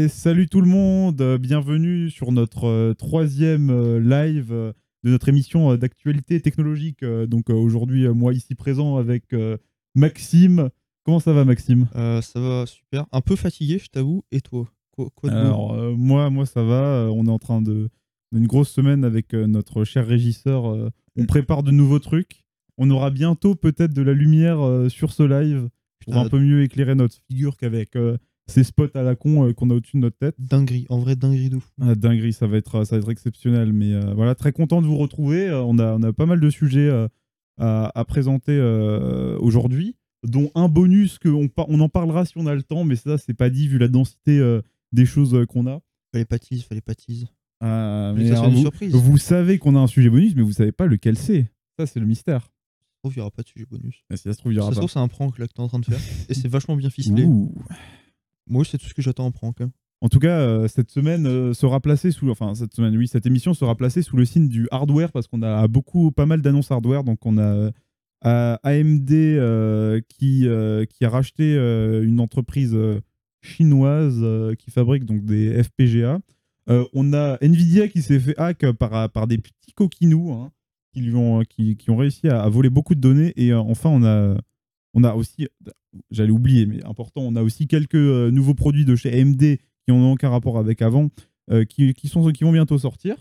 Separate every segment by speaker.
Speaker 1: Et salut tout le monde, euh, bienvenue sur notre euh, troisième euh, live euh, de notre émission d'actualité technologique. Donc aujourd'hui, moi ici présent avec Maxime. Comment ça va Maxime?
Speaker 2: Ça va super. Un peu fatigué, je t'avoue. Et toi? Quoi de
Speaker 1: Alors moi, moi ça va, on est en train de... Une grosse semaine avec notre cher régisseur, on prépare de nouveaux trucs. On aura bientôt peut-être de la lumière sur ce live pour un peu mieux éclairer notre figure qu'avec ces spots à la con euh, qu'on a au-dessus de notre tête.
Speaker 2: Dinguerie, en vrai, dinguerie de fou.
Speaker 1: Ah, dinguerie, ça va être, ça va être exceptionnel. Mais euh, voilà, très content de vous retrouver. Euh, on, a, on a pas mal de sujets euh, à, à présenter euh, aujourd'hui, dont un bonus que on, en parlera si on a le temps, mais ça, c'est pas dit vu la densité euh, des choses euh, qu'on a.
Speaker 2: Fallait pas tease, fallait pas tease.
Speaker 1: Euh,
Speaker 2: Mais ça,
Speaker 1: vous,
Speaker 2: surprise.
Speaker 1: vous savez qu'on a un sujet bonus, mais vous savez pas lequel c'est. Ça, c'est le mystère.
Speaker 2: Trouve qu'il n'y aura pas de sujet bonus.
Speaker 1: Si ça se trouve, il y
Speaker 2: Ça
Speaker 1: aura
Speaker 2: se
Speaker 1: pas.
Speaker 2: trouve, c'est un prank là que t'es en train de faire. et c'est vachement bien ficelé.
Speaker 1: Ouh.
Speaker 2: Moi, c'est tout ce que j'attends en prank. hein.
Speaker 1: En tout cas, euh, cette semaine euh, sera placée sous, enfin cette semaine, oui, cette émission sera placée sous le signe du hardware parce qu'on a beaucoup, pas mal d'annonces hardware. Donc on a euh, AMD qui qui a racheté une entreprise chinoise qui fabrique donc des FPGA. On a Nvidia qui s'est fait hack par par des petits coquinous hein, qui lui ont qui, qui ont réussi à, à voler beaucoup de données. Et enfin, on a on a aussi, j'allais oublier, mais important, on a aussi quelques euh, nouveaux produits de chez AMD qui n'ont aucun rapport avec avant, euh, qui, qui, sont, qui vont bientôt sortir.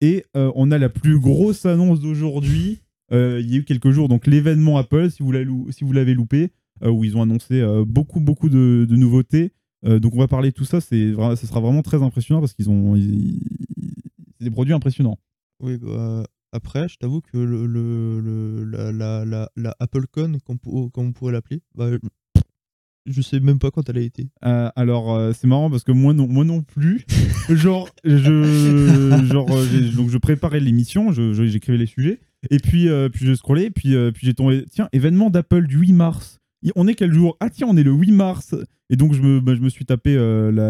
Speaker 1: Et euh, on a la plus grosse annonce d'aujourd'hui. Il y a eu quelques jours, donc l'événement Apple, si vous l'avez si loupé, où ils ont annoncé beaucoup, beaucoup de, nouveautés. Donc on va parler de tout ça, ça sera vraiment très impressionnant parce qu'ils ont des produits impressionnants.
Speaker 2: Oui, bah. Après, je t'avoue que le, la, la, la, AppleCon, comme, on pourrait l'appeler, bah, je sais même pas quand elle a été.
Speaker 1: Euh, alors euh, c'est marrant parce que moi non, moi non plus. genre je euh, donc je préparais l'émission, j'écrivais les sujets et puis euh, puis je scrollais puis puis j'ai tombé tiens événement d'Apple du 8 mars. On est quel jour? Ah tiens on est le 8 mars et donc je me bah, suis tapé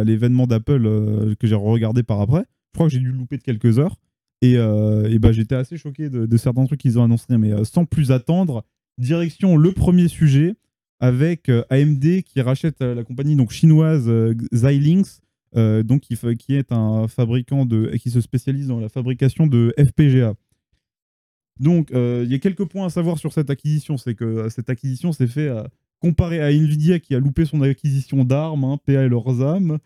Speaker 1: l'événement d'Apple que j'ai regardé par après. Je crois que j'ai dû le louper de quelques heures et, euh, et bah j'étais assez choqué de, certains trucs qu'ils ont annoncés mais euh, sans plus attendre direction le premier sujet avec euh, AMD qui rachète la compagnie donc chinoise Xilinx, donc qui, est un fabricant de qui se spécialise dans la fabrication de FPGA. Donc il y a quelques points à savoir sur cette acquisition, c'est que cette acquisition s'est fait euh, comparé à Nvidia qui a loupé son acquisition d'armes, hein, PA et leurs âmes.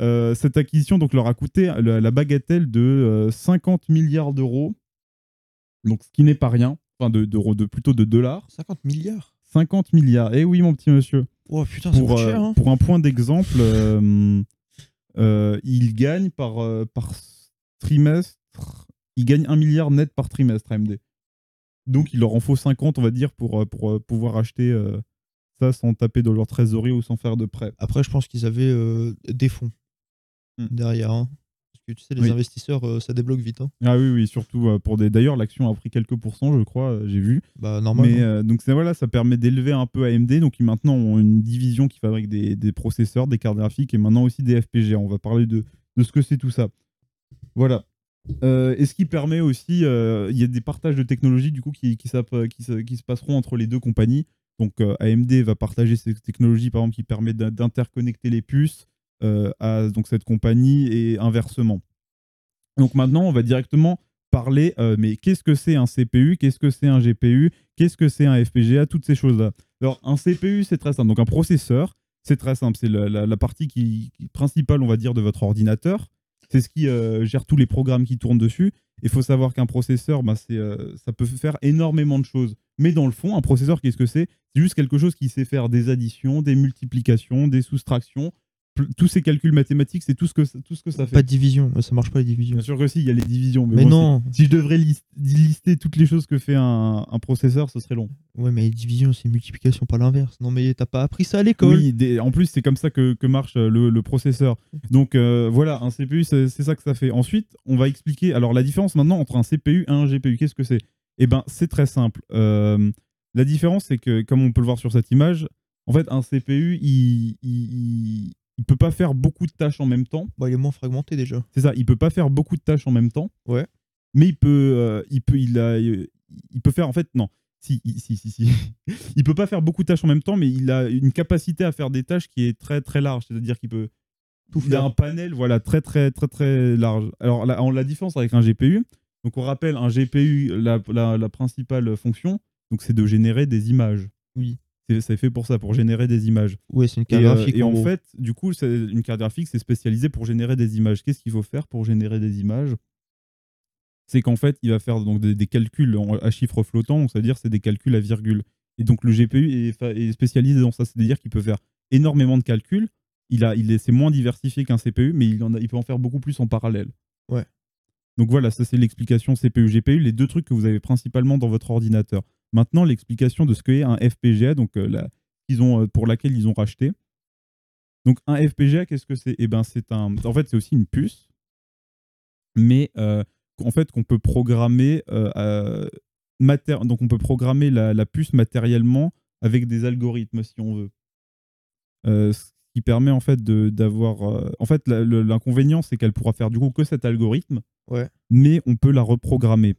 Speaker 1: Euh, cette acquisition donc leur a coûté la, la bagatelle de euh, 50 milliards d'euros, donc ce qui n'est pas rien, enfin de, de plutôt de dollars.
Speaker 2: 50 milliards?
Speaker 1: 50 milliards. Eh oui, mon petit monsieur.
Speaker 2: Oh putain,
Speaker 1: Pour, euh,
Speaker 2: cher, hein.
Speaker 1: pour un point d'exemple, euh, euh, il gagne par, euh, par trimestre, il gagne 1 milliard net par trimestre AMD. Donc il leur en faut 50, on va dire, pour, euh, pour euh, pouvoir acheter euh, ça sans taper dans leur trésorerie ou sans faire de prêt.
Speaker 2: Après, je pense qu'ils avaient euh, des fonds
Speaker 1: Hmm.
Speaker 2: derrière. hein. Parce que tu sais, les
Speaker 1: Oui.
Speaker 2: investisseurs, euh, ça débloque vite. hein.
Speaker 1: Ah oui, oui, surtout euh, pour des. D'ailleurs, l'action a pris quelques pourcents, je crois, euh, j'ai vu.
Speaker 2: Bah, normal.
Speaker 1: Mais
Speaker 2: hein.
Speaker 1: donc c'est- voilà, ça permet d'élever un peu AMD. Donc ils maintenant ont une division qui fabrique des, des processeurs, des cartes graphiques et maintenant aussi des FPGA. On va parler de, de ce que c'est tout ça. Voilà. Euh, et ce qui permet aussi, euh, il y a des partages de technologies du coup qui, qui, se, qui se passeront entre les deux compagnies. Donc euh, AMD va partager ces technologies par exemple qui permettent d'in- d'interconnecter les puces à donc cette compagnie et inversement. Donc maintenant, on va directement parler, euh, mais qu'est-ce que c'est un CPU, qu'est-ce que c'est un GPU, qu'est-ce que c'est un FPGA, toutes ces choses-là. Alors un CPU, c'est très simple. Donc un processeur, c'est très simple. C'est la, partie qui, principale, on va dire, de votre ordinateur. C'est ce qui euh, gère tous les programmes qui tournent dessus. Il faut savoir qu'un processeur, bah, euh, ça peut faire énormément de choses. Mais dans le fond, un processeur, qu'est-ce que c'est? C'est juste quelque chose qui sait faire des additions, des multiplications, des soustractions. Tous ces calculs mathématiques, c'est tout ce que, ça- tout ce que ça fait.
Speaker 2: Pas de division, ça marche pas les divisions.
Speaker 1: Bien sûr que si, il y a les divisions. Mais,
Speaker 2: Mais
Speaker 1: bon,
Speaker 2: non,
Speaker 1: si, je devrais lis- lister toutes les choses que fait un, un processeur, ce serait long.
Speaker 2: ouais, mais les divisions, c'est multiplication, pas l'inverse. Non, mais t'as pas appris ça à l'école.
Speaker 1: Oui, des- en plus, c'est comme ça que, que marche euh, le, le processeur. Donc euh, voilà, un CPU, c'est c'est ça que ça fait. Ensuite, on va expliquer. Alors la différence maintenant entre un CPU et un GPU, qu'est-ce que c'est? Eh ben, c'est très simple. Euh, la différence, c'est que, comme on peut le voir sur cette image, en fait, un CPU, il, il, il, peut pas faire beaucoup de tâches en même temps.
Speaker 2: Bah, il est moins fragmenté déjà.
Speaker 1: C'est ça, il peut pas faire beaucoup de tâches en même temps.
Speaker 2: Ouais.
Speaker 1: Mais il peut, euh, il peut, il a, il peut faire en fait non. Si, si, si, si. il peut pas faire beaucoup de tâches en même temps, mais il a une capacité à faire des tâches qui est très très large. C'est-à-dire qu'il peut
Speaker 2: tout
Speaker 1: il a
Speaker 2: faire.
Speaker 1: un panel voilà, très, très, très, très large. Alors, la, la différence avec un GPU, donc on rappelle, un GPU, la, la- la principale fonction, donc c'est de générer des images.
Speaker 2: Oui.
Speaker 1: C'est fait pour ça, pour générer des images.
Speaker 2: Ouais, c'est une
Speaker 1: Et,
Speaker 2: carte
Speaker 1: euh,
Speaker 2: graphique.
Speaker 1: et en fait, du coup, c'est- une carte graphique, c'est spécialisé pour générer des images. Qu'est-ce qu'il faut faire pour générer des images? C'est qu'en fait, il va faire donc des, des calculs en- à chiffres flottants, c'est-à-dire c'est des calculs à virgule. Et donc le GPU est, spécialisé dans ça, c'est-à-dire qu'il peut faire énormément de calculs. Il a, il est, c'est moins diversifié qu'un CPU, mais il, en a- il peut en faire beaucoup plus en parallèle.
Speaker 2: Ouais.
Speaker 1: Donc voilà, ça c'est l'explication CPU-GPU, les deux trucs que vous avez principalement dans votre ordinateur. Maintenant, l'explication de ce qu'est un FPGA, donc euh, la, ont, euh, pour laquelle ils ont racheté. Donc un FPGA, qu'est-ce que c'est? Eh ben c'est un, en fait c'est aussi une puce, mais euh, en fait qu'on peut programmer euh, mater- donc on peut programmer la, la puce matériellement avec des algorithmes si on veut. Euh, ce qui permet en fait d'avoir, en fait l'inconvénient c'est qu'elle pourra faire du coup que cet algorithme,
Speaker 2: Ouais.
Speaker 1: mais on peut la reprogrammer.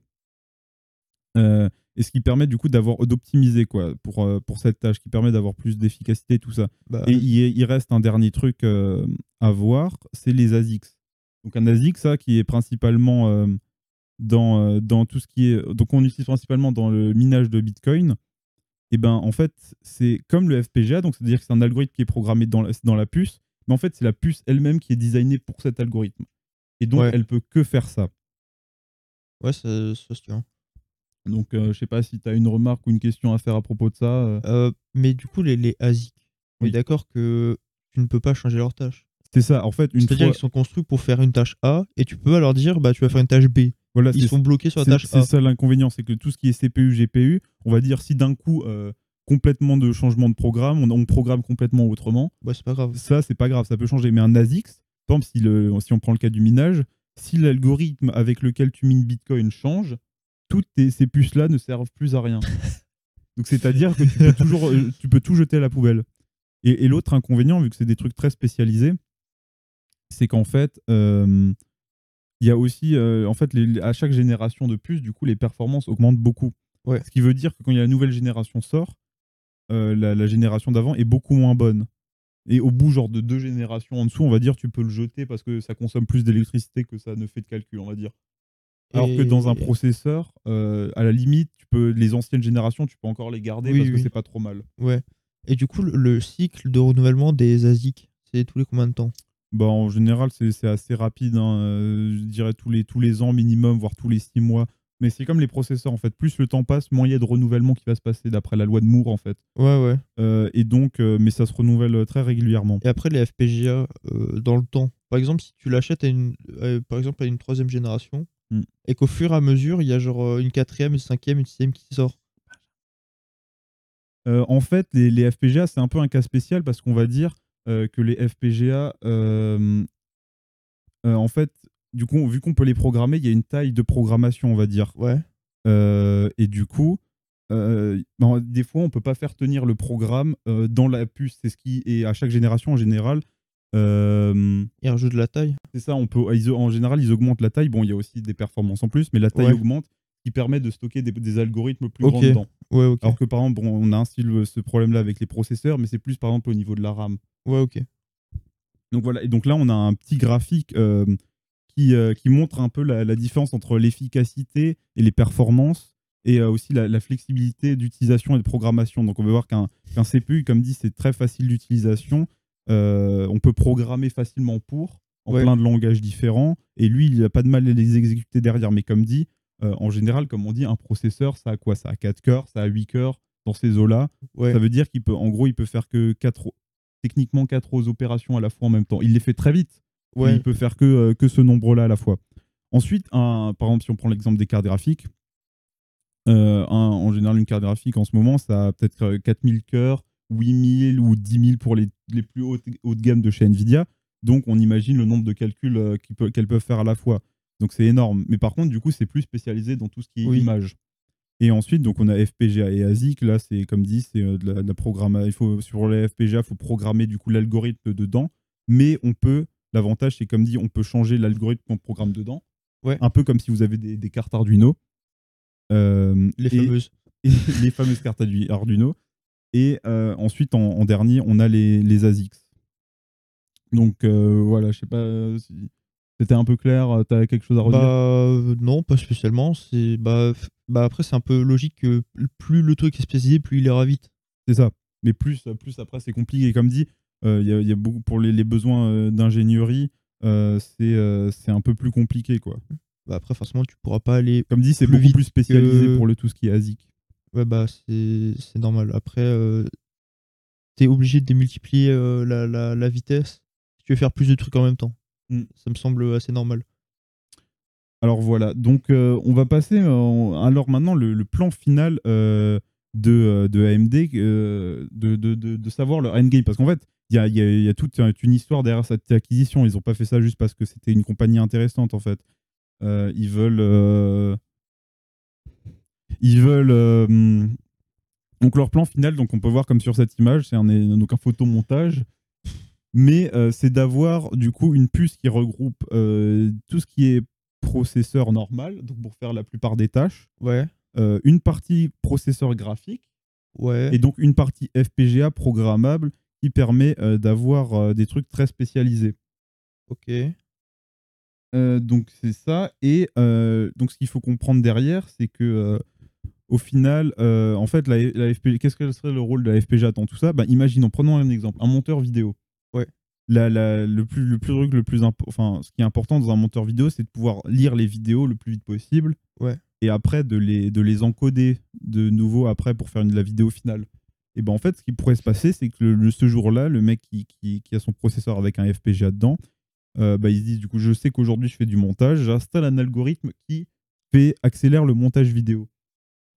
Speaker 1: Et ce qui permet du coup d'avoir d'optimiser quoi pour, euh, pour cette tâche, qui permet d'avoir plus d'efficacité tout ça.
Speaker 2: Bah,
Speaker 1: Et il, il reste un dernier truc euh, à voir, c'est les ASICs. Donc un ASIC, ça, qui est principalement euh, dans, dans tout ce qui est... Donc on utilise principalement dans le minage de Bitcoin. Et ben en fait, c'est comme le FPGA, donc c'est-à-dire que c'est un algorithme qui est programmé dans la, dans la puce, mais en fait c'est la puce elle-même qui est designée pour cet algorithme. Et donc
Speaker 2: Ouais.
Speaker 1: elle peut que faire ça.
Speaker 2: ouais, ça, ça se tient.
Speaker 1: Donc euh, je sais pas si tu as une remarque ou une question à faire à propos de ça. euh.
Speaker 2: Euh, mais du coup, les, les ASIC, on est d'accord que tu ne peux pas changer leur tâche.
Speaker 1: C'est ça, en fait, une
Speaker 2: C'est-à-dire
Speaker 1: fois...
Speaker 2: qu'ils sont construits pour faire une tâche A et tu peux leur dire bah tu vas faire une tâche B.
Speaker 1: Voilà,
Speaker 2: Ils
Speaker 1: c'est
Speaker 2: sont bloqués sur la
Speaker 1: C'est
Speaker 2: tâche
Speaker 1: c'est
Speaker 2: A.
Speaker 1: ça l'inconvénient, c'est que tout ce qui est CPU, GPU, on va dire si d'un coup, euh, complètement de changement de programme, on, on programme complètement autrement,
Speaker 2: Ouais, c'est pas grave.
Speaker 1: ça c'est pas grave, ça peut changer. Mais un ASIC, par exemple, si, le, si on prend le cas du minage, si l'algorithme avec lequel tu mines Bitcoin change, toutes tes- ces puces-là ne servent plus à rien. Donc c'est-à-dire que tu peux, toujours, euh, tu peux tout jeter à la poubelle. Et, et l'autre inconvénient, vu que c'est des trucs très spécialisés, c'est qu'en fait, euh, il y a aussi, euh, en fait, les- à chaque génération de puces, du coup, les performances augmentent beaucoup.
Speaker 2: Ouais.
Speaker 1: Ce qui veut dire que quand il y a la nouvelle génération sort, euh, la, la génération d'avant est beaucoup moins bonne. Et au bout, genre de deux générations en dessous, on va dire, tu peux le jeter parce que ça consomme plus d'électricité que ça ne fait de calcul, on va dire. Alors que dans un processeur, euh, à la limite, tu peux, les anciennes générations, tu peux encore les garder
Speaker 2: Oui,
Speaker 1: parce que c'est pas trop mal.
Speaker 2: Ouais. Et du coup, le, le cycle de renouvellement des ASIC, c'est tous les combien de temps?
Speaker 1: Bah, en général, c'est assez rapide. hein. Euh, je dirais tous les, tous les ans minimum, voire tous les six mois. Mais c'est comme les processeurs, en fait. Plus le temps passe, moins il y a de renouvellement qui va se passer, d'après la loi de Moore, en fait.
Speaker 2: Ouais, ouais.
Speaker 1: Euh, et donc, euh, mais ça se renouvelle très régulièrement.
Speaker 2: Et après, les FPGA euh, dans le temps. Par exemple, si tu l'achètes à une, par exemple, à une troisième génération,
Speaker 1: Hmm.
Speaker 2: et qu'au fur et à mesure, il y a genre euh, une quatrième, une cinquième, une sixième qui sort.
Speaker 1: Euh, en fait, les, les FPGA, c'est un peu un cas spécial parce qu'on va dire euh, que les FPGA, euh, en fait, du coup, vu qu'on peut les programmer, il y a une taille de programmation, on va dire.
Speaker 2: Ouais.
Speaker 1: Et du coup, ben, des fois, on peut pas faire tenir le programme dans la puce. C'est ce qui et à chaque génération en général. Euh,
Speaker 2: Ils rajoutent de la taille.
Speaker 1: c'est ça, on peut, ils- en général, ils augmentent la taille. Bon, il y a aussi des performances en plus, mais la taille
Speaker 2: Ouais.
Speaker 1: augmente, qui permet de stocker des, des algorithmes plus
Speaker 2: Ok.
Speaker 1: grands dedans.
Speaker 2: Ouais.
Speaker 1: Alors que par exemple, bon, on a ainsi le- ce problème-là avec les processeurs, mais c'est plus par exemple au niveau de la RAM.
Speaker 2: Ouais, ok.
Speaker 1: Donc voilà, et donc là, on a un petit graphique euh, qui, euh, qui montre un peu la, la différence entre l'efficacité et les performances, et euh, aussi la, la flexibilité d'utilisation et de programmation. Donc on va voir qu'un qu'un CPU, comme dit, c'est très facile d'utilisation. Euh, on peut programmer facilement pour, en
Speaker 2: Ouais.
Speaker 1: plein de langages différents, et lui, il n'a pas de mal à les exécuter derrière. Mais comme dit, euh, en général, comme on dit, un processeur, ça a quoi? Ça a 4 cœurs, ça a 8 cœurs dans ces eaux-là.
Speaker 2: Ouais.
Speaker 1: Ça veut dire qu'il peut, en gros, il peut faire que quatre, techniquement quatre opérations à la fois en même temps. Il les fait très vite. mais
Speaker 2: ouais.
Speaker 1: il peut faire que, euh, que ce nombre-là à la fois. Ensuite, un, par exemple, si on prend l'exemple des cartes graphiques, euh, un- en général, une carte graphique en ce moment, ça a peut-être euh, 4000 cœurs, 8000 ou 10 000 pour les, les plus hautes haut de gamme de chez Nvidia. Donc, on imagine le nombre de calculs euh, qu'elles peuvent faire à la fois. Donc, c'est énorme. Mais par contre, du coup, c'est plus spécialisé dans tout ce qui est
Speaker 2: Oui.
Speaker 1: image. Et ensuite, donc on a FPGA et ASIC. Là, c'est comme dit, c'est euh, de la, de la programma- Il faut sur les FPGA, il faut programmer du coup l'algorithme dedans. Mais on peut, l'avantage, c'est comme dit, on peut changer l'algorithme qu'on programme dedans.
Speaker 2: Ouais.
Speaker 1: Un peu comme si vous avez des, des cartes Arduino. Euh,
Speaker 2: Les
Speaker 1: et-
Speaker 2: fameuses.
Speaker 1: et les fameuses cartes Ardu- Arduino. Et euh, ensuite, en, en dernier, on a les, les ASICs. Donc euh, voilà, je sais pas si c'était un peu clair, tu as quelque chose à redire?
Speaker 2: Bah euh, non, pas spécialement. C'est bah, bah après c'est un peu logique que plus le truc est spécialisé, plus il ira vite.
Speaker 1: C'est ça. Mais plus, plus après, c'est compliqué. Comme dit, euh, y, a- y a beaucoup pour les, les besoins euh, d'ingénierie, euh, c'est euh, un peu plus compliqué. quoi.
Speaker 2: Bah après forcément tu pourras pas aller.
Speaker 1: Comme dit, c'est beaucoup
Speaker 2: vite
Speaker 1: plus spécialisé
Speaker 2: que-
Speaker 1: pour le tout ce qui est ASIC.
Speaker 2: Ouais bah c'est normal. Après euh, t'es obligé de démultiplier euh, la, la, la vitesse si tu veux faire plus de trucs en même temps.
Speaker 1: Mm.
Speaker 2: Ça me semble assez normal.
Speaker 1: Alors voilà, donc euh, on va passer en- alors maintenant le, le plan final euh, de, euh, de AMD, euh, de, de, de, savoir leur endgame. Parce qu'en fait, il y a, y, a, il y a toute une histoire derrière cette acquisition. Ils n'ont pas fait ça juste parce que c'était une compagnie intéressante en fait. Euh, ils veulent... ils veulent... euh, donc leur plan final, donc on peut voir comme sur cette image, c'est un, donc un photomontage mais euh, c'est d'avoir du coup une puce qui regroupe euh, tout ce qui est processeur normal, donc pour faire la plupart des tâches,
Speaker 2: Ouais.
Speaker 1: euh, une partie processeur graphique
Speaker 2: Ouais.
Speaker 1: et donc une partie FPGA programmable qui permet d'avoir des trucs très spécialisés.
Speaker 2: Ok.
Speaker 1: Donc c'est ça. Et donc ce qu'il faut comprendre derrière, c'est que au final, euh, en fait, la, qu'est-ce que serait le rôle de la FPGA dans tout ça? Bah, Imaginons, prenons un exemple, un monteur vidéo.
Speaker 2: Ouais.
Speaker 1: La- la- le plus le plus truc le plus enfin ce qui est important dans un monteur vidéo, c'est de pouvoir lire les vidéos le plus vite possible.
Speaker 2: Ouais.
Speaker 1: Et après de les de les encoder de nouveau après pour faire une, la vidéo finale. Et ben en fait, ce qui pourrait se passer, c'est que le, le- ce jour-là, le mec qui, qui, qui a son processeur avec un FPGA dedans, euh, bah, il se dit du coup, je sais qu'aujourd'hui je fais du montage, j'installe un algorithme qui fait accélère le montage vidéo.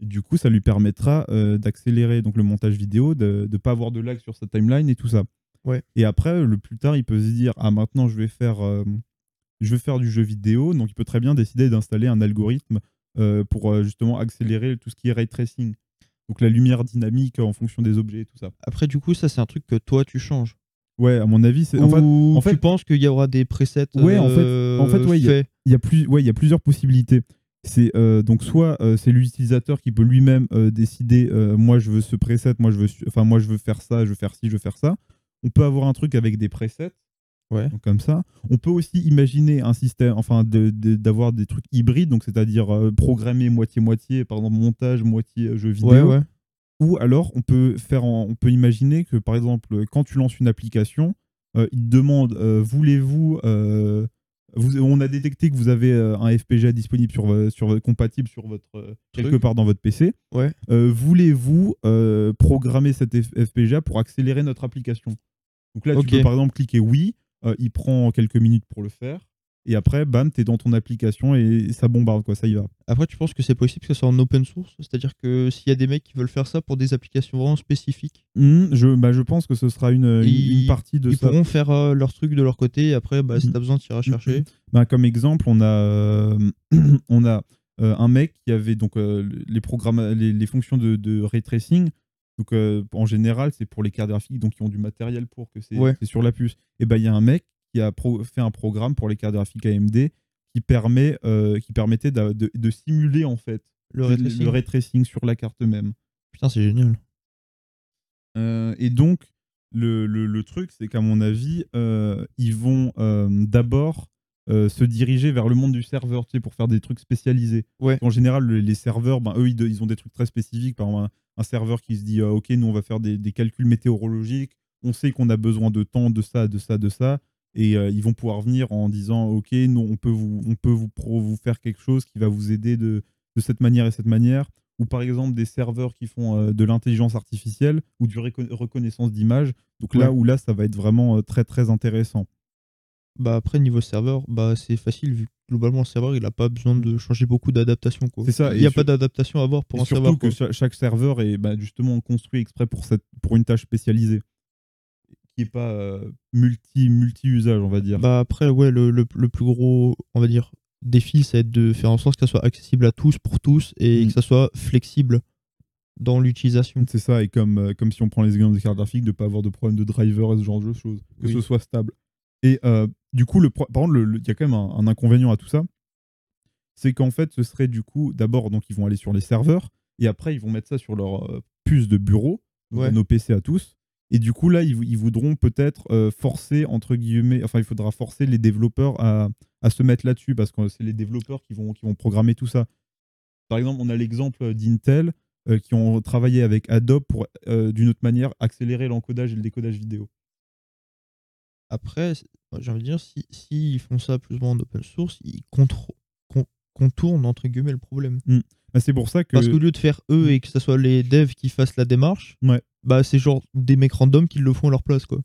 Speaker 1: Et du coup, ça lui permettra euh, d'accélérer donc le montage vidéo, de ne pas avoir de lag sur sa timeline et tout ça.
Speaker 2: Ouais.
Speaker 1: Et après, le plus tard, il peut se dire ah maintenant je vais faire euh, je vais faire du jeu vidéo, donc il peut très bien décider d'installer un algorithme euh, pour justement accélérer tout ce qui est ray tracing. Donc la lumière dynamique en fonction des objets et tout ça.
Speaker 2: Après du coup ça c'est un truc que toi tu changes.
Speaker 1: Ouais, à mon avis, c'est en fait,
Speaker 2: Ou
Speaker 1: en fait-
Speaker 2: tu penses qu'il y aura des presets
Speaker 1: Ouais, en fait- en fait, ouais, y il y a plus ouais il y a plusieurs possibilités c'est euh, donc soit euh, c'est l'utilisateur qui peut lui-même euh, décider moi je veux ce preset moi je veux enfin moi je veux faire ça je veux faire ci je veux faire ça on peut avoir un truc avec des presets
Speaker 2: Ouais.
Speaker 1: donc comme ça on peut aussi imaginer un système enfin de- de- d'avoir des trucs hybrides donc c'est-à-dire programmer moitié moitié par exemple montage moitié jeu vidéo
Speaker 2: Ouais, ouais.
Speaker 1: ou alors, on peut, faire en- on peut imaginer que, par exemple, quand tu lances une application, il te demande voulez-vous. Euh, vous, on a détecté que vous avez euh, un FPGA disponible sur, vo- sur, compatible sur votre, euh, quelque part dans votre PC.
Speaker 2: Ouais.
Speaker 1: Euh, voulez-vous euh, programmer cet FPGA pour accélérer notre application? Donc là,
Speaker 2: Ok.
Speaker 1: tu peux par exemple cliquer oui. euh, il prend quelques minutes pour le faire. Et après, bam, tu es dans ton application et ça bombarde, quoi, ça y va.
Speaker 2: Après, tu penses que c'est possible que soit en open source? C'est-à-dire que s'il y a des mecs qui veulent faire ça pour des applications vraiment spécifiques,
Speaker 1: Hmm, je, bah, je pense que ce sera une,
Speaker 2: Ils-
Speaker 1: partie de
Speaker 2: ils
Speaker 1: ça.
Speaker 2: pourront faire euh, leur truc de leur côté et après, bah, si
Speaker 1: Mhm.
Speaker 2: t'as besoin, tu iras chercher.
Speaker 1: Ben, comme exemple, on a, euh, on a euh, un mec qui avait donc euh, les, programmes, les, les fonctions de, de ray tracing. Donc, en général, c'est pour les cartes graphiques donc qui ont du matériel pour que c'est
Speaker 2: Ouais.
Speaker 1: sur la puce. Et ben il y a un mec qui a fait un programme pour les cartes graphiques AMD qui permet, euh, qui permettait de, de- de simuler en fait
Speaker 2: Le ray tracing.
Speaker 1: sur la carte même.
Speaker 2: Putain, c'est génial.
Speaker 1: Euh, et donc, le, le- le truc, c'est qu'à mon avis, euh, ils vont d'abord se diriger vers le monde du serveur, tu sais, pour faire des trucs spécialisés.
Speaker 2: Ouais.
Speaker 1: En général, le- les serveurs, ben, eux, ils, ils ont des trucs très spécifiques. Par exemple, un, un serveur qui se dit, euh, OK, nous, on va faire des, des calculs météorologiques. On sait qu'on a besoin de temps, de ça, de ça, de ça. Et euh, ils vont pouvoir venir en disant, OK, nous, on peut vous, on peut vous, pro- vous faire quelque chose qui va vous aider de, de cette manière et cette manière ou par exemple des serveurs qui font euh, de l'intelligence artificielle ou du reconnaissance d'image. Donc là où là, ça va être vraiment euh, très très intéressant.
Speaker 2: Bah après, niveau serveur, bah c'est facile vu que globalement, le serveur, il a pas besoin de changer beaucoup d'adaptation. quoi.
Speaker 1: C'est ça,
Speaker 2: Il n'y a
Speaker 1: sur-
Speaker 2: pas d'adaptation à avoir pour
Speaker 1: Et
Speaker 2: un
Speaker 1: surtout
Speaker 2: serveur.
Speaker 1: que chaque serveur est bah, justement construit exprès pour, cette, pour une tâche spécialisée, qui pas euh, multi, multi-usage, on va dire.
Speaker 2: Bah après, ouais, le, le- le plus gros, on va dire, défi, c'est de faire en sorte que ça soit accessible à tous, pour tous, et
Speaker 1: Mm.
Speaker 2: que ça soit flexible dans l'utilisation.
Speaker 1: C'est ça, et comme, euh, comme si on prend les exemples des cartes graphiques, de ne pas avoir de problème de driver et ce genre de choses, que
Speaker 2: Oui.
Speaker 1: ce soit stable. Et euh, du coup, le, par contre, il y a quand même un, un inconvénient à tout ça, c'est qu'en fait, ce serait du coup, d'abord, donc ils vont aller sur les serveurs, et après, ils vont mettre ça sur leur puce de bureau, donc
Speaker 2: Ouais.
Speaker 1: nos PC à tous, Et du coup, là, ils, vou- ils voudront peut-être euh, forcer, entre guillemets, enfin, il faudra forcer les développeurs à, à se mettre là-dessus parce que c'est les développeurs qui vont, qui vont programmer tout ça. Par exemple, on a l'exemple d'Intel euh, qui ont travaillé avec Adobe pour, euh, d'une autre manière, accélérer l'encodage et le décodage vidéo.
Speaker 2: Après, j'ai envie de dire, si, si ils font ça plus ou moins en open source, ils contournent entre guillemets le problème.
Speaker 1: Bah, c'est pour ça que.
Speaker 2: Parce qu'au lieu de faire eux et que ce soit les devs qui fassent la démarche,
Speaker 1: Ouais.
Speaker 2: bah c'est genre des mecs random qui le font à leur place quoi.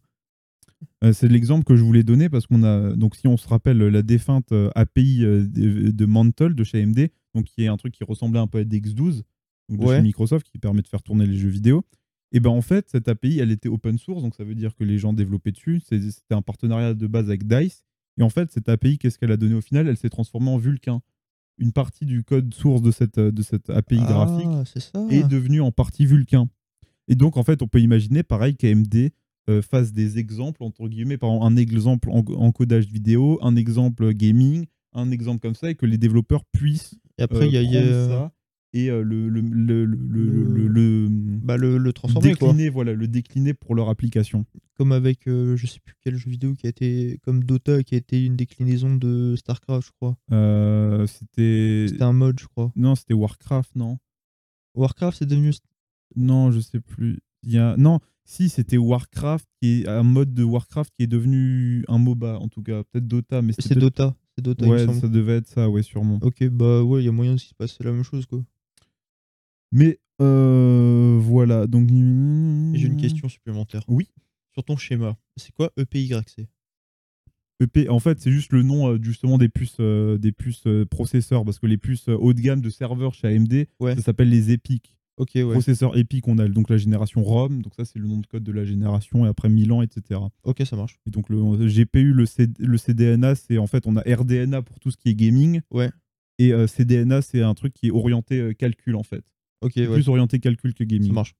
Speaker 1: Euh, c'est l'exemple que je voulais donner parce qu'on a donc si on se rappelle la défunte euh, API euh, de, de Mantle de chez AMD, donc qui est un truc qui ressemblait un peu à DX12 donc de
Speaker 2: Ouais.
Speaker 1: chez Microsoft qui permet de faire tourner les jeux vidéo. Et ben en fait cette API elle était open source donc ça veut dire que les gens développaient dessus. C'était un partenariat de base avec Dice et en fait cette API qu'est-ce qu'elle a donné au final? Elle s'est transformée en Vulkan. Une partie du code source de cette de cette API graphique
Speaker 2: Ah, ça.
Speaker 1: est devenu en partie Vulcain. Et donc, en fait, on peut imaginer, pareil, qu'AMD euh, fasse des exemples, entre guillemets, par exemple, un exemple en encodage vidéo, un exemple gaming, un exemple comme ça, et que les développeurs puissent
Speaker 2: Et après,
Speaker 1: euh,
Speaker 2: il y a, il y a,
Speaker 1: prendre
Speaker 2: euh,
Speaker 1: ça et euh, le, le, le, le, le,
Speaker 2: bah, le, transformer quoi.
Speaker 1: décliner, voilà, le décliner pour leur application.
Speaker 2: Comme avec euh, je sais plus quel jeu vidéo qui a été comme Dota qui a été une déclinaison de Starcraft, je crois.
Speaker 1: Euh, c'était...
Speaker 2: C'était un mode, je crois.
Speaker 1: Non, c'était Warcraft, non
Speaker 2: Warcraft c'est devenu
Speaker 1: Non, je sais plus. Il y a... Non, si, c'était Warcraft, qui est un mode de Warcraft qui est devenu un MOBA, en tout cas. Peut-être Dota, mais
Speaker 2: c'est Dota, c'est Dota
Speaker 1: Ouais, ça devait être ça, ouais, sûrement.
Speaker 2: Ok, bah ouais, il y a moyen qu'il se passe la même chose quoi.
Speaker 1: Mais euh, voilà, donc.
Speaker 2: J'ai une question supplémentaire.
Speaker 1: Oui.
Speaker 2: Sur ton schéma, c'est quoi EPYC
Speaker 1: EP, en fait, c'est juste le nom euh, justement des puces, euh, des puces euh, processeurs, parce que les puces haut de gamme de serveurs chez AMD,
Speaker 2: Ouais.
Speaker 1: ça s'appelle les EPIC.
Speaker 2: Ok, ouais.
Speaker 1: Processeurs EPIC, on a donc la génération ROM, donc ça c'est le nom de code de la génération, et après Milan, etc.
Speaker 2: Ok, ça marche.
Speaker 1: Et donc le GPU, le, C- le CDNA, c'est en fait on a RDNA pour tout ce qui est gaming.
Speaker 2: Ouais.
Speaker 1: Et euh, CDNA, c'est un truc qui est orienté euh, calcul en fait.
Speaker 2: Ok, ouais,
Speaker 1: Plus orienté calcul que
Speaker 2: ça
Speaker 1: gaming.
Speaker 2: marche.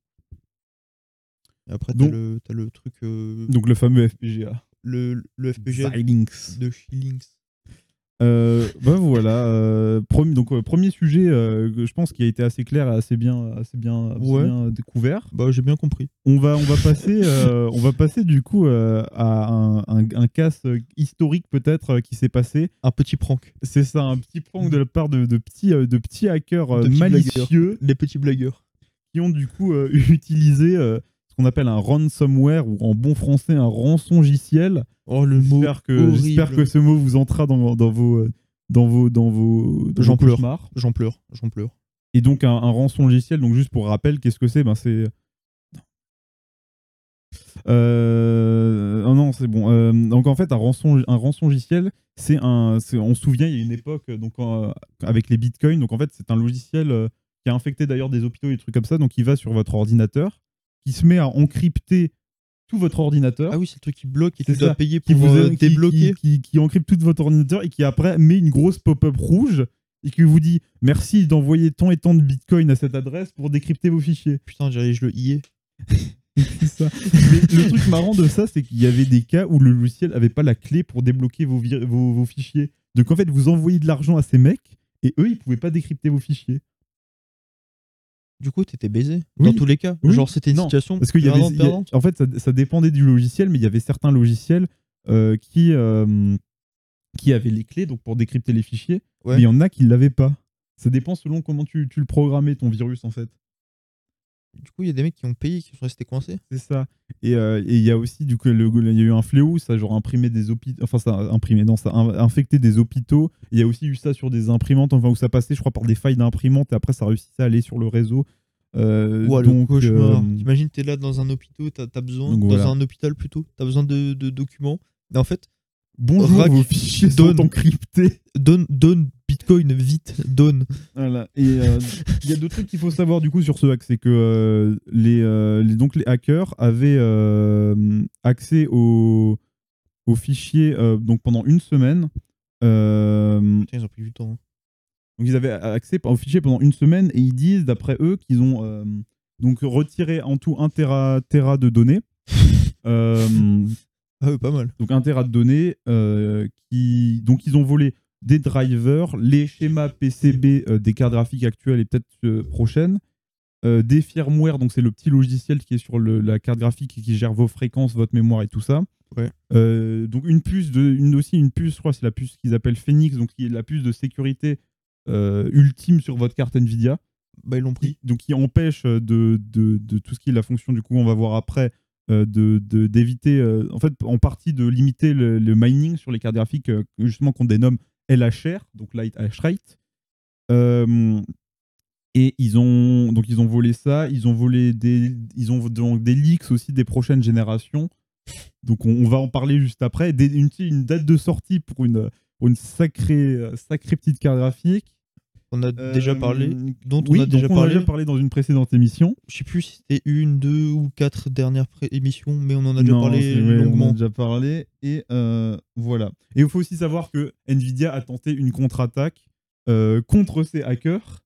Speaker 2: Et après, t'as
Speaker 1: Donc-
Speaker 2: le, t'as le truc. euh,
Speaker 1: Donc le fameux FPGA.
Speaker 2: le, le FPGA
Speaker 1: Xilinx.
Speaker 2: de Xilinx.
Speaker 1: Euh, bah voilà. euh, premier, donc euh, premier sujet, que je pense qui a été assez clair, et assez bien, assez bien, assez
Speaker 2: Ouais.
Speaker 1: bien découvert.
Speaker 2: Bah, j'ai bien compris.
Speaker 1: On va, on va passer, on va passer du coup à un, un, un casse historique peut-être qui s'est passé.
Speaker 2: Un petit prank.
Speaker 1: C'est ça, un petit prank de la part de, de petits, de petits hackers
Speaker 2: De petits
Speaker 1: malicieux
Speaker 2: Les petits blagueurs.
Speaker 1: qui ont du coup utilisé ce qu'on appelle un ransomware ou en bon français un rançongiciel.
Speaker 2: Oh, le mot.
Speaker 1: J'espère que,
Speaker 2: horrible.
Speaker 1: j'espère que ce mot vous entrera dans, dans vos, euh, dans vos, dans vos,
Speaker 2: J'en pleure. J'en pleure, j'en pleure.
Speaker 1: Et donc un, un rançongiciel, donc juste pour rappel, qu'est-ce que c'est? Ben c'est euh, oh non, c'est bon. Euh, donc en fait, un rançon, un rançongiciel, c'est un. On se souvient, il y a une époque, euh, donc euh, avec les bitcoins. Donc en fait, c'est un logiciel euh, qui a infecté d'ailleurs des hôpitaux et des trucs comme ça. Donc il va sur votre ordinateur, qui se met à encrypter tout votre ordinateur
Speaker 2: Ah oui, c'est le truc qui bloque et
Speaker 1: C'est
Speaker 2: tu dois payer
Speaker 1: qui
Speaker 2: pour
Speaker 1: vous
Speaker 2: euh, débloquer.
Speaker 1: qui, qui, qui encrypte tout votre ordinateur et qui après met une grosse pop-up rouge et qui vous dit merci d'envoyer tant et tant de bitcoin à cette adresse pour décrypter vos fichiers.
Speaker 2: Putain, je le i
Speaker 1: C'est ça. Mais le truc marrant de ça, c'est qu'il y avait des cas où le logiciel avait pas la clé pour débloquer vos, vos, vos fichiers. Donc en fait, vous envoyez de l'argent à ces mecs et eux, ils pouvaient pas décrypter vos fichiers.
Speaker 2: Du coup, t'étais baisé.
Speaker 1: Oui.
Speaker 2: Dans tous les cas.
Speaker 1: Oui.
Speaker 2: Genre, c'était une
Speaker 1: Non,
Speaker 2: situation
Speaker 1: Parce qu'il y avait, a- en fait, ça, ça dépendait du logiciel, mais il y avait certains logiciels euh, qui, euh, qui avaient les clés donc pour décrypter les fichiers,
Speaker 2: Ouais.
Speaker 1: mais il y en a qui ne l'avaient pas. Ça dépend selon comment tu, tu le programmais, ton virus, en fait.
Speaker 2: Du coup, il y a des mecs qui ont payé, qui sont restés coincés.
Speaker 1: C'est ça. Et euh, et il y a aussi, du coup, il y a eu un fléau, ça a genre imprimé des hôpitaux, enfin, ça a imprimé, non, ça a in- infecté des hôpitaux. Il y a aussi eu ça sur des imprimantes, enfin, où ça passait, je crois, par des failles d'imprimantes, et après, ça réussissait à aller sur le réseau. Euh, donc,
Speaker 2: le cauchemar.
Speaker 1: euh,
Speaker 2: T'imagines, t'es là dans un hôpital, t'as as besoin,
Speaker 1: Donc
Speaker 2: dans
Speaker 1: voilà.
Speaker 2: un hôpital plutôt, t'as besoin de, de documents. Et en fait,
Speaker 1: bonjour,
Speaker 2: Rack
Speaker 1: vos fichiers
Speaker 2: donne.
Speaker 1: sont encryptés.
Speaker 2: donne, donne Bitcoin vite, donne.
Speaker 1: Voilà. Et euh, il y a deux trucs qu'il faut savoir du coup sur ce hack, c'est que euh, les, euh, les- donc les hackers avaient euh, accès aux, aux fichiers euh, donc pendant une semaine. Euh,
Speaker 2: Putain, ils ont pris du temps. hein.
Speaker 1: donc ils avaient accès aux fichiers pendant une semaine et ils disent d'après eux qu'ils ont euh, donc retiré en tout un téra, téra de données. Euh,
Speaker 2: Ah pas mal.
Speaker 1: donc un téra de données euh, qui donc ils ont volé des drivers, les schémas PCB euh, des cartes graphiques actuelles et peut-être euh, prochaines, euh, des firmware, donc c'est le petit logiciel qui est sur le- la carte graphique et qui gère vos fréquences, votre mémoire et tout ça.
Speaker 2: Ouais.
Speaker 1: Donc une puce, de, une, aussi une puce, je crois que c'est la puce qu'ils appellent Phoenix, donc qui est la puce de sécurité ultime sur votre carte Nvidia,
Speaker 2: Bah, ils l'ont pris.
Speaker 1: donc qui empêche de, de, de tout ce qui est la fonction, du coup on va voir après, de de- d'éviter, euh, en fait en partie de limiter le, le mining sur les cartes graphiques, justement qu'on dénomme LHR, donc Light Hash Rate. Euh, et ils ont donc ils ont volé ça, ils ont volé des ils ont donc des leaks aussi des prochaines générations. Donc on, va en parler juste après. Une, date de sortie pour une sacrée sacrée petite carte graphique.
Speaker 2: On a déjà
Speaker 1: Euh,
Speaker 2: parlé. Dont
Speaker 1: oui,
Speaker 2: on a déjà
Speaker 1: a
Speaker 2: parlé.
Speaker 1: déjà parlé dans une précédente émission.
Speaker 2: Je sais plus si c'était une, deux ou quatre dernières émissions, mais on en a déjà
Speaker 1: Non,
Speaker 2: parlé
Speaker 1: ouais, On en
Speaker 2: longuement.
Speaker 1: a déjà parlé. Et euh, voilà. Et il faut aussi savoir que Nvidia a tenté une contre-attaque euh, contre ces hackers.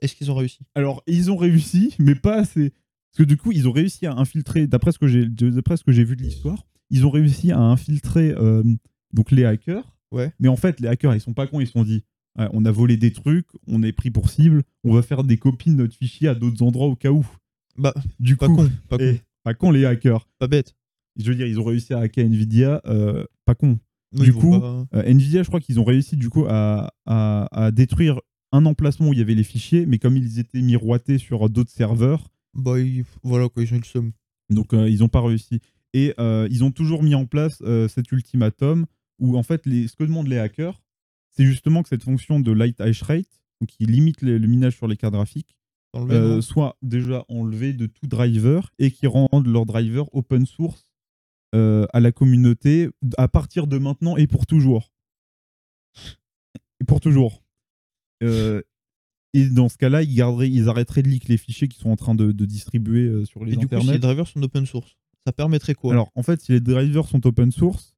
Speaker 2: Est-ce qu'ils ont réussi?
Speaker 1: Alors, ils ont réussi, mais pas assez. Parce que du coup, ils ont réussi à infiltrer, d'après ce que j'ai d'après ce que j'ai vu de l'histoire, ils ont réussi à infiltrer euh, donc les hackers.
Speaker 2: Ouais.
Speaker 1: Mais en fait, les hackers, ils sont pas cons, ils se sont dit Ouais, on a volé des trucs, on est pris pour cible, on va faire des copies de notre fichier à d'autres endroits au cas où.
Speaker 2: Bah,
Speaker 1: Du
Speaker 2: pas
Speaker 1: coup,
Speaker 2: con, pas con,
Speaker 1: eh, pas con les hackers.
Speaker 2: pas bête.
Speaker 1: Je veux dire, ils ont réussi à hacker Nvidia, euh, pas con.
Speaker 2: Oui,
Speaker 1: Du coup,
Speaker 2: pas-
Speaker 1: Euh, Nvidia, je crois qu'ils ont réussi du coup à, à- à détruire un emplacement où il y avait les fichiers, mais comme ils étaient miroités sur d'autres serveurs,
Speaker 2: bah, ils- voilà quoi, ils ont le somme.
Speaker 1: donc euh, ils n'ont pas réussi. Et euh, ils ont toujours mis en place euh, cet ultimatum où en fait les, ce que demandent les hackers, c'est justement que cette fonction de light hash rate, qui limite le minage sur les cartes graphiques, euh, soit déjà enlevée de tout driver et qui rendent leur driver open source euh, à la communauté à partir de maintenant et pour toujours. Et pour toujours. Euh, et dans ce cas-là, ils, garderaient, ils arrêteraient de leak les fichiers qui sont en train de, de distribuer sur les
Speaker 2: Et du coup, si les drivers sont open source, ça permettrait quoi?
Speaker 1: Alors, en fait, si les drivers sont open source,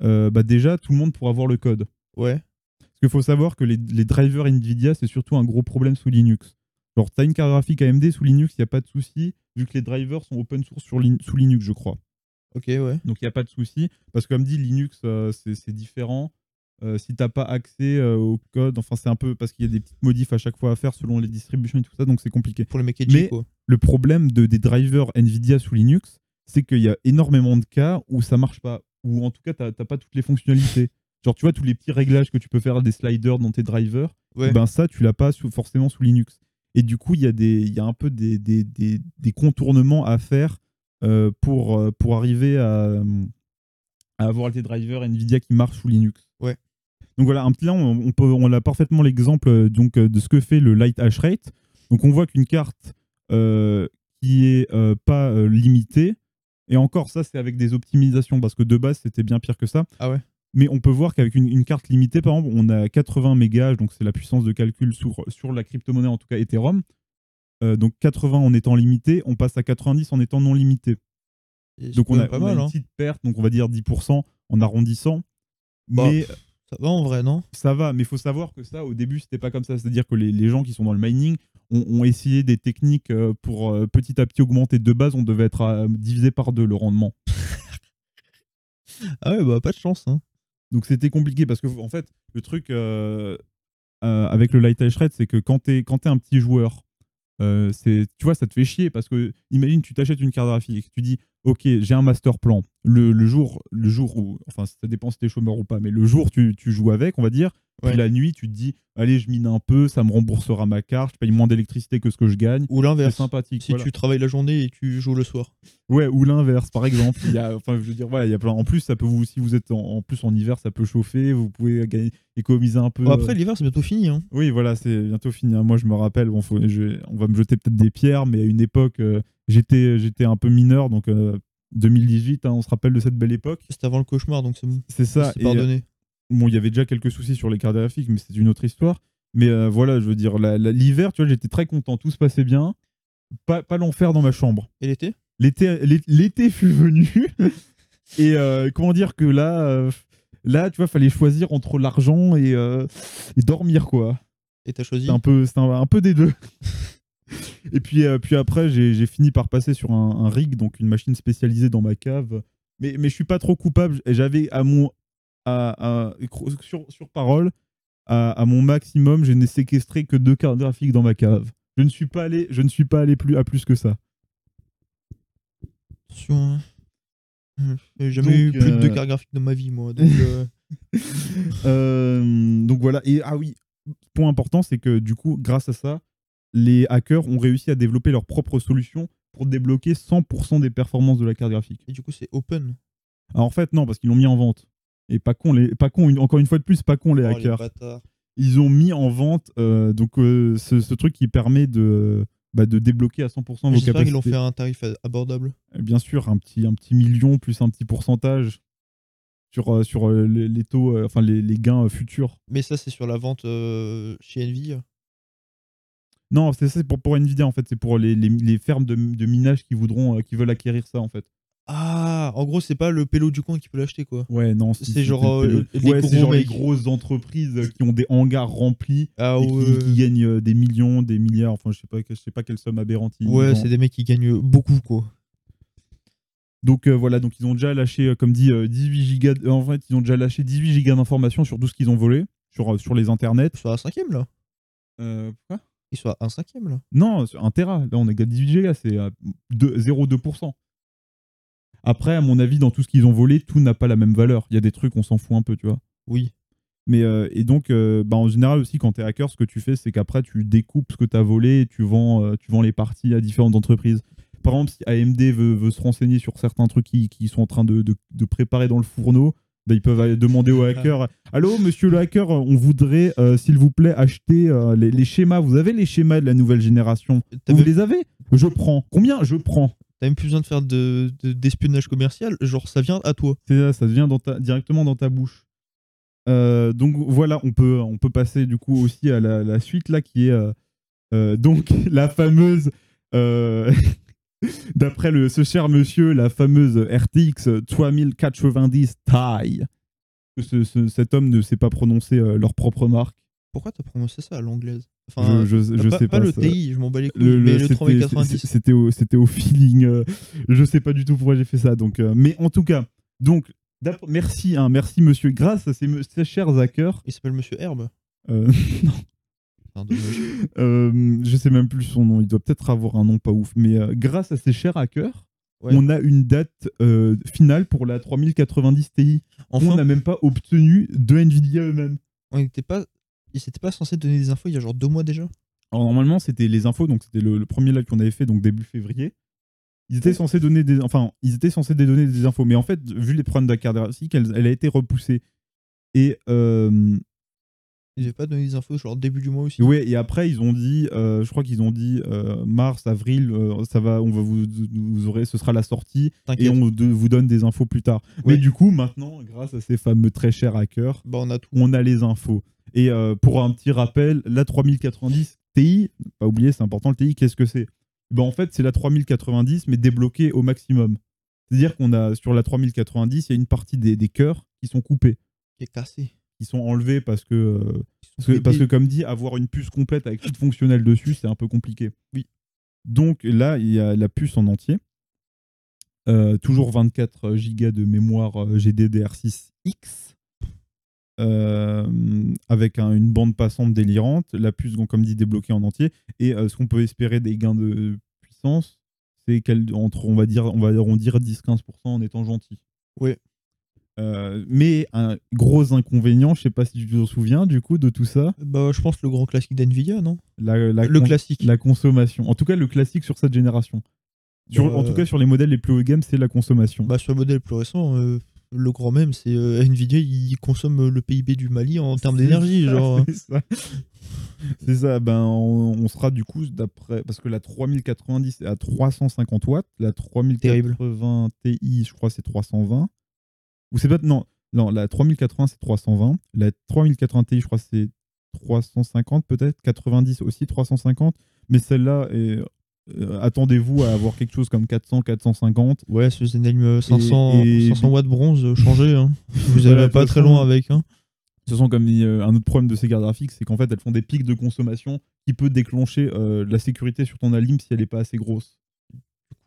Speaker 1: bah déjà, tout le monde pourra voir le code.
Speaker 2: Ouais.
Speaker 1: Parce qu'il faut savoir que les, les drivers Nvidia, c'est surtout un gros problème sous Linux. Genre, t'as une carte graphique AMD sous Linux, il n'y a pas de souci, vu que les drivers sont open source sur Lin- sous Linux, je crois.
Speaker 2: Ok, ouais.
Speaker 1: Donc, il n'y a pas de souci. Parce que, comme dit, Linux, euh, c'est différent. Euh, si t'as pas accès euh, au code, enfin, c'est un peu parce qu'il y a des petites modifs à chaque fois à faire selon les distributions et tout ça, donc c'est compliqué.
Speaker 2: Pour mecs edgy,
Speaker 1: Mais-
Speaker 2: quoi.
Speaker 1: Le problème de, des drivers Nvidia sous Linux, c'est qu'il y a énormément de cas où ça marche pas, ou en tout cas, t'as pas toutes les fonctionnalités. Genre, tu vois, tous les petits réglages que tu peux faire des sliders dans tes drivers,
Speaker 2: Ouais.
Speaker 1: ben ça, tu l'as pas sous- forcément sous Linux. Et du coup, il y, a des- y a un peu des, des, des- des contournements à faire euh, pour, euh, pour arriver à, à avoir tes drivers Nvidia qui marchent sous Linux.
Speaker 2: Ouais.
Speaker 1: Donc voilà, un petit là, on, on peut, on a parfaitement l'exemple euh, donc de ce que fait le light hash rate. Donc on voit qu'une carte euh, qui est euh, pas limitée, et encore ça, c'est avec des optimisations parce que de base c'était bien pire que ça.
Speaker 2: Ah ouais.
Speaker 1: Mais on peut voir qu'avec une, une carte limitée, par exemple, on a 80 mégas, donc c'est la puissance de calcul sur, sur la crypto-monnaie, en tout cas Ethereum. Euh, donc 80 en étant limité, on passe à 90 en étant non limité.
Speaker 2: Et
Speaker 1: Donc on a,
Speaker 2: pas
Speaker 1: on a
Speaker 2: mal,
Speaker 1: une
Speaker 2: hein.
Speaker 1: petite perte, donc on va dire 10% en arrondissant.
Speaker 2: Bah,
Speaker 1: mais
Speaker 2: Ça va en vrai, non?
Speaker 1: ça va, mais il faut savoir que ça, au début, c'était pas comme ça. C'est-à-dire que les, les gens qui sont dans le mining ont, ont essayé des techniques euh, pour euh, petit à petit augmenter. De base, on devait être divisé par deux le rendement.
Speaker 2: Ah ouais, bah pas de chance, hein.
Speaker 1: Donc c'était compliqué parce que en fait, le truc euh, euh, avec le light rate, c'est que quand t'es quand t'es un petit joueur, euh, c'est tu vois, ça te fait chier parce que imagine tu t'achètes une carte graphique, tu dis ok j'ai un master plan. Le, le jour le jour où enfin ça dépend si t'es chômeur ou pas, mais le jour tu, tu joues avec, on va dire. Puis
Speaker 2: Ouais.
Speaker 1: la nuit, tu te dis allez je mine un peu, ça me remboursera ma carte, je paye moins d'électricité que ce que je gagne.
Speaker 2: Ou
Speaker 1: C'est
Speaker 2: l'inverse.
Speaker 1: sympathique.
Speaker 2: Si
Speaker 1: voilà.
Speaker 2: tu travailles la journée et tu joues le soir.
Speaker 1: Ouais, ou l'inverse, par exemple. Il y a, enfin, je veux dire, voilà, il y a plein. En plus, ça peut vous, si vous êtes en, en plus en hiver, ça peut chauffer. Vous pouvez gagner, économiser un peu.
Speaker 2: Bon, après, l'hiver, c'est bientôt fini, hein.
Speaker 1: oui, voilà, c'est bientôt fini. hein. Moi, je me rappelle, bon, faut- je- on va me jeter peut-être des pierres, mais à une époque, euh, j'étais, j'étais un peu mineur, donc euh, 2018, hein, on se rappelle de cette belle époque.
Speaker 2: C'était avant le cauchemar, donc c'est bon.
Speaker 1: C'est ça. Et, euh,
Speaker 2: pardonné.
Speaker 1: bon, il y avait déjà quelques soucis sur les cartes graphiques, mais c'est une autre histoire. Mais euh, voilà, je veux dire, l'hiver, tu vois, j'étais très content, tout se passait bien. Pas, pas l'enfer dans ma chambre.
Speaker 2: Et l'été?
Speaker 1: L'été, l'é- l'été fut venu. et euh, comment dire que là, euh, là, tu vois, fallait choisir entre l'argent et, euh, et dormir, quoi.
Speaker 2: Et t'as choisi?
Speaker 1: Un peu, un, un peu des deux. et puis, euh, puis après, j'ai fini par passer sur un, un rig, donc une machine spécialisée dans ma cave. Mais, mais je suis pas trop coupable. J'avais à mon, à, à- sur, sur parole, à, à mon maximum, je n'ai séquestré que deux cartes graphiques dans ma cave. Je ne suis pas allé, je ne suis pas allé plus à plus que ça.
Speaker 2: Attention. hein. J'ai jamais eu plus de deux
Speaker 1: euh,
Speaker 2: cartes graphiques dans ma vie, moi. Donc, euh,
Speaker 1: Euh, donc voilà. Et ah oui, point important, c'est que du coup, grâce à ça, les hackers ont réussi à développer leur propre solution pour débloquer 100% des performances de la carte graphique.
Speaker 2: et du coup, c'est open.
Speaker 1: Alors en fait, non, parce qu'ils l'ont mis en vente. Et pas con, les, pas con, une- encore une fois de plus, pas con les
Speaker 2: Oh,
Speaker 1: hackers. Ils ont mis en vente euh, donc euh, ce, ce truc qui permet de, bah, de débloquer à 100% vos
Speaker 2: J'espère
Speaker 1: capacités.
Speaker 2: qu'ils l'ont fait à un tarif a- abordable.
Speaker 1: Euh, Bien sûr, un petit, un petit million plus un petit pourcentage sur, euh, sur euh, les, les taux, euh, enfin les, les gains euh, futurs.
Speaker 2: Mais ça, c'est sur la vente euh, chez Nvidia.
Speaker 1: Non, c'est ça, c'est pour, pour Nvidia en fait, c'est pour les, les, les fermes de, de minage qui voudront, euh, qui veulent acquérir ça en fait.
Speaker 2: Ah, en gros, c'est pas le pélo du coin qui peut l'acheter, quoi.
Speaker 1: Ouais, non,
Speaker 2: C'est genre,
Speaker 1: le-
Speaker 2: euh, les
Speaker 1: ouais, c'est genre les grosses entreprises qui ont des hangars remplis
Speaker 2: Ah
Speaker 1: et qui,
Speaker 2: ouais.
Speaker 1: qui gagnent euh, des millions, des milliards, enfin je sais pas, je sais pas quelle somme aberrante. ils
Speaker 2: Ouais,
Speaker 1: vendent.
Speaker 2: c'est des mecs qui gagnent beaucoup, quoi.
Speaker 1: Donc euh, voilà, donc ils ont déjà lâché, comme dit, euh, 18 gigas. de- En fait, ils ont déjà lâché 18 gigas d'informations sur tout ce qu'ils ont volé sur, sur les internets.
Speaker 2: À un cinquième, là.
Speaker 1: Euh, quoi
Speaker 2: Ils sont à un cinquième, là.
Speaker 1: Non, un Tera. Là, on est à 18 gigas, c'est à deux- 0,2%. Après, à mon avis, dans tout ce qu'ils ont volé, tout n'a pas la même valeur. Il y a des trucs, on s'en fout un peu, tu vois.
Speaker 2: Oui.
Speaker 1: Mais euh, et donc, euh, bah, en général aussi, quand tu es hacker, ce que tu fais, c'est qu'après, tu découpes ce que tu as volé et tu vends, euh, tu vends les parties à différentes entreprises. Par exemple, si AMD veut, veut se renseigner sur certains trucs qui, qui sont en train de, de- de préparer dans le fourneau, ils peuvent demander au hacker Allô, monsieur le hacker, on voudrait, euh, s'il vous plaît, acheter euh, les, les schémas. Vous avez les schémas de la nouvelle génération? Vous
Speaker 2: même,
Speaker 1: les avez? Je prends. Combien Je prends?
Speaker 2: t'as même plus besoin de faire de- de- d'espionnage commercial. Genre, ça vient à toi.
Speaker 1: C'est ça, ça vient dans ta- directement dans ta bouche. Euh, donc voilà, on peut, on peut passer du coup aussi à la, la suite là qui est donc la fameuse, d'après le, ce cher monsieur, la fameuse RTX 3090 Ti. Ce- ce- cet homme ne sait pas prononcer euh, leur propre marque.
Speaker 2: Pourquoi t'as prononcé ça à l'anglaise? Enfin,
Speaker 1: je je, je
Speaker 2: pas,
Speaker 1: sais
Speaker 2: pas
Speaker 1: pas.
Speaker 2: le. TI, je m'en bats les couilles,
Speaker 1: Le-
Speaker 2: mais le
Speaker 1: c'était-
Speaker 2: 3090.
Speaker 1: C'était au, feeling. euh, je sais pas du tout pourquoi j'ai fait ça. Donc, euh, mais en tout cas, donc, merci, hein, merci monsieur. Grâce à ces, ces chers hackers,
Speaker 2: Il s'appelle Monsieur Herbe.
Speaker 1: euh,
Speaker 2: dommage.
Speaker 1: Euh, je sais même plus son nom. Il doit peut-être avoir un nom pas ouf. Mais euh, grâce à ces chers hackers,
Speaker 2: Ouais.
Speaker 1: on a une date euh, finale pour la 3090 Ti.
Speaker 2: Enfin,
Speaker 1: On n'a même pas obtenu de Nvidia eux-mêmes.
Speaker 2: on pas. Ils s'étaient pas censés donner des infos il y a genre deux mois déjà?
Speaker 1: Alors normalement, c'était les infos, donc c'était le, le premier live qu'on avait fait, donc début février. Ils étaient censés donner des, enfin, ils étaient censés donner des infos, mais en fait, vu les problèmes de la carte graphique, elle, elle a été repoussée. Et euh,
Speaker 2: Ils avaient pas donné des infos genre début du mois aussi
Speaker 1: ouais, et après ils ont dit, euh, je crois qu'ils ont dit euh, mars, avril, euh, ça va, on va vous, vous aurez, ce sera la sortie, et on de- vous donne des infos plus tard.
Speaker 2: Ouais.
Speaker 1: Mais du coup, maintenant, grâce à ces fameux très chers hackers,
Speaker 2: Bah, on a tout.
Speaker 1: on a les infos. Et pour un petit rappel, la 3090 Ti, pas oublier, c'est important, le TI, qu'est-ce que c'est? Ben, En fait, c'est la 3090, mais débloquée au maximum. C'est-à-dire qu'on a, sur la 3090, il y a une partie des, des cœurs qui sont coupés,
Speaker 2: Qui est cassé.
Speaker 1: Qui sont enlevés parce que, euh, parce que, parce que,
Speaker 2: débiles.
Speaker 1: comme dit, avoir une puce complète avec tout fonctionnel dessus, c'est un peu compliqué.
Speaker 2: Oui.
Speaker 1: Donc là, il y a la puce en entier. Euh, toujours 24 Go de mémoire euh, GDDR6X. euh, avec un- une bande passante délirante. La puce, comme dit, débloquée en entier. Et ce qu'on peut espérer des gains de puissance, c'est qu'elle, entre, on va dire, on va arrondir 10-15% en étant gentil.
Speaker 2: Ouais.
Speaker 1: Euh, mais un gros inconvénient, je sais pas si tu te souviens du coup de tout ça,
Speaker 2: Bah, je pense le grand classique d'NVIDIA, non?
Speaker 1: La, la
Speaker 2: Le classique.
Speaker 1: la consommation. En tout cas, le classique sur cette génération. Sur, En tout cas, sur les modèles les plus haut de gamme, c'est la consommation.
Speaker 2: Bah, sur le modèle plus récent, euh, le grand même, c'est euh, Nvidia, il consomme euh, le PIB du Mali en termes d'énergie. genre.
Speaker 1: C'est ça. Ben on, on sera du coup d'après parce que la 3090 est à 350 watts, la 3080 Ti, je crois c'est 320. Ou c'est pas non, non, la 3080 c'est 320, la 3080 Ti je crois c'est 350 peut-être, 90 aussi 350, mais celle-là est euh, attendez-vous à avoir quelque chose comme 400 450
Speaker 2: Ouais, ce Zenelm euh, 500,
Speaker 1: et-
Speaker 2: 500 watts bronze, euh, changé. Hein. Vous
Speaker 1: Voilà,
Speaker 2: allez
Speaker 1: de
Speaker 2: pas
Speaker 1: toute
Speaker 2: très
Speaker 1: façon,
Speaker 2: loin avec. Hein.
Speaker 1: Ce sont comme dit, euh, un autre problème de ces cartes graphiques, c'est qu'en fait elles font des pics de consommation qui peut déclencher euh, la sécurité sur ton alim si elle n'est pas assez grosse.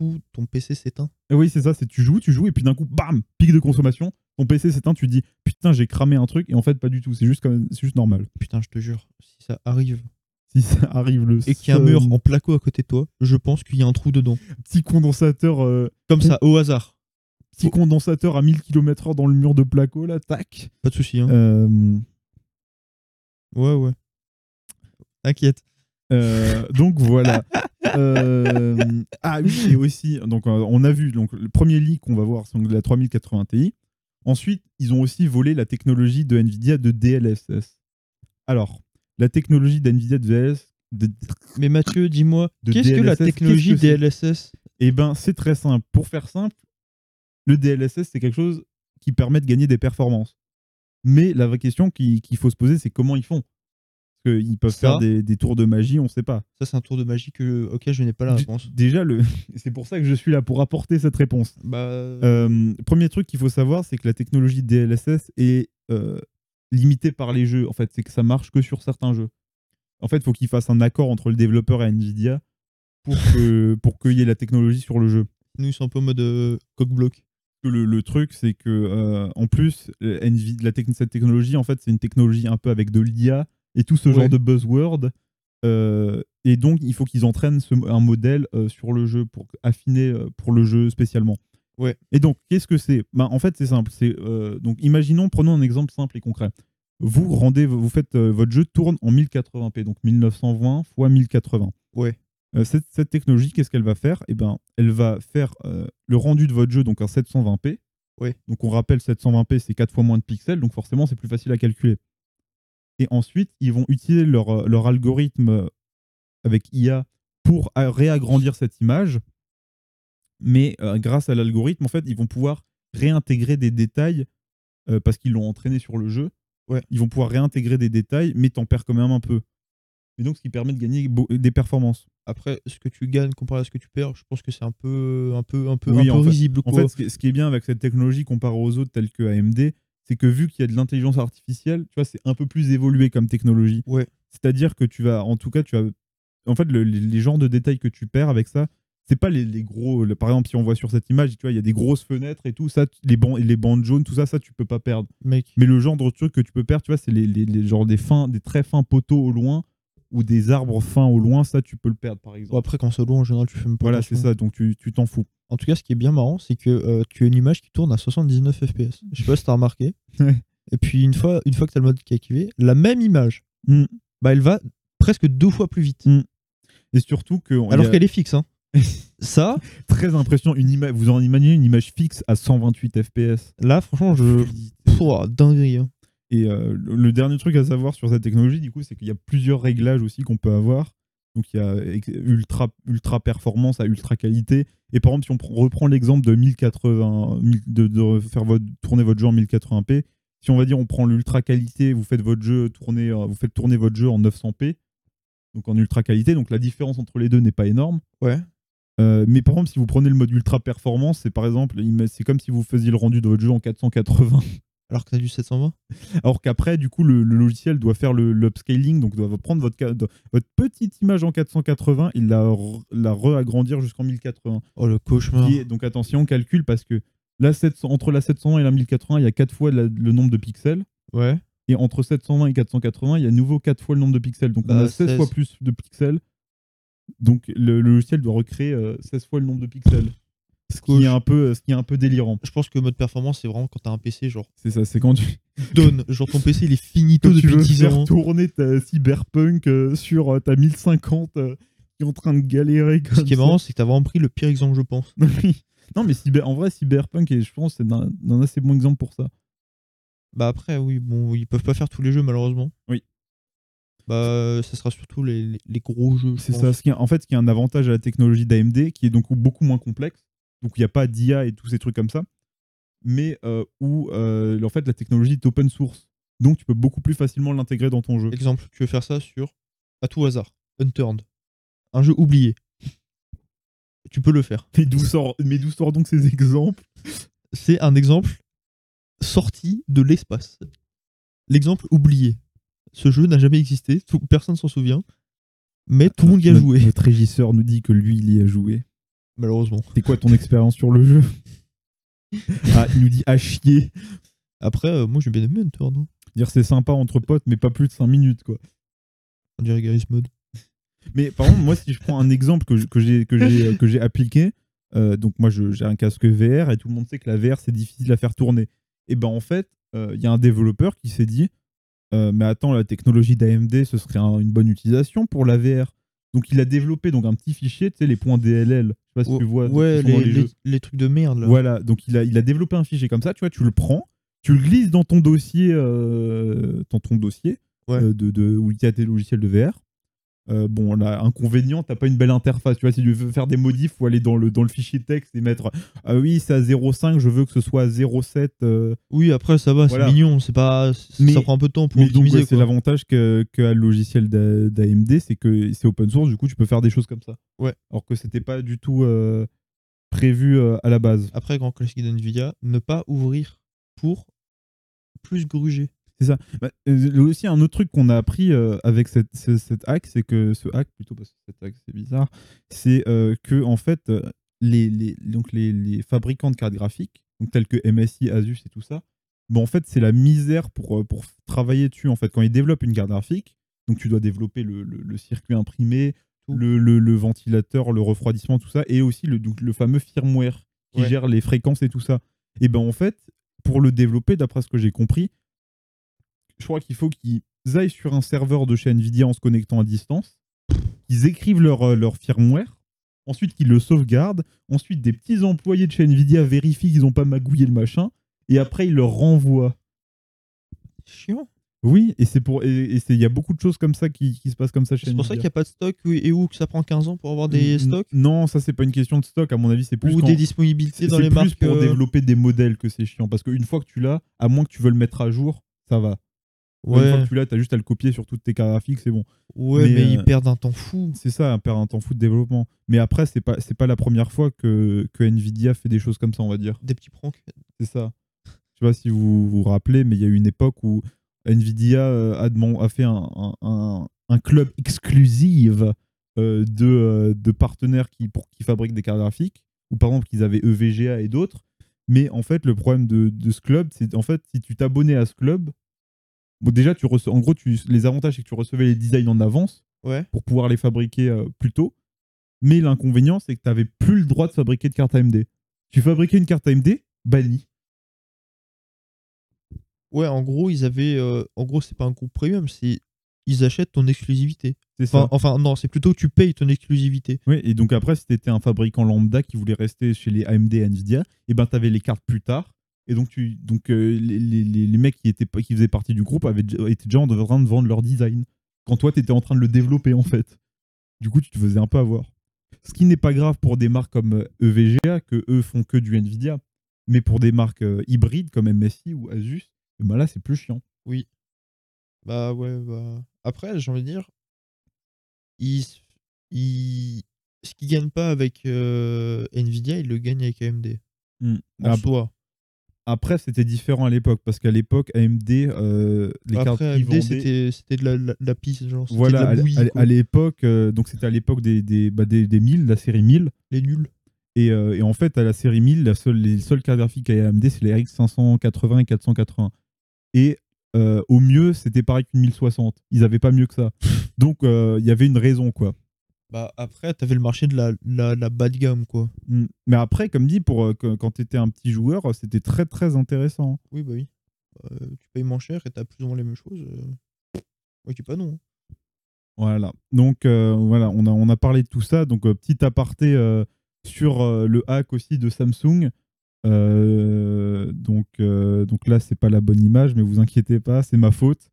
Speaker 2: Coup, ton PC s'éteint.
Speaker 1: Et oui, c'est ça, c'est tu joues, tu joues, et puis d'un coup, bam, pic de consommation, ton PC s'éteint, tu te dis putain, j'ai cramé un truc, et en fait, pas du tout, c'est juste, comme- c'est juste normal.
Speaker 2: Putain, je te jure, si ça arrive,
Speaker 1: si ça arrive le
Speaker 2: et qu'il y a un mur en placo à côté de toi, je pense qu'il y a un trou dedans.
Speaker 1: petit condensateur euh,
Speaker 2: Comme ça, au hasard.
Speaker 1: petit condensateur à 1000 km/h dans le mur de placo là tac
Speaker 2: Pas de souci. Hein.
Speaker 1: Euh,
Speaker 2: Ouais, ouais. T'inquiète.
Speaker 1: euh, donc voilà Euh, ah oui et aussi donc euh, on a vu donc le premier leak qu'on va voir c'est la 3080 Ti ensuite ils ont aussi volé la technologie de Nvidia de DLSS alors la technologie d'Nvidia de DLSS de,
Speaker 2: Mais Mathieu, dis-moi, qu'est-ce que la
Speaker 1: DLSS,
Speaker 2: technologie
Speaker 1: que
Speaker 2: DLSS
Speaker 1: Eh ben, c'est très simple. Pour faire simple, le DLSS, c'est quelque chose qui permet de gagner des performances. Mais la vraie question qui- qu'il faut se poser, c'est comment ils font? Parce qu'ils peuvent
Speaker 2: Ça-
Speaker 1: faire des, des tours de magie, on ne sait pas.
Speaker 2: Ça, c'est un tour de magie que, auquel je n'ai pas la
Speaker 1: D-
Speaker 2: réponse.
Speaker 1: Déjà, le... c'est pour ça que je suis là, pour apporter cette réponse.
Speaker 2: Bah,
Speaker 1: Euh, premier truc qu'il faut savoir, c'est que la technologie DLSS est euh, limitée par les jeux. En fait, c'est que ça marche que sur certains jeux. En fait, il faut qu'ils fassent un accord entre le développeur et Nvidia pour qu'il y ait la technologie sur le jeu.
Speaker 2: nous, ils sont un peu en mode euh, coq-bloc.
Speaker 1: le, le truc, c'est que euh, en plus, la cette technologie, en fait, c'est une technologie un peu avec de l'IA et tout ce
Speaker 2: Ouais.
Speaker 1: genre de buzzword. Euh, et donc, il faut qu'ils entraînent ce- un modèle euh, sur le jeu pour affiner euh, pour le jeu spécialement.
Speaker 2: Ouais.
Speaker 1: Et donc, qu'est-ce que c'est? Ben, En fait, c'est simple. C'est donc, imaginons, prenons un exemple simple et concret. Vous rendez, vous faites votre jeu tourne en 1080p, donc 1920 x 1080.
Speaker 2: Ouais.
Speaker 1: Cette, cette technologie, qu'est-ce qu'elle va faire? Eh ben, elle va faire le rendu de votre jeu donc en 720p.
Speaker 2: Ouais.
Speaker 1: Donc on rappelle 720p, c'est 4 fois moins de pixels, donc forcément c'est plus facile à calculer. Et ensuite, ils vont utiliser leur, euh, leur algorithme euh, avec IA pour a- réagrandir cette image. Mais euh, grâce à l'algorithme, en fait, ils vont pouvoir réintégrer des détails euh, parce qu'ils l'ont entraîné sur le jeu.
Speaker 2: Ouais.
Speaker 1: Ils vont pouvoir réintégrer des détails, mais t'en perds quand même un peu. Et donc, ce qui permet de gagner des performances.
Speaker 2: Après, ce que tu gagnes comparé à ce que tu perds, je pense que c'est un peu, un peu, un peu,
Speaker 1: Oui,
Speaker 2: un peu
Speaker 1: en fait-
Speaker 2: risible.
Speaker 1: En fait, ce qui, est, ce qui est bien avec cette technologie comparée aux autres telles que AMD, c'est que vu qu'il y a de l'intelligence artificielle, tu vois, c'est un peu plus évolué comme technologie.
Speaker 2: Ouais.
Speaker 1: C'est-à-dire que tu vas, en tout cas, tu vas, en fait, le- les, les genres de détails que tu perds avec ça, c'est pas les, les gros. le- par exemple, si on voit sur cette image, tu vois, il y a des grosses fenêtres et tout ça, les les bandes jaunes, tout ça, ça, tu peux pas perdre.
Speaker 2: Mec,
Speaker 1: Mais le genre de truc que tu peux perdre, tu vois, c'est les, les, les genres des fins, des très fins poteaux au loin ou des arbres fins au loin, ça, tu peux le perdre, par exemple.
Speaker 2: bon, après, quand c'est loin, en général, tu fais pas
Speaker 1: voilà, c'est ça. Donc tu tu t'en fous.
Speaker 2: En tout cas, ce qui est bien marrant, c'est que euh, tu as une image qui tourne à 79 FPS. Je sais pas si t'as remarqué. Et puis, une fois, une fois que t'as le mode qui est activé, la même image,
Speaker 1: Mm.
Speaker 2: bah, elle va presque deux fois plus vite.
Speaker 1: Mm. Et surtout que
Speaker 2: Alors
Speaker 1: a-
Speaker 2: qu'elle est fixe. Hein. Ça,
Speaker 1: très impressionnant. Une ima- vous en imaginez une image fixe à 128 FPS.
Speaker 2: là, franchement, je. Pouah, dinguerie. hein.
Speaker 1: Et euh, le dernier truc à savoir sur cette technologie, du coup, c'est qu'il y a plusieurs réglages aussi qu'on peut avoir. Donc il y a ultra, ultra performance à ultra qualité. Et par exemple, si on pr- reprend l'exemple de 1080, mille- de, de faire votre, tourner votre jeu en 1080p, si on va dire on prend l'ultra qualité, vous faites votre jeu tourner, euh, vous faites tourner votre jeu en 900p, donc en ultra qualité, donc la différence entre les deux n'est pas énorme.
Speaker 2: Ouais.
Speaker 1: Euh, mais par exemple, si vous prenez le mode ultra performance, c'est par exemple, c'est comme si vous faisiez le rendu de votre jeu en 480.
Speaker 2: Alors que t'as du 720.
Speaker 1: Alors qu'après, du coup, le, le logiciel doit faire le- l'upscaling, donc doit prendre votre, petite image en 480 et la, la re-agrandir jusqu'en 1080.
Speaker 2: Oh, le cauchemar.
Speaker 1: Est- donc attention, calcul, parce que la 700 entre la 720 et la 1080, il y a 4 fois la- le nombre de pixels.
Speaker 2: Ouais.
Speaker 1: Et entre 720 et 480, il y a nouveau 4 fois le nombre de pixels. Donc on
Speaker 2: Bah,
Speaker 1: a 16,
Speaker 2: 16.
Speaker 1: fois plus de pixels. Donc le, le logiciel doit recréer euh, 16 fois le nombre de pixels. Ce qui, est un peu, ce qui est un peu délirant.
Speaker 2: Je pense que mode performance, c'est vraiment quand t'as un PC, genre,
Speaker 1: C'est ça, c'est quand tu,
Speaker 2: donne. genre, ton PC, il est finito
Speaker 1: quand tu
Speaker 2: depuis
Speaker 1: veux
Speaker 2: 10
Speaker 1: faire
Speaker 2: ans.
Speaker 1: tourner ta cyberpunk euh, sur euh, ta 1050 euh, qui est en train de galérer comme
Speaker 2: Ce qui est marrant, c'est que t'as vraiment pris le pire exemple, je pense.
Speaker 1: Non mais cyber, en vrai cyberpunk et je pense c'est un, un assez bon exemple pour ça
Speaker 2: Bah après, oui, bon, ils peuvent pas faire tous les jeux, malheureusement.
Speaker 1: Oui.
Speaker 2: Bah, ça sera surtout les, les- les gros jeux. je
Speaker 1: c'est ça ce qui est- en fait ce qui est un avantage à la technologie d'AMD qui est donc beaucoup moins complexe donc il n'y a pas d'IA et tous ces trucs comme ça mais euh, où euh, en fait la technologie est open source donc tu peux beaucoup plus facilement l'intégrer dans ton jeu
Speaker 2: Exemple, tu veux faire ça sur, à tout hasard, Unturned. Un jeu oublié. Tu peux le faire.
Speaker 1: mais d'où sort, mais d'où sort donc ces exemples?
Speaker 2: C'est un exemple sorti de l'espace. L'exemple oublié. Ce jeu n'a jamais existé, tout- personne s'en souvient, mais tout le monde y a joué,
Speaker 1: notre régisseur nous dit que lui il y a joué
Speaker 2: malheureusement.
Speaker 1: C'est quoi ton expérience sur le jeu Ah, il nous dit à chier.
Speaker 2: Après, euh, moi j'ai bien aimé Unturned. hein.
Speaker 1: Dire c'est sympa entre potes, mais pas plus de 5 minutes quoi.
Speaker 2: On dirait Garry's Mode.
Speaker 1: Mais par exemple, moi, si je prends un exemple que, que j'ai que j'ai que j'ai appliqué, euh, donc moi, j'ai un casque VR et tout le monde sait que la VR c'est difficile à faire tourner. Et ben en fait, euh, il y a un développeur qui s'est dit, euh, mais attends, la technologie d'AMD, ce serait un- une bonne utilisation pour la VR. Donc il a développé donc un petit fichier, tu sais, les points DLL. Je sais pas si tu vois.
Speaker 2: ouais, les,
Speaker 1: les
Speaker 2: les-
Speaker 1: jeux.
Speaker 2: les trucs de merde là.
Speaker 1: Voilà, donc il a, il a développé un fichier comme ça, tu vois, tu le prends, tu le glisses dans ton dossier, euh, dans ton dossier
Speaker 2: Ouais.
Speaker 1: euh, de, de, où il y a tes logiciels de VR. Euh, bon, là, inconvénient, t'as pas une belle interface. Tu vois, si tu veux faire des modifs, faut aller dans le, dans le fichier texte et mettre Ah oui, c'est à 0.5, je veux que ce soit à 0.7. euh.
Speaker 2: Oui, après ça va,
Speaker 1: Voilà.
Speaker 2: c'est mignon, c'est pas,
Speaker 1: Mais-
Speaker 2: ça prend un peu de temps pour
Speaker 1: Mais donc,
Speaker 2: optimiser.
Speaker 1: ouais, c'est
Speaker 2: quoi.
Speaker 1: l'avantage que, que a le logiciel d'A- d'AMD, c'est que c'est open source, du coup, tu peux faire des choses comme ça.
Speaker 2: Ouais.
Speaker 1: Alors que c'était pas du tout euh, prévu euh, à la base.
Speaker 2: Après, grand classique de Nvidia, ne pas ouvrir pour plus gruger.
Speaker 1: C'est ça. Bah, euh, aussi, un autre truc qu'on a appris euh, avec cette, ce- cette hack, c'est que ce hack, plutôt parce que cette hack c'est bizarre, c'est euh, que en fait, les, les, donc les, les fabricants de cartes graphiques, donc tels que MSI, Asus et tout ça, bon, en fait, c'est la misère pour, pour travailler dessus. En fait, quand ils développent une carte graphique, donc tu dois développer le, le- le circuit imprimé, le, le- le ventilateur, le refroidissement, tout ça, et aussi le, donc, le fameux firmware qui
Speaker 2: Ouais.
Speaker 1: gère les fréquences et tout ça. Et ben en fait, pour le développer, d'après ce que j'ai compris, je crois qu'il faut qu'ils aillent sur un serveur de chez Nvidia en se connectant à distance, qu'ils écrivent leur, euh, leur firmware, ensuite qu'ils le sauvegardent, ensuite des petits employés de chez Nvidia vérifient qu'ils n'ont pas magouillé le machin, et après ils le renvoient.
Speaker 2: Chiant.
Speaker 1: Oui, et c'est pour et, il y a beaucoup de choses comme ça qui, qui se passent comme ça chez
Speaker 2: C'est pour ça qu'il n'y a pas de stock et où que ça prend 15 ans pour avoir des stocks?
Speaker 1: Non, ça c'est pas une question de stock. À mon avis, c'est plus
Speaker 2: ou des disponibilités dans
Speaker 1: c'est
Speaker 2: les
Speaker 1: plus
Speaker 2: marques.
Speaker 1: pour
Speaker 2: euh,
Speaker 1: développer des modèles que c'est chiant. Parce qu'une fois que tu l'as, à moins que tu veux le mettre à jour, ça va. Une fois
Speaker 2: Ouais,
Speaker 1: que tu l'as, t'as juste à le copier sur toutes tes cartes graphiques, c'est bon.
Speaker 2: ouais,
Speaker 1: mais,
Speaker 2: mais,
Speaker 1: euh,
Speaker 2: ils perdent un temps fou.
Speaker 1: C'est ça, perd un temps fou de développement. Mais après, c'est pas, c'est pas la première fois que, que Nvidia fait des choses comme ça, on va dire.
Speaker 2: Des petits pranks.
Speaker 1: C'est ça. Je sais pas si vous vous rappelez, mais il y a eu une époque où Nvidia euh, a, a fait un, un- un- un club exclusif euh, de, de partenaires qui, pour, qui fabriquent des cartes graphiques, ou par exemple qu'ils avaient EVGA et d'autres. Mais en fait, le problème de, de ce club, c'est en fait, si tu t'abonnais à ce club, bon, déjà, tu reçois, en gros, tu, les avantages, c'est que tu recevais les designs en avance
Speaker 2: Ouais.
Speaker 1: pour pouvoir les fabriquer euh, plus tôt. Mais l'inconvénient, c'est que tu n'avais plus le droit de fabriquer de carte AMD. Tu fabriquais une carte AMD, banni.
Speaker 2: Ouais, en gros, ils avaient. euh, en gros, c'est pas un groupe premium, c'est. Ils achètent ton exclusivité.
Speaker 1: C'est ça.
Speaker 2: Enfin, non, c'est plutôt tu payes ton exclusivité.
Speaker 1: Oui, et donc après, si tu étais un fabricant lambda qui voulait rester chez les AMD et Nvidia, et ben tu avais les cartes plus tard. Et donc, tu, donc euh, les, les- les- mecs qui, étaient, qui faisaient partie du groupe avaient, étaient déjà en train de vendre leur design. Quand toi, tu étais en train de le développer, en fait. Du coup, tu te faisais un peu avoir. Ce qui n'est pas grave pour des marques comme euh, EVGA, que eux font que du Nvidia. Mais pour des marques euh, hybrides comme MSI ou Asus, eh ben là, c'est plus chiant.
Speaker 2: Bah ouais, bah. Après, j'ai envie de dire. Ils. ils... Ce qu'ils gagnent pas avec euh, Nvidia, ils le gagnent avec AMD. En
Speaker 1: Ap-
Speaker 2: soi.
Speaker 1: Après, c'était différent à l'époque, parce qu'à l'époque, AMD, euh, les cartes
Speaker 2: Après, AMD,
Speaker 1: vendaient-
Speaker 2: c'était c'était de la, la, la pisse, genre.
Speaker 1: Voilà,
Speaker 2: de
Speaker 1: à,
Speaker 2: la bouillie.
Speaker 1: à-
Speaker 2: quoi.
Speaker 1: à l'époque, euh, donc c'était à l'époque des, des, bah, des, des 1000, la série 1000.
Speaker 2: Les nuls.
Speaker 1: Et, euh, et en fait, à la série 1000, la seule, les seules cartes graphiques à AMD, c'est les RX 580 et 480. Et au mieux, c'était pareil qu'une 1060. Ils avaient pas mieux que ça. Donc, il y avait une raison, quoi.
Speaker 2: Bah après, t'avais le marché de la, la, la bas de gamme, quoi.
Speaker 1: Mm. Mais après, comme dit, pour, euh, que- quand tu étais un petit joueur, c'était très, très intéressant.
Speaker 2: Oui, bah oui. Euh, tu payes moins cher et t'as plus ou moins les mêmes choses. euh. Dis pas non. hein.
Speaker 1: Voilà. Donc euh, voilà, on a, on a parlé de tout ça. Donc euh, petit aparté euh, sur euh, le hack aussi de Samsung. Euh, donc, euh, donc là, c'est pas la bonne image, mais vous inquiétez pas, c'est ma faute.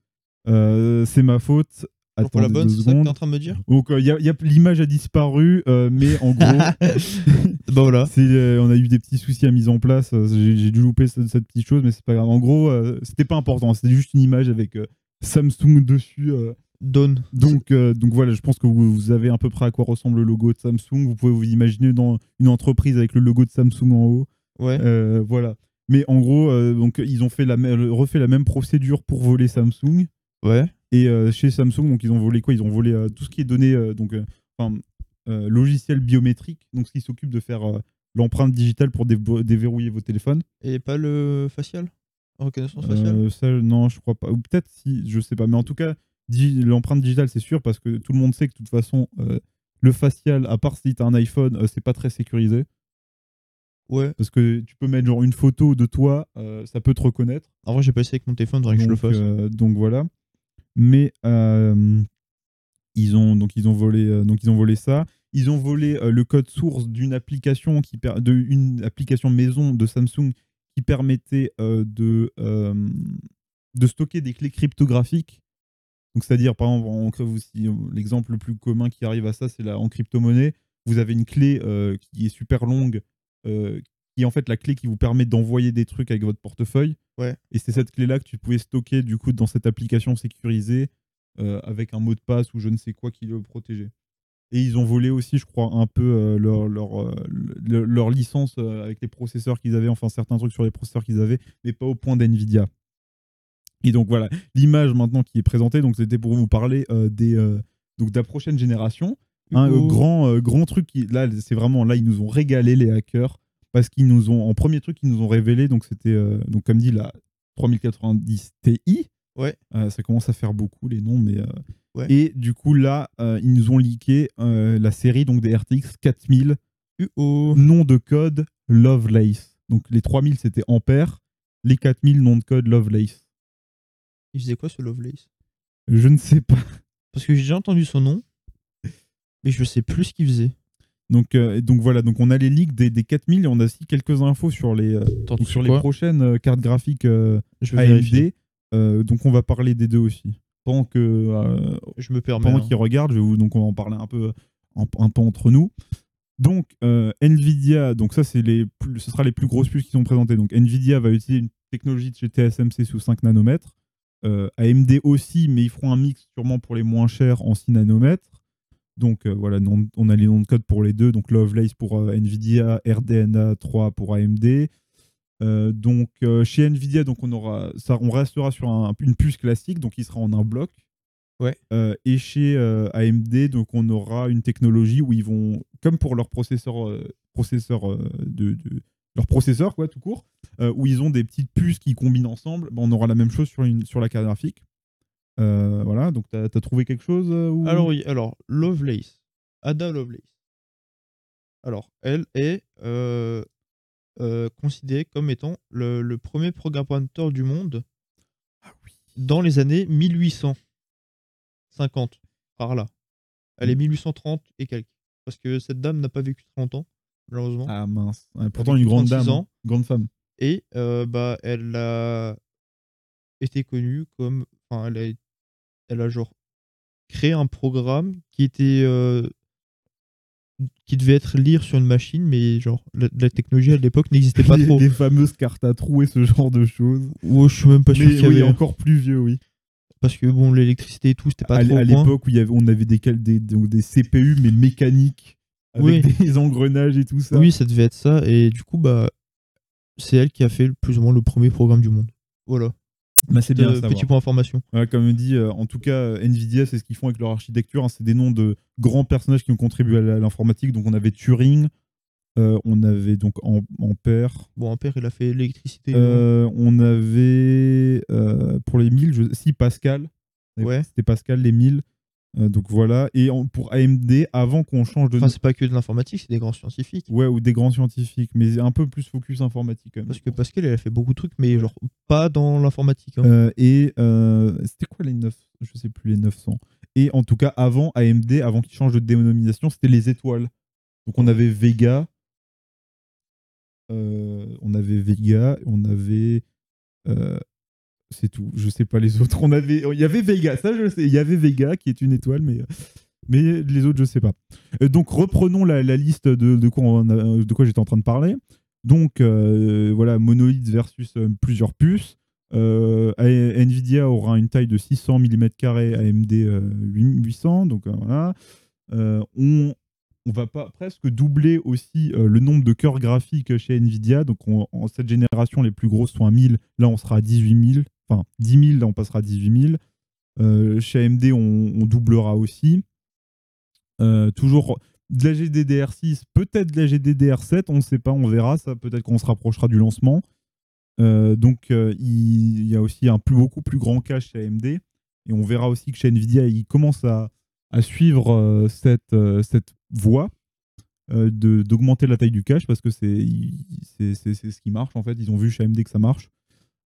Speaker 1: Euh, c'est ma faute.
Speaker 2: Donc, pour la bonne, c'est ça que t'es en train de me dire?
Speaker 1: Donc euh, y a- y a- l'image a disparu, euh, mais en gros,
Speaker 2: Bah voilà.
Speaker 1: c'est, euh, on a eu des petits soucis à mise en place. euh, J'ai, j'ai dû louper ce- cette, petite chose, mais c'est pas grave. En gros, c'était pas important. C'était juste une image avec Samsung dessus.
Speaker 2: Donne.
Speaker 1: donc, donc voilà, je pense que vous, vous avez à peu près à quoi ressemble le logo de Samsung. Vous pouvez vous imaginer dans une entreprise avec le logo de Samsung en haut.
Speaker 2: Ouais.
Speaker 1: Voilà. Mais en gros, donc ils ont fait la refait la même procédure pour voler Samsung.
Speaker 2: Ouais.
Speaker 1: Et euh, chez Samsung, donc ils ont volé quoi? Ils ont volé euh, tout ce qui est donné, euh, donc enfin, logiciel biométrique, donc ce qui s'occupe de faire l'empreinte digitale pour déverrouiller vos téléphones.
Speaker 2: Et pas le facial? Reconnaissance faciale?
Speaker 1: ça, non, je crois pas. Ou peut-être si, je sais pas. Mais en tout cas, L'empreinte digitale, c'est sûr, parce que tout le monde sait que de toute façon, euh, le facial, à part si tu as un iPhone, euh, c'est pas très sécurisé.
Speaker 2: Ouais.
Speaker 1: Parce que tu peux mettre genre une photo de toi, euh, ça peut te reconnaître.
Speaker 2: En vrai, j'ai pas essayé avec mon téléphone, faudrait que je le
Speaker 1: donc,
Speaker 2: fasse.
Speaker 1: donc voilà. Mais euh, ils ont donc ils ont volé euh, donc ils ont volé ça. Ils ont volé euh, le code source d'une application qui de une application maison de Samsung qui permettait de de stocker des clés cryptographiques. Donc c'est-à-dire par exemple l'exemple le plus commun qui arrive à ça c'est en crypto-monnaie, vous avez une clé qui est super longue qui est en fait la clé qui vous permet d'envoyer des trucs avec votre portefeuille.
Speaker 2: Ouais.
Speaker 1: Et c'est cette clé-là que tu pouvais stocker du coup dans cette application sécurisée euh, avec un mot de passe ou je ne sais quoi qui le protégeait. Et ils ont volé aussi, je crois, un peu euh, leur, leur, euh, le- leur licence avec les processeurs qu'ils avaient, enfin certains trucs sur les processeurs qu'ils avaient, mais pas au point d'NVIDIA. Et donc voilà, l'image maintenant qui est présentée, donc c'était pour vous parler des, donc de la prochaine génération. Un euh, grand, grand truc, qui, là, c'est vraiment, là, ils nous ont régalé les hackers parce qu'ils nous ont, en premier truc, ils nous ont révélé, donc c'était, euh, donc comme dit, la 3090 Ti.
Speaker 2: Ouais.
Speaker 1: Euh, ça commence à faire beaucoup les noms, mais. euh,
Speaker 2: Ouais.
Speaker 1: Et du coup, là, ils nous ont leaké la série donc, des RTX 4000,
Speaker 2: UO.
Speaker 1: nom de code Lovelace. Donc les 3000, c'était Ampère, les 4000, nom de code Lovelace.
Speaker 2: Il faisait quoi ce Lovelace?
Speaker 1: Je ne sais pas.
Speaker 2: Parce que j'ai déjà entendu son nom, mais je sais plus ce qu'il faisait.
Speaker 1: Donc, euh, donc voilà, donc on a les leaks des, des 4000 et on a aussi quelques infos sur les, euh, donc sur les prochaines euh, cartes graphiques
Speaker 2: Je.
Speaker 1: AMD. Donc on va parler des deux aussi. Pendant que
Speaker 2: Je me permets.
Speaker 1: pendant
Speaker 2: hein.
Speaker 1: qu'ils regardent, je vais vous, donc on va en parler un peu, un, un peu entre nous. Donc Nvidia, donc ça c'est les plus, ce sera les plus grosses puces qui sont présentées. Donc Nvidia va utiliser une technologie de chez TSMC sous 5 nanomètres. AMD aussi, mais ils feront un mix sûrement pour les moins chers en 6 nanomètres. Donc euh, voilà, on a les noms de code pour les deux. Donc Lovelace pour euh, Nvidia, RDNA 3 pour AMD. Euh, donc chez Nvidia, donc on aura ça, on restera sur un- une puce classique, donc il sera en un bloc.
Speaker 2: Ouais.
Speaker 1: Et chez AMD, donc on aura une technologie où ils vont, comme pour leur processeur, processeur de, de- leur processeur quoi, tout court, où ils ont des petites puces qui combinent ensemble. bah, on aura la même chose sur une sur la carte graphique. Euh, voilà, donc t'as as trouvé quelque chose euh,
Speaker 2: Alors oui, alors Lovelace, Ada Lovelace. Alors, elle est euh, euh, considérée comme étant le, le premier programmateur du monde
Speaker 1: Ah oui.
Speaker 2: dans les années 1850, par là. Elle est 1830 et quelques. Parce que cette dame n'a pas vécu très longtemps, malheureusement.
Speaker 1: Ah mince. Ouais, pourtant une grande
Speaker 2: 36
Speaker 1: dame,
Speaker 2: ans.
Speaker 1: grande femme.
Speaker 2: Et bah, elle a été connue comme. Enfin, elle a, elle a genre créé un programme qui était. euh, qui devait être lire sur une machine, mais genre la, la technologie à l'époque n'existait pas trop.
Speaker 1: les fameuses cartes à trous et ce genre de choses.
Speaker 2: Ouais, je suis même pas sûr qu'il y
Speaker 1: oui,
Speaker 2: avait.
Speaker 1: encore plus vieux, oui.
Speaker 2: Parce que bon, l'électricité et tout, c'était pas
Speaker 1: à,
Speaker 2: trop.
Speaker 1: à l'époque où il y avait, on avait des, des, donc des CPU mais mécaniques avec
Speaker 2: Oui.
Speaker 1: des engrenages et tout ça.
Speaker 2: Oui, ça devait être ça. Et du coup, bah, c'est elle qui a fait plus ou moins le premier programme du monde. Voilà.
Speaker 1: Bah, c'est bien
Speaker 2: Euh, petit point information.
Speaker 1: Voilà, comme dit, euh, en tout cas, euh, Nvidia, c'est ce qu'ils font avec leur architecture. hein. c'est des noms de grands personnages qui ont contribué à l'informatique. Donc on avait Turing, euh, on avait donc Am- Ampère,
Speaker 2: Bon, un père, il a fait l'électricité.
Speaker 1: euh, on avait pour les 1000, je... si Pascal,
Speaker 2: Ouais.
Speaker 1: c'était Pascal les 1000. Euh, donc voilà. Et en- pour AMD, avant qu'on change de
Speaker 2: Enfin, c'est pas que de l'informatique, c'est des grands scientifiques.
Speaker 1: ouais, ou des grands scientifiques, mais un peu plus focus informatique quand même.
Speaker 2: Parce que Pascal, elle a fait beaucoup de trucs, mais genre pas dans l'informatique. hein.
Speaker 1: Euh, et euh, c'était quoi les 9 Je sais plus les 900. Et en tout cas, avant AMD, avant qu'ils changent de dénomination, c'était les étoiles. Donc on avait Vega. on avait Vega, on avait. C'est tout. Je sais pas les autres. On avait, il y avait Vega, ça je sais. Il y avait Vega qui est une étoile, mais mais les autres je sais pas. Euh, donc reprenons la, liste de, de quoi, j'étais en train de parler. Donc euh, voilà, monolithe versus euh, plusieurs puces. Nvidia aura une taille de 600 mm, AMD euh, 800. Donc voilà. On, on va pas presque doubler aussi le nombre de cœurs graphiques chez Nvidia. Donc on- en cette génération, les plus grosses sont à 1000. Là, on sera à 18 000. Enfin, 10 000, là, on passera à 18 000. Euh, chez AMD, on, doublera aussi. Euh, toujours de la GDDR6, peut-être de la GDDR7, on ne sait pas, on verra. Ça, peut-être qu'on se rapprochera du lancement. Euh, donc, il, y a aussi un plus, beaucoup plus grand cache chez AMD. Et on verra aussi que chez Nvidia, ils commencent à, suivre cette, cette voie d'augmenter la taille du cache parce que c'est ce qui marche en fait. Ils ont vu chez AMD que ça marche.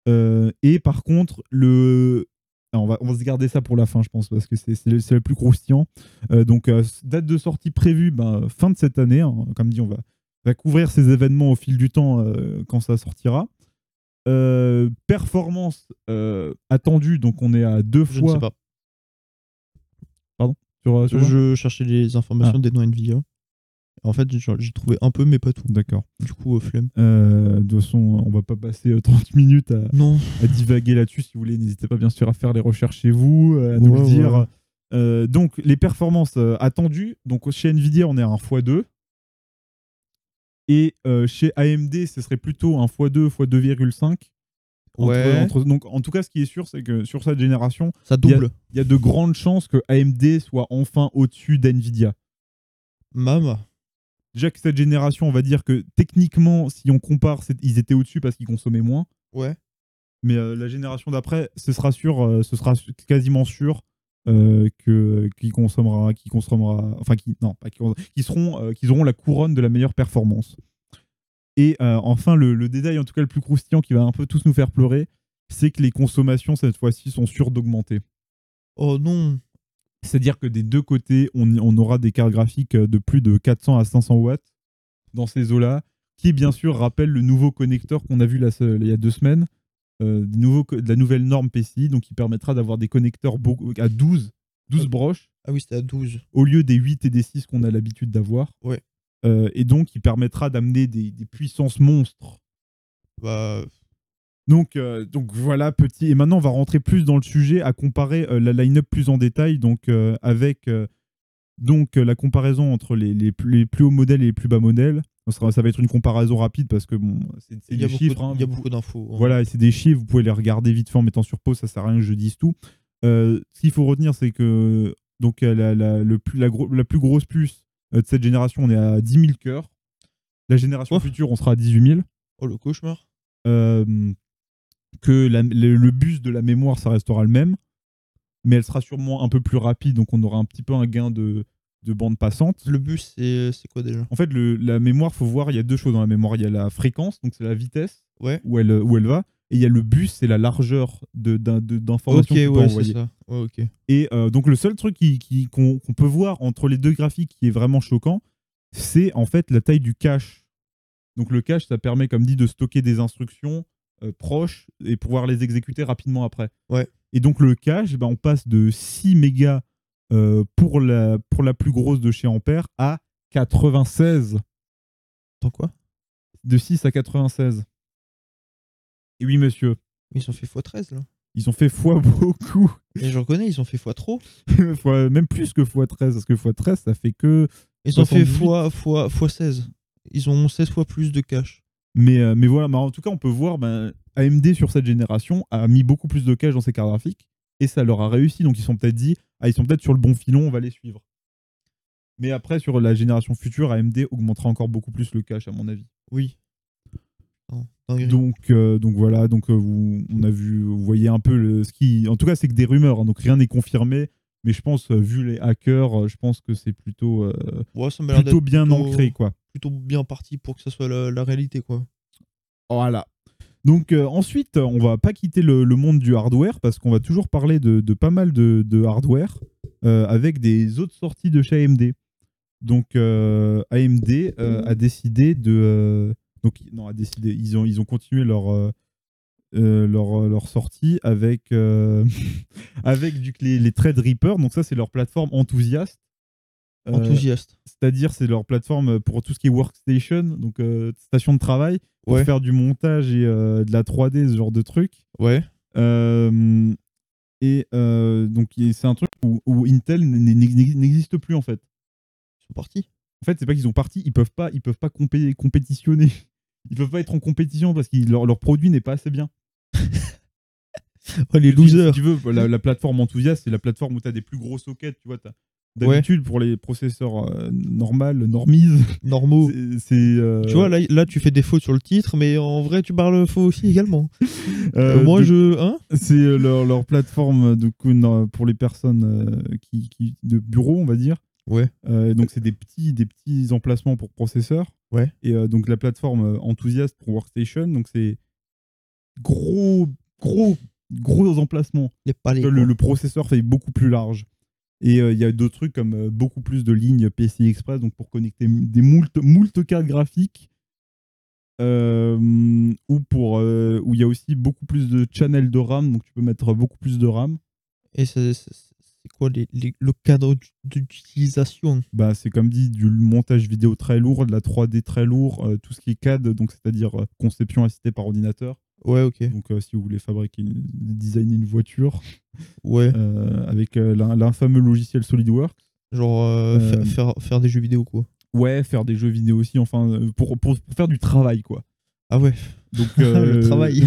Speaker 1: Euh, et par contre, le. on, va, on va se garder ça pour la fin, je pense, parce que c'est c'est le, le plus croustillant. Euh, donc, euh, date de sortie prévue ben, fin de cette année. hein. Comme dit, on va, va couvrir ces événements au fil du temps euh, quand ça sortira. Performance attendue, donc on est à deux
Speaker 2: Je ne
Speaker 1: fois
Speaker 2: sais pas.
Speaker 1: sur, sur quoi
Speaker 2: Je cherchais les informations
Speaker 1: Ah.
Speaker 2: des noms Nvidia. En fait, j'ai trouvé un peu, mais pas tout.
Speaker 1: D'accord.
Speaker 2: Du coup, euh, flemme.
Speaker 1: Euh, de toute façon, on va pas passer euh, 30 minutes à,
Speaker 2: Non.
Speaker 1: à divaguer là-dessus. Si vous voulez, n'hésitez pas bien sûr à faire les recherches chez vous, euh, à nous le dire.
Speaker 2: ouais.
Speaker 1: Euh, donc, les performances euh, attendues. Donc, chez Nvidia, on est à un x2. Et euh, chez AMD, ce serait plutôt un x2, x2,5. Entre-
Speaker 2: Ouais.
Speaker 1: entre- donc, en tout cas, ce qui est sûr, c'est que sur cette génération,
Speaker 2: Ça double.
Speaker 1: il y a de grandes chances que AMD soit enfin au-dessus d'Nvidia.
Speaker 2: Mam.
Speaker 1: Déjà que cette génération, on va dire que techniquement, si on compare, ils étaient au-dessus parce qu'ils consommaient moins.
Speaker 2: Ouais.
Speaker 1: Mais euh, la génération d'après, ce sera sûr, euh, ce sera quasiment sûr euh, que qui consommera, qui consommera, enfin qui non, pas qui, qui seront, euh, qu'ils auront la couronne de la meilleure performance. Et euh, enfin, le, le détail, en tout cas le plus croustillant, qui va un peu tous nous faire pleurer, c'est que les consommations cette fois-ci sont sûres d'augmenter.
Speaker 2: Oh non.
Speaker 1: C'est-à-dire que des deux côtés, on, on aura des cartes graphiques de plus de 400 à 500 watts dans ces eaux-là, qui bien sûr rappellent le nouveau connecteur qu'on a vu il y a deux semaines, euh, nouveau de la nouvelle norme PCI, donc qui permettra d'avoir des connecteurs à 12, 12 broches
Speaker 2: Ah oui, c'était à 12.
Speaker 1: au lieu des 8 et des 6 qu'on a l'habitude d'avoir.
Speaker 2: Ouais.
Speaker 1: Euh, et donc, qui permettra d'amener des, des puissances monstres
Speaker 2: Bah,
Speaker 1: Donc, euh, donc voilà, petit. Et maintenant, on va rentrer plus dans le sujet à comparer euh, la line-up plus en détail, donc euh, avec donc la comparaison entre les, les plus, les plus hauts modèles et les plus bas modèles. Ça, va être une comparaison rapide parce que bon, c'est des chiffres. hein,
Speaker 2: il y a
Speaker 1: vous-
Speaker 2: beaucoup d'infos. hein.
Speaker 1: Voilà, c'est des chiffres, vous pouvez les regarder vite fait en mettant sur pause, ça sert à rien que je dise tout. Ce qu'il faut retenir, c'est que donc, la, la- le plus, la, gro- la plus grosse puce de cette génération, on est à 10 000 cœurs. La génération future, on sera à 18 000.
Speaker 2: Oh, le cauchemar.
Speaker 1: Euh, que la- le, le bus de la mémoire, ça restera le même, mais elle sera sûrement un peu plus rapide, donc on aura un petit peu un gain de, de bande passante.
Speaker 2: Le bus, c'est c'est quoi déjà?
Speaker 1: En fait, le- la mémoire, faut voir, il y a deux choses dans la mémoire. Il y a la fréquence, donc c'est la vitesse
Speaker 2: Ouais.
Speaker 1: où elle, où elle va, et il y a le bus, c'est la largeur de- d'un- de-
Speaker 2: ouais.
Speaker 1: Et euh, donc le seul truc qui- qui- qu'on qu'on peut voir entre les deux graphiques qui est vraiment choquant, c'est en fait la taille du cache. Donc le cache, ça permet, comme dit, de stocker des instructions euh, proches et pouvoir les exécuter rapidement après.
Speaker 2: Ouais.
Speaker 1: Et donc le cache, ben, on passe de 6 mégas euh, pour, la, pour la plus grosse de chez Ampère à 96.
Speaker 2: Attends quoi?
Speaker 1: De 6 à 96. Et oui, monsieur,
Speaker 2: Ils ont fait x13 là.
Speaker 1: ils ont fait fois beaucoup.
Speaker 2: Et je reconnais, ils ont fait x trop.
Speaker 1: Fois- même plus que fois 13, parce que fois 13, ça fait que
Speaker 2: Ils ont fait
Speaker 1: 78.
Speaker 2: x, fois, fois 16. Ils ont 16 fois plus de cash.
Speaker 1: Mais, euh, mais voilà, mais en tout cas, on peut voir, ben, AMD sur cette génération a mis beaucoup plus de cache dans ses cartes graphiques et ça leur a réussi. Donc ils sont peut-être dit, ah, ils sont peut-être sur le bon filon, on va les suivre. Mais après, sur la génération future, AMD augmentera encore beaucoup plus le cache, à mon avis.
Speaker 2: Oui. Dinguerie.
Speaker 1: Donc, euh, donc voilà, donc euh, vous, on a vu, vous voyez un peu le, ce qui. En tout cas, c'est que des rumeurs, hein, donc rien n'est confirmé. Mais je pense, euh, vu les hackers, euh, je pense que c'est plutôt, euh,
Speaker 2: Ouais, ça
Speaker 1: plutôt bien
Speaker 2: plutôt-
Speaker 1: ancré, quoi.
Speaker 2: Plutôt bien parti pour que ça soit la, la réalité, quoi.
Speaker 1: Voilà. Donc euh, ensuite, on va pas quitter le, le monde du hardware parce qu'on va toujours parler de, de pas mal de, de hardware euh, avec des autres sorties de chez AMD. Donc AMD a décidé de donc non a décidé ils ont ils ont continué leur euh, euh, leur, leur sortie avec euh, avec du, les, les Threadripper. Donc ça c'est leur plateforme enthousiaste. Euh,
Speaker 2: Enthousiaste.
Speaker 1: c'est-à-dire c'est leur plateforme pour tout ce qui est workstation, donc euh, station de travail, pour
Speaker 2: Ouais.
Speaker 1: faire du montage et de la 3D, ce genre de truc.
Speaker 2: Ouais.
Speaker 1: Et donc c'est un truc où, où Intel n'existe plus en fait.
Speaker 2: Ils sont partis.
Speaker 1: En fait, c'est pas qu'ils ont parti, ils peuvent pas, ils peuvent pas compé- compétitionner. Ils peuvent pas être en compétition parce que leur, leur produit n'est pas assez bien.
Speaker 2: Oh, les losers.
Speaker 1: Si tu veux, la, la plateforme enthousiaste, c'est la plateforme où tu as des plus gros sockets, tu vois, tu D'habitude, pour les processeurs euh, normales, normises,
Speaker 2: Normaux.
Speaker 1: c'est- c'est. euh,
Speaker 2: Tu vois, là, là, tu fais des fautes sur le titre, mais en vrai, tu parles faux aussi également.
Speaker 1: euh,
Speaker 2: moi, je. Hein?
Speaker 1: C'est leur, leur plateforme coup, pour les personnes qui, qui- de bureau, on va dire.
Speaker 2: Ouais.
Speaker 1: Donc, c'est des petits, des petits emplacements pour processeurs.
Speaker 2: Ouais.
Speaker 1: Et donc, la plateforme enthousiaste pour Workstation. Donc, c'est gros, gros, gros emplacements.
Speaker 2: Les palais.
Speaker 1: le, processeur fait beaucoup plus large. Et euh, il y a d'autres trucs comme euh, beaucoup plus de lignes PCI Express, donc pour connecter des moult, moult cartes graphiques. Euh, ou pour où il y a aussi beaucoup plus de channels de RAM, donc tu peux mettre beaucoup plus de RAM.
Speaker 2: Et c'est quoi les- les- le cadre d'ut- d'utilisation?
Speaker 1: Bah, c'est comme dit du montage vidéo très lourd, de la 3D très lourd, tout ce qui est CAD, donc c'est-à-dire conception assistée par ordinateur.
Speaker 2: Ouais, ok.
Speaker 1: Donc euh, si vous voulez fabriquer, une, designer une voiture
Speaker 2: Ouais.
Speaker 1: euh, avec euh, l'in- l'infameux logiciel SolidWorks.
Speaker 2: Genre euh, fa- faire, faire des jeux vidéo, quoi.
Speaker 1: Ouais, faire des jeux vidéo aussi, enfin, pour, pour, pour faire du travail, quoi.
Speaker 2: Ah ouais,
Speaker 1: Donc,
Speaker 2: le travail.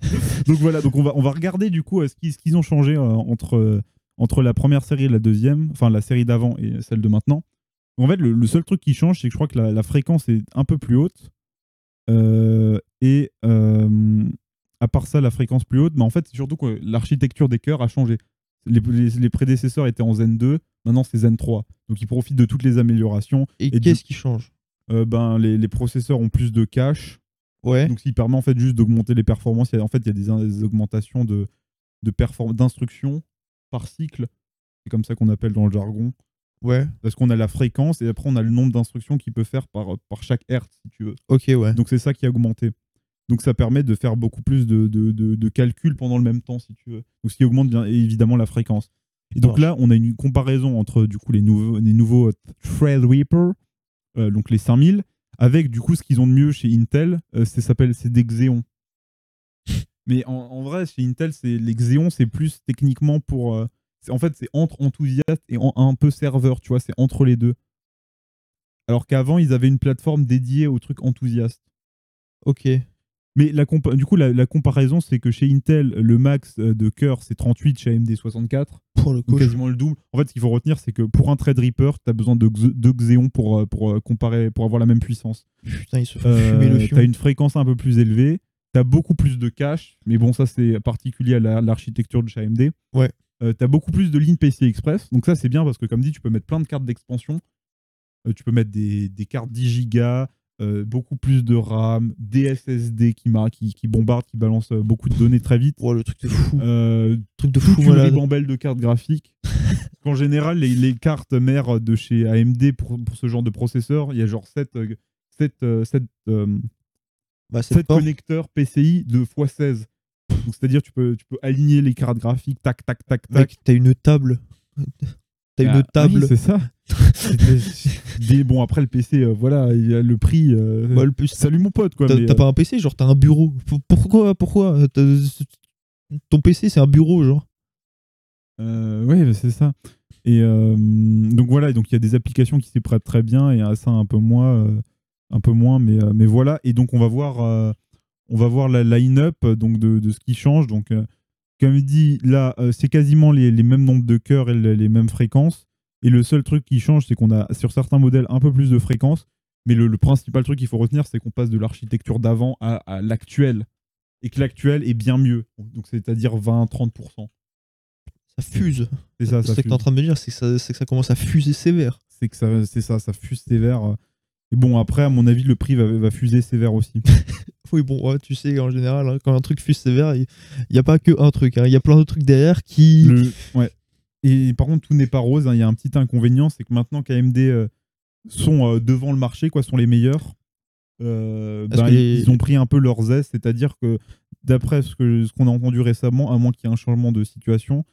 Speaker 1: donc voilà, donc on va, on va regarder du coup ce qu'ils ce qu'ils ont changé entre, entre la première série et la deuxième, enfin la série d'avant et celle de maintenant. En fait, le, le seul truc qui change, c'est que je crois que la, la fréquence est un peu plus haute. Euh, et euh, à part ça, la fréquence plus haute, mais en fait, c'est surtout que l'architecture des cœurs a changé. Les, les- les prédécesseurs étaient en Zen 2, maintenant c'est Zen 3. Donc ils profitent de toutes les améliorations.
Speaker 2: Et,
Speaker 1: et du-
Speaker 2: qu'est-ce qui change?
Speaker 1: Euh, ben, les, les processeurs ont plus de cache,
Speaker 2: Ouais.
Speaker 1: donc, ce qui permet en fait juste d'augmenter les performances. Il y a- en fait, il y a des, augmentations de, de perform- d'instructions par cycle. C'est comme ça qu'on appelle dans le jargon.
Speaker 2: Ouais.
Speaker 1: Parce qu'on a la fréquence et après, on a le nombre d'instructions qu'il peut faire par, par chaque hertz, si tu veux.
Speaker 2: Ok, ouais.
Speaker 1: Donc, c'est ça qui a augmenté. Donc, ça permet de faire beaucoup plus de, de, de- de calculs pendant le même temps, si tu veux. Donc, ce qui augmente bien évidemment la fréquence. Et donc là, on a une comparaison entre du coup les nouveaux, les nouveaux Threadripper, euh, donc les 5000, avec du coup ce qu'ils ont de mieux chez Intel, euh, c'est s'appelle c'est des Xeon. Mais en, en vrai, chez Intel, c'est les Xeon, c'est plus techniquement pour. euh, en fait, c'est entre enthousiaste et en- un peu serveur, tu vois, c'est entre les deux. Alors qu'avant, ils avaient une plateforme dédiée au truc enthousiaste.
Speaker 2: Ok.
Speaker 1: Mais la du coup, la, la comparaison, c'est que chez Intel, le max euh, de cœur, c'est 38, chez AMD 64.
Speaker 2: Pour le coup.
Speaker 1: quasiment le double. En fait, ce qu'il faut retenir, c'est que pour un Threadripper, tu as besoin de, de Xeon pour, euh, pour, euh, comparer, pour avoir la même puissance.
Speaker 2: Putain, il se fait
Speaker 1: Euh,
Speaker 2: fumer le
Speaker 1: tu as une fréquence un peu plus élevée, tu as beaucoup plus de cache, mais bon, ça c'est particulier à la- l'architecture de chez AMD.
Speaker 2: Ouais.
Speaker 1: Tu as beaucoup plus de lignes PCI Express, donc ça c'est bien parce que comme dit, tu peux mettre plein de cartes d'expansion. Euh, tu peux mettre des, des cartes 10 Go, euh, beaucoup plus de RAM, des SSD qui, qui, qui bombardent, qui balancent euh, beaucoup de données très vite.
Speaker 2: Ouais, le truc de fou.
Speaker 1: Euh,
Speaker 2: truc de fou
Speaker 1: une
Speaker 2: malade.
Speaker 1: ribambelle de cartes graphiques. en général, les, les cartes mères de chez AMD pour, pour ce genre de processeur, il y a genre 7,
Speaker 2: Bah, c'est fort.
Speaker 1: connecteurs PCI de x16. C'est-à-dire tu peux, tu peux aligner les cartes graphiques, tac, tac, tac, tac.
Speaker 2: Mec, t'as une table. T'as une
Speaker 1: Ah,
Speaker 2: table.
Speaker 1: oui, c'est ça. Des- bon, après le PC, euh, voilà, il y a le prix. euh,
Speaker 2: Bah, le plus-
Speaker 1: Salut mon pote, quoi.
Speaker 2: T'as
Speaker 1: euh,
Speaker 2: pas un PC, genre t'as un bureau. Pourquoi Pourquoi Ton PC c'est un bureau, genre?
Speaker 1: Euh, ouais, c'est ça. Et donc voilà, donc il y a des applications qui s'y prêtent très bien et à ça un peu moins, un peu moins, mais, mais voilà. Et donc on va voir, on va voir la line-up euh, donc de, de ce qui change. Donc euh, comme il dit là, euh, c'est quasiment les, les mêmes nombres de cœurs et le- les mêmes fréquences. Et le seul truc qui change, c'est qu'on a sur certains modèles un peu plus de fréquences. Mais le, le principal truc qu'il faut retenir, c'est qu'on passe de l'architecture d'avant à, à l'actuel. Et que l'actuel est bien mieux. Donc c'est-à-dire 20-30%.
Speaker 2: Ça fuse.
Speaker 1: C'est ça, ça
Speaker 2: C'est ce que
Speaker 1: fuse.
Speaker 2: t'es en train de me dire, c'est que, ça- que ça commence à fuser sévère.
Speaker 1: c'est que ça, c'est ça, ça fuse sévère. Et bon, après, à mon avis, le prix va, va fuser sévère aussi.
Speaker 2: Oui, bon, ouais, tu sais, en général, hein, quand un truc fuse sévère, il n'y a pas que un truc. hein. Il y a plein de trucs derrière qui.
Speaker 1: Le- ouais. Et par contre, tout n'est pas rose. hein. Il y a un petit inconvénient, c'est que maintenant qu'AMD euh, sont euh, devant le marché, quoi, sont les meilleurs, euh, ben, ils, ont pris un peu leur zeste. C'est-à-dire que, d'après ce que ce qu'on a entendu récemment, à moins qu'il y ait un changement de situation,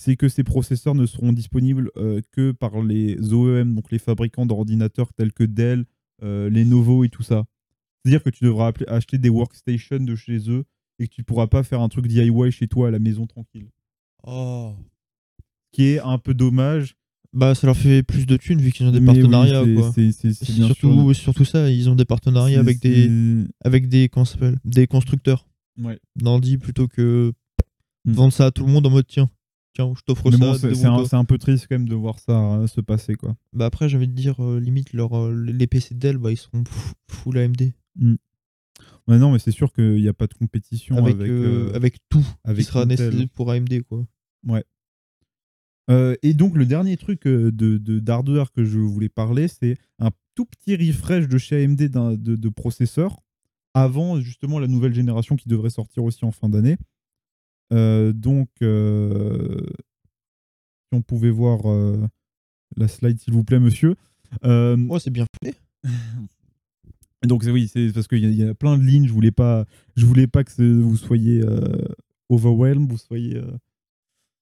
Speaker 1: c'est que ces processeurs ne seront disponibles euh, que par les OEM, donc les fabricants d'ordinateurs tels que Dell, euh, Lenovo et tout ça. C'est-à-dire que tu devras acheter des workstations de chez eux et que tu pourras pas faire un truc DIY chez toi à la maison tranquille.
Speaker 2: Oh.
Speaker 1: Qui est un peu dommage.
Speaker 2: Bah, ça leur fait plus de thunes vu qu'ils ont des
Speaker 1: mais
Speaker 2: partenariats,
Speaker 1: c'est-
Speaker 2: quoi.
Speaker 1: c'est- c'est- c'est bien sûr.
Speaker 2: Surtout, surtout ça, ils ont des partenariats avec des, avec des, comment ça s'appelle? Des constructeurs.
Speaker 1: Ouais.
Speaker 2: Nandi plutôt que
Speaker 1: Mm.
Speaker 2: vendre ça à tout le monde en mode tiens. Tiens, je t'offre ça.
Speaker 1: bon, c'est un, peu triste quand même de voir ça euh, se passer, quoi.
Speaker 2: Bah après, j'ai envie de dire, euh, limite, leur, euh, les PC de Dell, bah, ils seront full AMD.
Speaker 1: Ouais, non, mais c'est sûr qu'il n'y a pas de compétition
Speaker 2: Avec,
Speaker 1: avec,
Speaker 2: euh, avec tout
Speaker 1: avec
Speaker 2: qui sera nécessaire pour AMD, quoi.
Speaker 1: Euh, et donc, le dernier truc de d'hardware que je voulais parler, c'est un tout petit refresh de chez AMD de, de processeur avant justement la nouvelle génération qui devrait sortir aussi en fin d'année. Euh, donc, euh, si on pouvait voir euh, la slide, s'il vous plaît, monsieur.
Speaker 2: Ouais, c'est bien fait.
Speaker 1: donc oui, c'est parce qu'il y, a- il y a plein de lignes. Je voulais pas, je voulais pas que vous soyez overwhelmed, vous soyez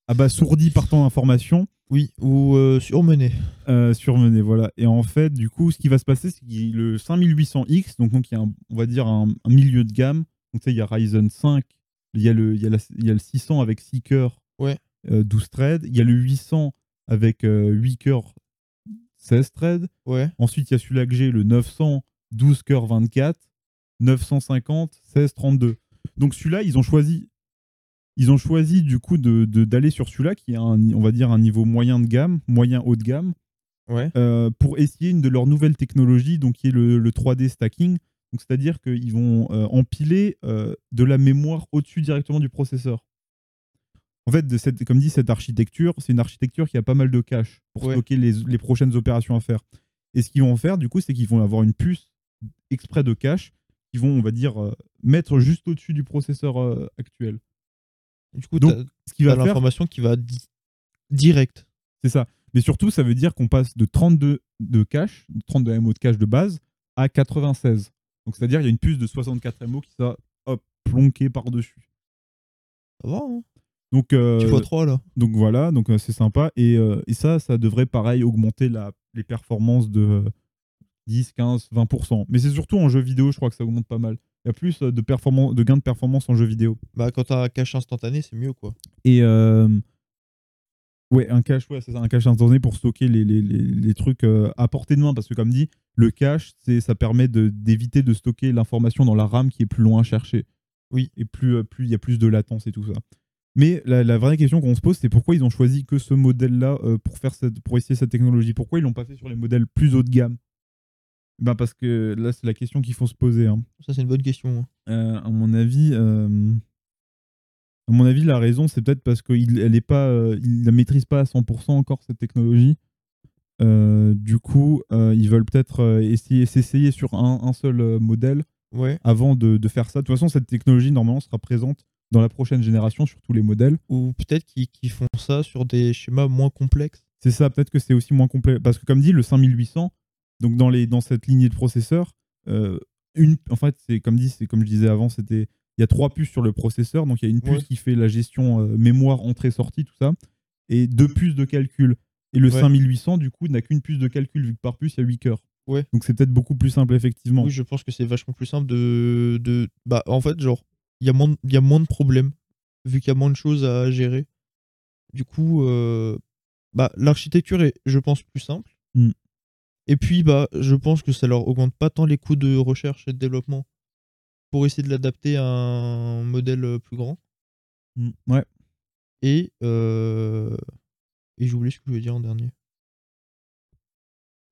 Speaker 1: abasourdi par tant d'informations.
Speaker 2: Oui, ou euh, surmené.
Speaker 1: Euh, surmené, voilà. Et en fait, du coup, ce qui va se passer, c'est a le 5800X, donc, donc il y a, un- on va dire, un, un milieu de gamme. Donc, tu sais, il y a Ryzen 5, il y a le, il y a la- il y a le 600 avec 6 cœurs,
Speaker 2: Ouais.
Speaker 1: euh, 12 threads. Il y a le 800 avec euh, 8 cœurs, 16 threads.
Speaker 2: Ouais.
Speaker 1: Ensuite, il y a celui-là que j'ai, le 900, 12 cœurs, 24. 950, 16, 32. Donc, celui-là, ils ont choisi. Ils ont choisi du coup de- de- d'aller sur celui-là qui a un, on va dire un niveau moyen de gamme, moyen haut de gamme,
Speaker 2: Ouais.
Speaker 1: euh, pour essayer une de leurs nouvelles technologies, donc qui est le, le 3D stacking. Donc c'est-à-dire qu'ils vont euh, empiler euh, de la mémoire au-dessus directement du processeur. En fait, de cette, comme dit, cette architecture, c'est une architecture qui a pas mal de cache pour
Speaker 2: Ouais.
Speaker 1: stocker les, les prochaines opérations à faire. Et ce qu'ils vont faire, du coup, c'est qu'ils vont avoir une puce exprès de cache qu'ils vont, on va dire, euh, mettre juste au-dessus du processeur actuel.
Speaker 2: Du coup,
Speaker 1: Donc, Ce qui va faire,
Speaker 2: l'information qui va di- direct.
Speaker 1: C'est ça. Mais surtout, ça veut dire qu'on passe de 32 de cache, 32 MO de cache de base, à 96. Donc, c'est-à-dire il y a une puce de 64 MO qui sera hop, plonquée par-dessus.
Speaker 2: Ça va, hein
Speaker 1: Donc, euh,
Speaker 2: Tu vois 3 là.
Speaker 1: donc voilà, donc euh, c'est sympa. Et, euh, et ça, ça devrait pareil augmenter la, les performances de euh, 10, 15, 20%. Mais c'est surtout en jeu vidéo, je crois que ça augmente pas mal. Il y a plus euh, de, performance, de gains de performance en jeu vidéo.
Speaker 2: Bah, quand t'as un cache instantané, c'est mieux, quoi.
Speaker 1: Et euh, ouais, un cache, ouais, c'est un cache instantané pour stocker les, les, les, les trucs à portée de main. Parce que comme dit, le cache, c'est, ça permet d'éviter de stocker l'information dans la RAM qui est plus loin à chercher.
Speaker 2: Oui.
Speaker 1: Et plus euh, plus il y a plus de latence et tout ça. Mais la, la vraie question qu'on se pose, c'est pourquoi ils ont choisi que ce modèle-là euh, pour, faire cette, pour essayer cette technologie? Pourquoi ils l'ont pas fait sur les modèles plus haut de gamme? Ben Parce que là, c'est la question qu'il faut se poser. hein.
Speaker 2: Ça, c'est une bonne question. hein.
Speaker 1: Euh, à mon avis, euh, à mon avis, la raison, c'est peut-être parce qu'il est pas, euh, il la maîtrise pas à 100% encore cette technologie. Euh, du coup, euh, ils veulent peut-être euh, essayer s'essayer sur un, un seul modèle
Speaker 2: Ouais.
Speaker 1: avant de, de faire ça. De toute façon, cette technologie normalement sera présente dans la prochaine génération sur tous les modèles.
Speaker 2: Ou peut-être qu'ils font ça sur des schémas moins complexes.
Speaker 1: C'est ça, peut-être que c'est aussi moins complet. Parce que comme dit, le 5800, donc dans, les, dans cette lignée de processeurs, euh, une, en fait, c'est comme dit, comme je disais avant, c'était il y a trois puces sur le processeur, donc il y a une puce
Speaker 2: Ouais.
Speaker 1: qui fait la gestion mémoire, entrée-sortie, tout ça, et deux puces de calcul. Et le
Speaker 2: Ouais.
Speaker 1: 5800, du coup, n'a qu'une puce de calcul, vu que par puce, il y a 8 cœurs.
Speaker 2: Ouais.
Speaker 1: Donc c'est peut-être beaucoup plus simple, effectivement.
Speaker 2: Oui, je pense que c'est vachement plus simple de. de... Bah, en fait, genre, il y, a moins de- il y a moins de problèmes, vu qu'il y a moins de choses à gérer. Du coup, euh, bah, l'architecture est, je pense, plus simple.
Speaker 1: Mm.
Speaker 2: Et puis, bah, je pense que ça leur augmente pas tant les coûts de recherche et de développement pour essayer de l'adapter à un modèle euh, plus grand.
Speaker 1: Mm, Ouais.
Speaker 2: Et, euh... et j'ai oublié ce que je voulais dire en dernier.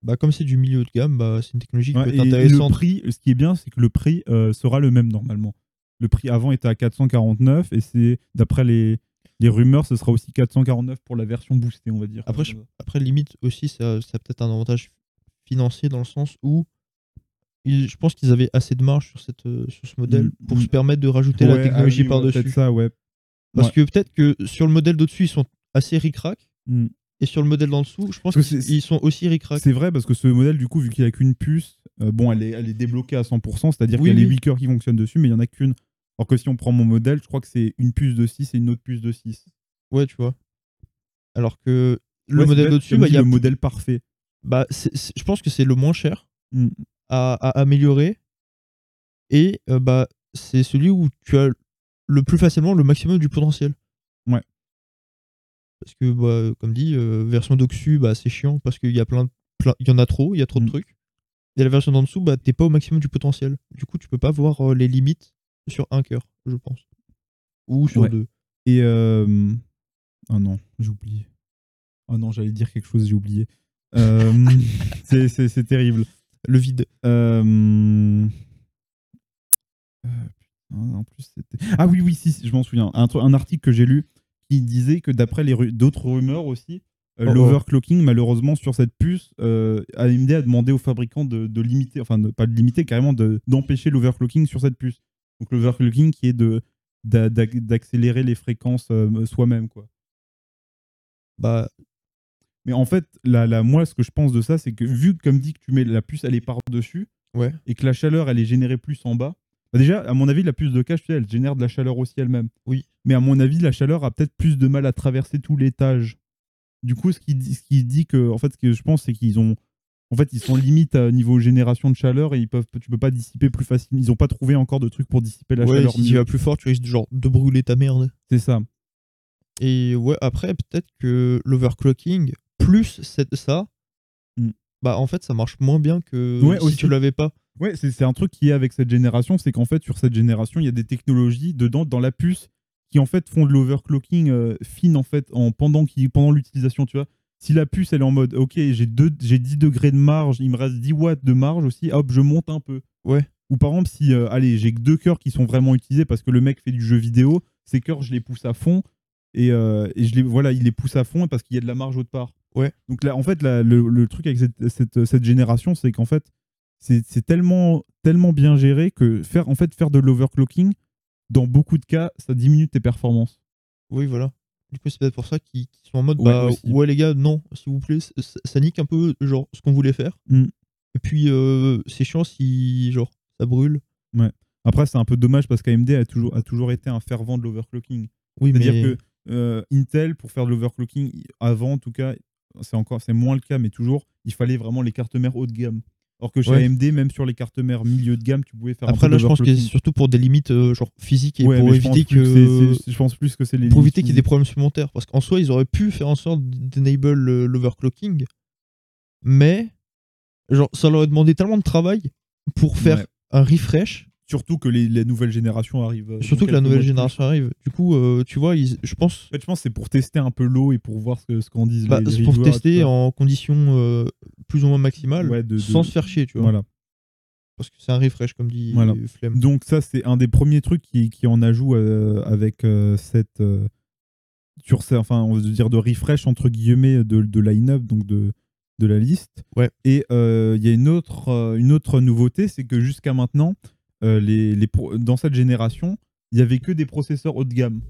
Speaker 2: Bah, comme c'est du milieu de gamme, bah, c'est une technologie qui
Speaker 1: Ouais,
Speaker 2: peut être
Speaker 1: et le
Speaker 2: intéressante.
Speaker 1: prix, ce qui est bien, c'est que le prix euh, sera le même normalement. Le prix avant était à 449 et c'est d'après les, les rumeurs, ce sera aussi 449 pour la version boostée, on va dire.
Speaker 2: Après, je, après limite aussi, ça, ça a peut-être un avantage financier dans le sens où ils- je pense qu'ils avaient assez de marge sur, cette, euh, sur ce modèle
Speaker 1: Mm,
Speaker 2: pour
Speaker 1: mm.
Speaker 2: se permettre de rajouter
Speaker 1: Ouais,
Speaker 2: la technologie
Speaker 1: ah oui,
Speaker 2: par-dessus.
Speaker 1: ça, ouais.
Speaker 2: Parce que peut-être que sur le modèle d'au-dessus, ils sont assez ric-rac.
Speaker 1: Mm.
Speaker 2: Et sur le modèle d'en dessous, je pense qu'ils sont aussi ric-rac.
Speaker 1: C'est vrai parce que ce modèle, du coup, vu qu'il n'y a qu'une puce, euh, bon, elle est, elle est débloquée à 100%, c'est-à-dire
Speaker 2: Oui,
Speaker 1: qu'il y a les
Speaker 2: oui.
Speaker 1: 8 cœurs qui fonctionnent dessus, mais il n'y en a qu'une. Alors que si on prend mon modèle, je crois que c'est une puce de 6 et une autre puce de 6.
Speaker 2: Ouais, tu vois. Alors que le
Speaker 1: Ouais,
Speaker 2: modèle
Speaker 1: comme
Speaker 2: bah, il y a
Speaker 1: le modèle parfait.
Speaker 2: bah, je pense que c'est le moins cher
Speaker 1: Mm.
Speaker 2: à, à améliorer. Et euh, bah, c'est celui où tu as le plus facilement le maximum du potentiel.
Speaker 1: Ouais.
Speaker 2: Parce que, bah, comme dit, euh, version d'Oxu, bah, c'est chiant parce qu'il y a plein, de- plein, il y en a trop, il y a trop de
Speaker 1: Mm.
Speaker 2: trucs. Et la version d'en dessous, bah, t'es pas au maximum du potentiel. Du coup, tu peux pas voir euh, les limites sur un cœur, je pense. Ou sur
Speaker 1: Ouais.
Speaker 2: deux.
Speaker 1: Et euh, Oh non, j'ai oublié. Oh non, j'allais dire quelque chose, j'ai oublié. Euh, c'est- c'est c'est terrible.
Speaker 2: Le vide.
Speaker 1: Euh, euh, putain, en plus, c'était- ah oui, oui, si, si, je m'en souviens. Un, tru- un article que j'ai lu qui disait que d'après les ru- d'autres rumeurs aussi, euh,
Speaker 2: Oh, oh.
Speaker 1: l'overclocking, malheureusement, sur cette puce, euh, AMD a demandé aux fabricants de, de limiter, enfin, de- pas de limiter, carrément de- d'empêcher l'overclocking sur cette puce. Donc l'overclocking qui est de d'a- d'a- d'accélérer les fréquences euh, soi-même, quoi.
Speaker 2: Bah,
Speaker 1: Mais en fait, la, la- moi, ce que je pense de ça, c'est que vu que, comme dit que tu mets la puce, elle est par-dessus,
Speaker 2: ouais.
Speaker 1: et que la chaleur, elle est générée plus en bas. Bah déjà, à mon avis, la puce de cache, tu sais, elle génère de la chaleur aussi elle-même.
Speaker 2: Oui.
Speaker 1: Mais à mon avis, la chaleur a peut-être plus de mal à traverser tout l'étage. Du coup, ce qui dit, ce qui dit que, en fait, ce que je pense, c'est qu'ils ont, en fait, ils sont limite à niveau génération de chaleur et ils peuvent, tu peux pas dissiper plus facilement. Ils ont pas trouvé encore de trucs pour dissiper la
Speaker 2: ouais,
Speaker 1: chaleur.
Speaker 2: si tu vas plus fort, tu risques genre de brûler ta merde.
Speaker 1: C'est ça.
Speaker 2: Et ouais, après, peut-être que l'overclocking, plus cette- ça,
Speaker 1: Mm.
Speaker 2: bah en fait, ça marche moins bien que
Speaker 1: Ouais,
Speaker 2: si
Speaker 1: aussi.
Speaker 2: tu l'avais pas.
Speaker 1: Ouais, c'est c'est un truc qui est avec cette génération, c'est qu'en fait, sur cette génération, il y a des technologies dedans, dans la puce, qui en fait font de l'overclocking euh, fine en fait, en, pendant, qu'il- pendant l'utilisation, tu vois. Si la puce, elle est en mode, ok, j'ai deux- j'ai 10 degrés de marge, il me reste 10 watts de marge aussi, hop, je monte un peu.
Speaker 2: Ouais.
Speaker 1: Ou par exemple, si, euh, allez, j'ai que deux cœurs qui sont vraiment utilisés parce que le mec fait du jeu vidéo, ces cœurs, je les pousse à fond, et, euh, et je les, voilà, il les pousse à fond parce qu'il y a de la marge autre part.
Speaker 2: Ouais.
Speaker 1: Donc là, en fait, le, le truc avec cette, cette, cette génération, c'est qu'en fait, c'est tellement, tellement bien géré que faire, en fait, faire de l'overclocking, dans beaucoup de cas, ça diminue tes performances.
Speaker 2: Oui, voilà. Du coup, c'est peut-être pour ça qu'ils sont en mode,
Speaker 1: Ouais,
Speaker 2: bah
Speaker 1: aussi.
Speaker 2: ouais, les gars, non, s'il vous plaît, ça, ça nique un peu genre ce qu'on voulait faire.
Speaker 1: Mm.
Speaker 2: Et puis, euh, c'est chiant si genre ça brûle.
Speaker 1: Après, c'est un peu dommage parce qu'AMD a toujours, a toujours été un fervent de l'overclocking.
Speaker 2: Oui, mais
Speaker 1: C'est-à-dire que euh, Intel, pour faire de l'overclocking, avant en tout cas, c'est encore c'est moins le cas, mais toujours, il fallait vraiment les cartes mères haut de gamme. Alors que chez
Speaker 2: Ouais.
Speaker 1: AMD, même sur les cartes mères milieu de gamme, tu pouvais faire
Speaker 2: après
Speaker 1: un peu
Speaker 2: là, je pense que c'est surtout pour des limites euh, genre physiques et
Speaker 1: Ouais,
Speaker 2: pour éviter que,
Speaker 1: je pense plus que c'est les
Speaker 2: pour éviter qu'il y ait des problèmes supplémentaires. Parce qu'en soi, ils auraient pu faire en sorte d'enable le- l'overclocking, mais genre ça leur aurait demandé tellement de travail pour faire
Speaker 1: Ouais.
Speaker 2: un refresh.
Speaker 1: Surtout que les, les nouvelles générations arrivent. euh,
Speaker 2: Surtout que la nouvelle
Speaker 1: plus.
Speaker 2: génération arrive. Du coup, euh, tu vois, ils- je pense
Speaker 1: En fait, je pense que c'est pour tester un peu l'eau et pour voir ce ce qu'en disent
Speaker 2: bah,
Speaker 1: les,
Speaker 2: c'est
Speaker 1: les
Speaker 2: pour
Speaker 1: joueurs
Speaker 2: tester en conditions euh, plus ou moins maximales,
Speaker 1: Ouais, de- de-
Speaker 2: sans se faire chier, tu vois.
Speaker 1: Voilà.
Speaker 2: Parce que c'est un refresh, comme dit
Speaker 1: Voilà.
Speaker 2: Flemme.
Speaker 1: Donc ça, c'est un des premiers trucs qui, qui en ajoute euh, avec cette... sur ce- enfin, on veut dire de refresh, entre guillemets, de, de line-up, donc de, de la liste.
Speaker 2: Ouais.
Speaker 1: Et il y a une autre, une autre nouveauté, c'est que jusqu'à maintenant, euh, les, les pro- dans cette génération, il y avait que des processeurs haut de gamme.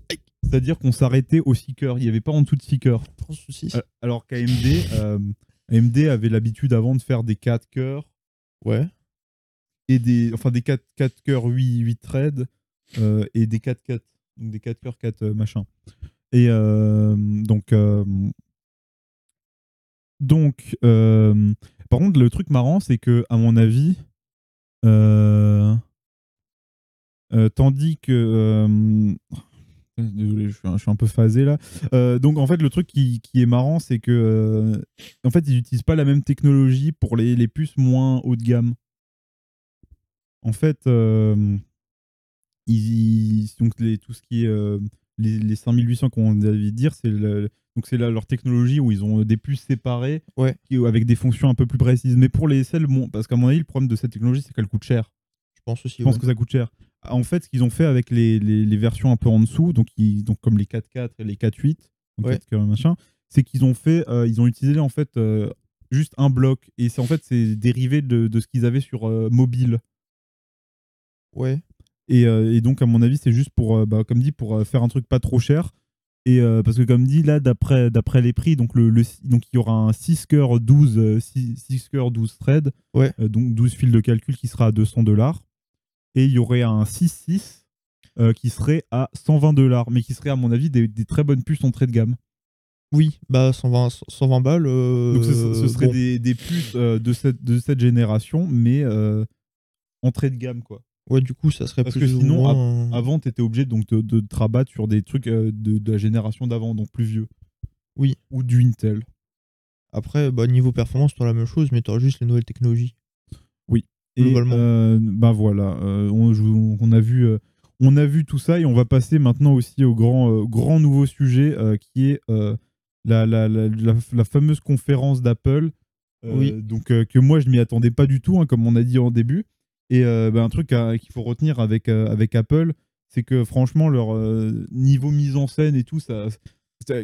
Speaker 1: C'est-à-dire qu'on s'arrêtait au 6 cœurs. Il n'y avait pas en dessous de 6 cœurs. Euh, Alors qu'AMD euh, AMD avait l'habitude avant de faire des 4 cœurs
Speaker 2: Ouais.
Speaker 1: et des enfin des 4, 4 cœurs 8, 8 threads euh, et des 4 4 donc des 4 cœurs 4 euh, machin et euh, donc euh, donc euh, par contre le truc marrant c'est que à mon avis euh, euh, tandis que euh, Désolé, je suis, un, je suis un peu phasé là. Euh, donc en fait, le truc qui, qui est marrant, c'est que en fait, ils n'utilisent pas la même technologie pour les, les puces moins haut de gamme. En fait, ils, donc les, tout ce qui est les, les 5800 qu'on avait dire, c'est le- donc c'est là leur technologie où ils ont des puces séparées
Speaker 2: Ouais.
Speaker 1: qui- avec des fonctions un peu plus précises. Mais pour les celles, bon, parce qu'à mon avis, le problème de cette technologie, c'est qu'elle coûte cher.
Speaker 2: Je pense aussi.
Speaker 1: Je pense
Speaker 2: ouais.
Speaker 1: que ça coûte cher. En fait, ce qu'ils ont fait avec les, les- les versions un peu en dessous, donc, ils- donc comme les 4.4 et les 4.8, donc
Speaker 2: Ouais.
Speaker 1: 4 cœurs et machin, c'est qu'ils ont fait, euh, ils ont utilisé en fait euh, juste un bloc et c'est en fait c'est dérivé de, de ce qu'ils avaient sur euh, mobile.
Speaker 2: Ouais.
Speaker 1: Et, et donc à mon avis, c'est juste pour, bah, comme dit, pour faire un truc pas trop cher. Et parce que comme dit là, d'après d'après les prix, donc le, le- donc il y aura un 6 cœurs 12 euh, 6, 6 cœurs 12 threads,
Speaker 2: Ouais.
Speaker 1: euh, donc 12 fils de calcul qui sera à 200 dollars. Et il y aurait un 6-6 euh, qui serait à 120 dollars, mais qui serait à mon avis des, des très bonnes puces entrée de gamme.
Speaker 2: Oui, bah 120, 120 balles. euh,
Speaker 1: Donc ce, ce serait
Speaker 2: bon.
Speaker 1: des, des puces euh, de, cette, de cette génération, mais euh, entrée de gamme quoi.
Speaker 2: Ouais, du coup, ça serait
Speaker 1: Parce
Speaker 2: plus
Speaker 1: que sinon,
Speaker 2: moins,
Speaker 1: Avant, tu étais obligé donc, de, de te rabattre sur des trucs de, de la génération d'avant, donc plus vieux.
Speaker 2: Oui.
Speaker 1: Ou du Intel.
Speaker 2: Après, bah, niveau performance, tu la même chose, mais tu juste les nouvelles technologies.
Speaker 1: Et euh, bah voilà, euh, on, a vu, euh, on a vu tout ça et on va passer maintenant aussi au grand, grand nouveau sujet qui est la, la, la, fameuse conférence d'Apple.
Speaker 2: Oui.
Speaker 1: Donc, que moi, je m'y attendais pas du tout, hein, comme on a dit en début. Et bah, un truc qu'il faut retenir avec, avec Apple, c'est que franchement, leur niveau mise en scène et tout, ça.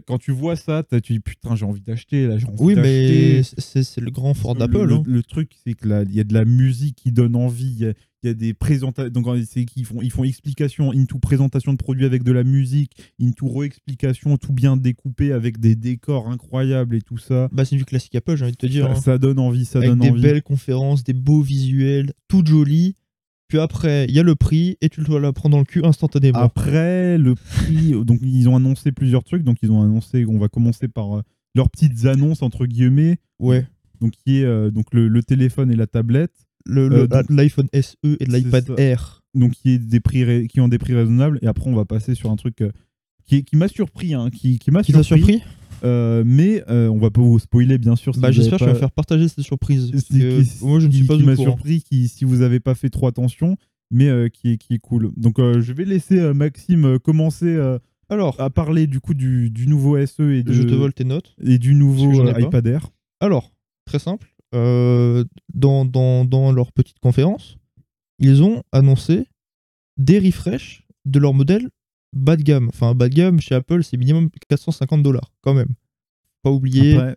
Speaker 1: Quand tu vois ça, tu dis putain, j'ai envie d'acheter, là, j'ai envie
Speaker 2: Oui,
Speaker 1: d'acheter.
Speaker 2: mais c'est le grand fort
Speaker 1: Le-
Speaker 2: d'Apple.
Speaker 1: Le,
Speaker 2: hein.
Speaker 1: le truc, c'est que là, il y a de la musique qui donne envie. Il y y a des présentations. Donc, c'est qu'ils font, ils font explication, into présentation de produits avec de la musique, into re-explication, tout bien découpé avec des décors incroyables et tout ça.
Speaker 2: Bah, c'est du classique Apple, j'ai envie de te dire.
Speaker 1: Ça,
Speaker 2: hein.
Speaker 1: ça donne envie, ça
Speaker 2: Avec
Speaker 1: donne
Speaker 2: des
Speaker 1: envie.
Speaker 2: belles conférences, des beaux visuels, tout joli. Puis après, il y a le prix et tu dois la prendre dans le cul instantanément.
Speaker 1: Après, le prix. donc, ils ont annoncé plusieurs trucs. Donc, ils ont annoncé. On va commencer par euh, leurs petites annonces, entre guillemets.
Speaker 2: Ouais.
Speaker 1: Donc, qui est euh, donc le, le téléphone et la tablette.
Speaker 2: Le-
Speaker 1: Euh,
Speaker 2: L'iPhone SE et l'iPad. Air.
Speaker 1: donc qui, est des prix qui ont des prix raisonnables. Et après, on va passer sur un truc euh, qui, m'a surpris. hein, qui qui m'a
Speaker 2: Qui t'a surpris?
Speaker 1: Euh, mais euh, on va pas vous spoiler, bien sûr. si
Speaker 2: Bah, j'espère que vas
Speaker 1: pas-
Speaker 2: faire partager cette surprise. que moi, je ne suis pas
Speaker 1: qui m'a surpris, qui, si vous n'avez pas fait trop attention, mais euh, qui, est, qui est cool. Donc, euh, je vais laisser Maxime commencer
Speaker 2: Alors,
Speaker 1: à parler du coup du, du nouveau SE et, de,
Speaker 2: je te vole tes notes.
Speaker 1: et du nouveau iPad Air.
Speaker 2: Alors, très simple. dans, dans, dans leur petite conférence, ils ont annoncé des refreshs de leur modèle bas de gamme. Enfin, bas de gamme chez Apple, c'est minimum 450 dollars quand même. Pas oublier. Après,
Speaker 1: Après,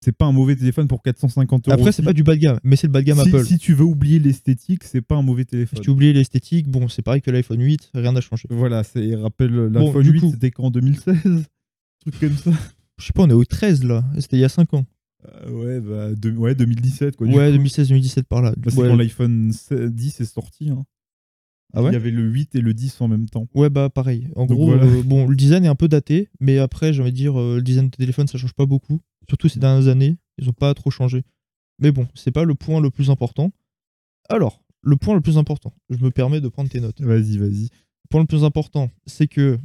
Speaker 1: c'est pas un mauvais téléphone pour 450 euros.
Speaker 2: c'est
Speaker 1: aussi.
Speaker 2: pas du bas de gamme, mais c'est le bas de gamme
Speaker 1: si,
Speaker 2: Apple.
Speaker 1: si tu veux oublier l'esthétique, c'est pas un mauvais téléphone.
Speaker 2: Si tu oublies l'esthétique, bon, c'est pareil que l'iPhone 8, rien n'a changé.
Speaker 1: Voilà, c'est rappelle l'iPhone
Speaker 2: du
Speaker 1: 8,
Speaker 2: coup-
Speaker 1: c'était quand en 2016 Truc comme ça.
Speaker 2: Je sais pas, on est au 13 là, c'était il y a 5 ans.
Speaker 1: Euh, ouais, bah, de- ouais, 2017 quoi. du
Speaker 2: ouais,
Speaker 1: coup.
Speaker 2: 2016-2017 par là.
Speaker 1: Bah, c'est
Speaker 2: ouais.
Speaker 1: quand l'iPhone 10 est sorti. hein.
Speaker 2: Ah ouais
Speaker 1: Il y avait le 8 et le 10 en même temps.
Speaker 2: Ouais, bah pareil. En
Speaker 1: Donc
Speaker 2: gros,
Speaker 1: voilà.
Speaker 2: euh, bon, le design est un peu daté, mais après, j'ai envie de dire, euh, le design de téléphone, ça change pas beaucoup. Surtout ces dernières années, ils ont pas trop changé. Mais bon, c'est pas le point le plus important. Alors, le point le plus important, je me permets de prendre tes notes.
Speaker 1: Vas-y, vas-y.
Speaker 2: Le point le plus important, c'est que,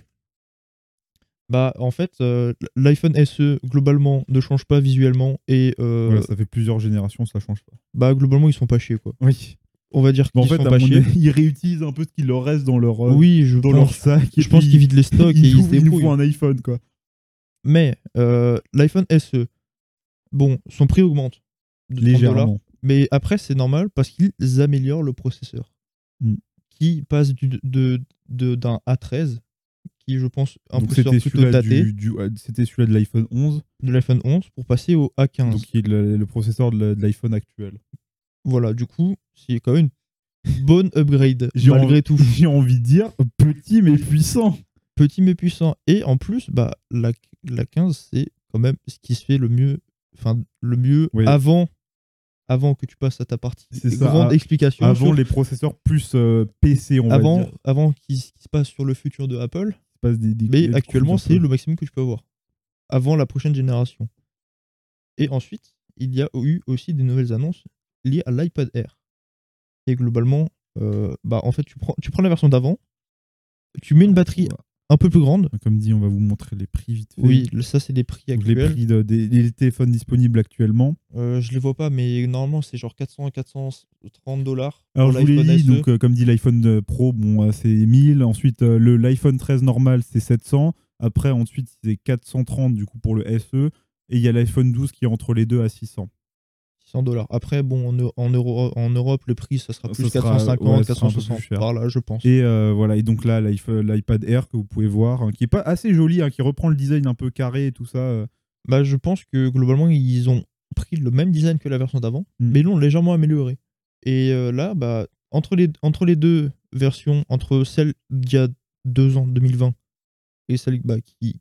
Speaker 2: bah, en fait, euh, l'iPhone SE, globalement, ne change pas visuellement et,
Speaker 1: Voilà, ça fait plusieurs générations, ça change pas.
Speaker 2: bah, globalement, ils sont pas chiés, quoi.
Speaker 1: Oui.
Speaker 2: On va dire qu'ils
Speaker 1: en fait,
Speaker 2: sont pas chiés.
Speaker 1: ils réutilisent un peu ce qu'il leur reste dans leur, euh,
Speaker 2: Oui, je
Speaker 1: dans
Speaker 2: pense.
Speaker 1: leur sac.
Speaker 2: Je pense qu'ils vident les stocks et
Speaker 1: ils,
Speaker 2: se
Speaker 1: ils un iPhone, quoi.
Speaker 2: Mais euh, l'iPhone SE, bon, son prix augmente de 30 dollars,
Speaker 1: Légèrement.
Speaker 2: mais après c'est normal parce qu'ils améliorent le processeur,
Speaker 1: Mm.
Speaker 2: qui passe du, de d'un A13, qui je pense un processeur plutôt
Speaker 1: celui-là
Speaker 2: daté,
Speaker 1: c'était celui-là de l'iPhone 11,
Speaker 2: de l'iPhone 11 pour passer au A15.
Speaker 1: donc qui est le, le processeur de l'iPhone actuel.
Speaker 2: Voilà, du coup, c'est quand même une bonne upgrade malgré
Speaker 1: envie-
Speaker 2: tout.
Speaker 1: J'ai envie de dire petit mais puissant.
Speaker 2: Petit mais puissant. Et en plus, bah la, la 15 c'est quand même ce qui se fait le mieux, enfin le mieux
Speaker 1: Oui.
Speaker 2: avant avant que tu passes à ta partie
Speaker 1: C'est ça,
Speaker 2: grande explication
Speaker 1: Avant
Speaker 2: sur-
Speaker 1: les processeurs plus euh, PC, on va
Speaker 2: avant,
Speaker 1: dire.
Speaker 2: avant qu'il s- qu'il se passe sur le futur de Apple,
Speaker 1: Il se passe des- des-
Speaker 2: mais
Speaker 1: des
Speaker 2: actuellement c'est le maximum que tu peux avoir. Avant la prochaine génération. Et ensuite, il y a eu aussi des nouvelles annonces liées à l'iPad Air. Et globalement, euh, bah en fait, tu prends, tu prends la version d'avant, tu mets une batterie
Speaker 1: Voilà.
Speaker 2: un peu plus grande.
Speaker 1: Comme dit, on va vous montrer les prix vite fait.
Speaker 2: Oui, ça c'est les prix
Speaker 1: Donc, les
Speaker 2: actuels.
Speaker 1: prix de- des téléphones disponibles actuellement.
Speaker 2: Euh, je les vois pas, mais normalement c'est genre 400 à 430 dollars.
Speaker 1: Alors, je vous l'ai dit,
Speaker 2: SE.
Speaker 1: donc, euh, comme dit l'iPhone Pro, bon, euh, c'est 1000. Ensuite, euh, le l'iPhone 13 normal, c'est 700. Après, ensuite, c'est 430 du coup pour le SE. Et il y a l'iPhone 12 qui est entre les deux à 600.
Speaker 2: 600 dollars. Après, bon, en, Eu- en, Euro- en Europe, le prix, ça sera plus
Speaker 1: sera-
Speaker 2: 450,
Speaker 1: ouais, ça sera un peu plus
Speaker 2: 460,
Speaker 1: cher.
Speaker 2: par là, je pense.
Speaker 1: Et euh, voilà, et donc là, l'iPad Air que vous pouvez voir, hein, qui est pas assez joli, hein, qui reprend le design un peu carré et tout ça. euh.
Speaker 2: Bah, je pense que globalement, ils ont pris le même design que la version d'avant,
Speaker 1: Mm.
Speaker 2: mais l'ont légèrement amélioré. Et euh, là, bah, entre, les, entre les deux versions, entre celle d'il y a deux ans, 2020, et celle bah, qui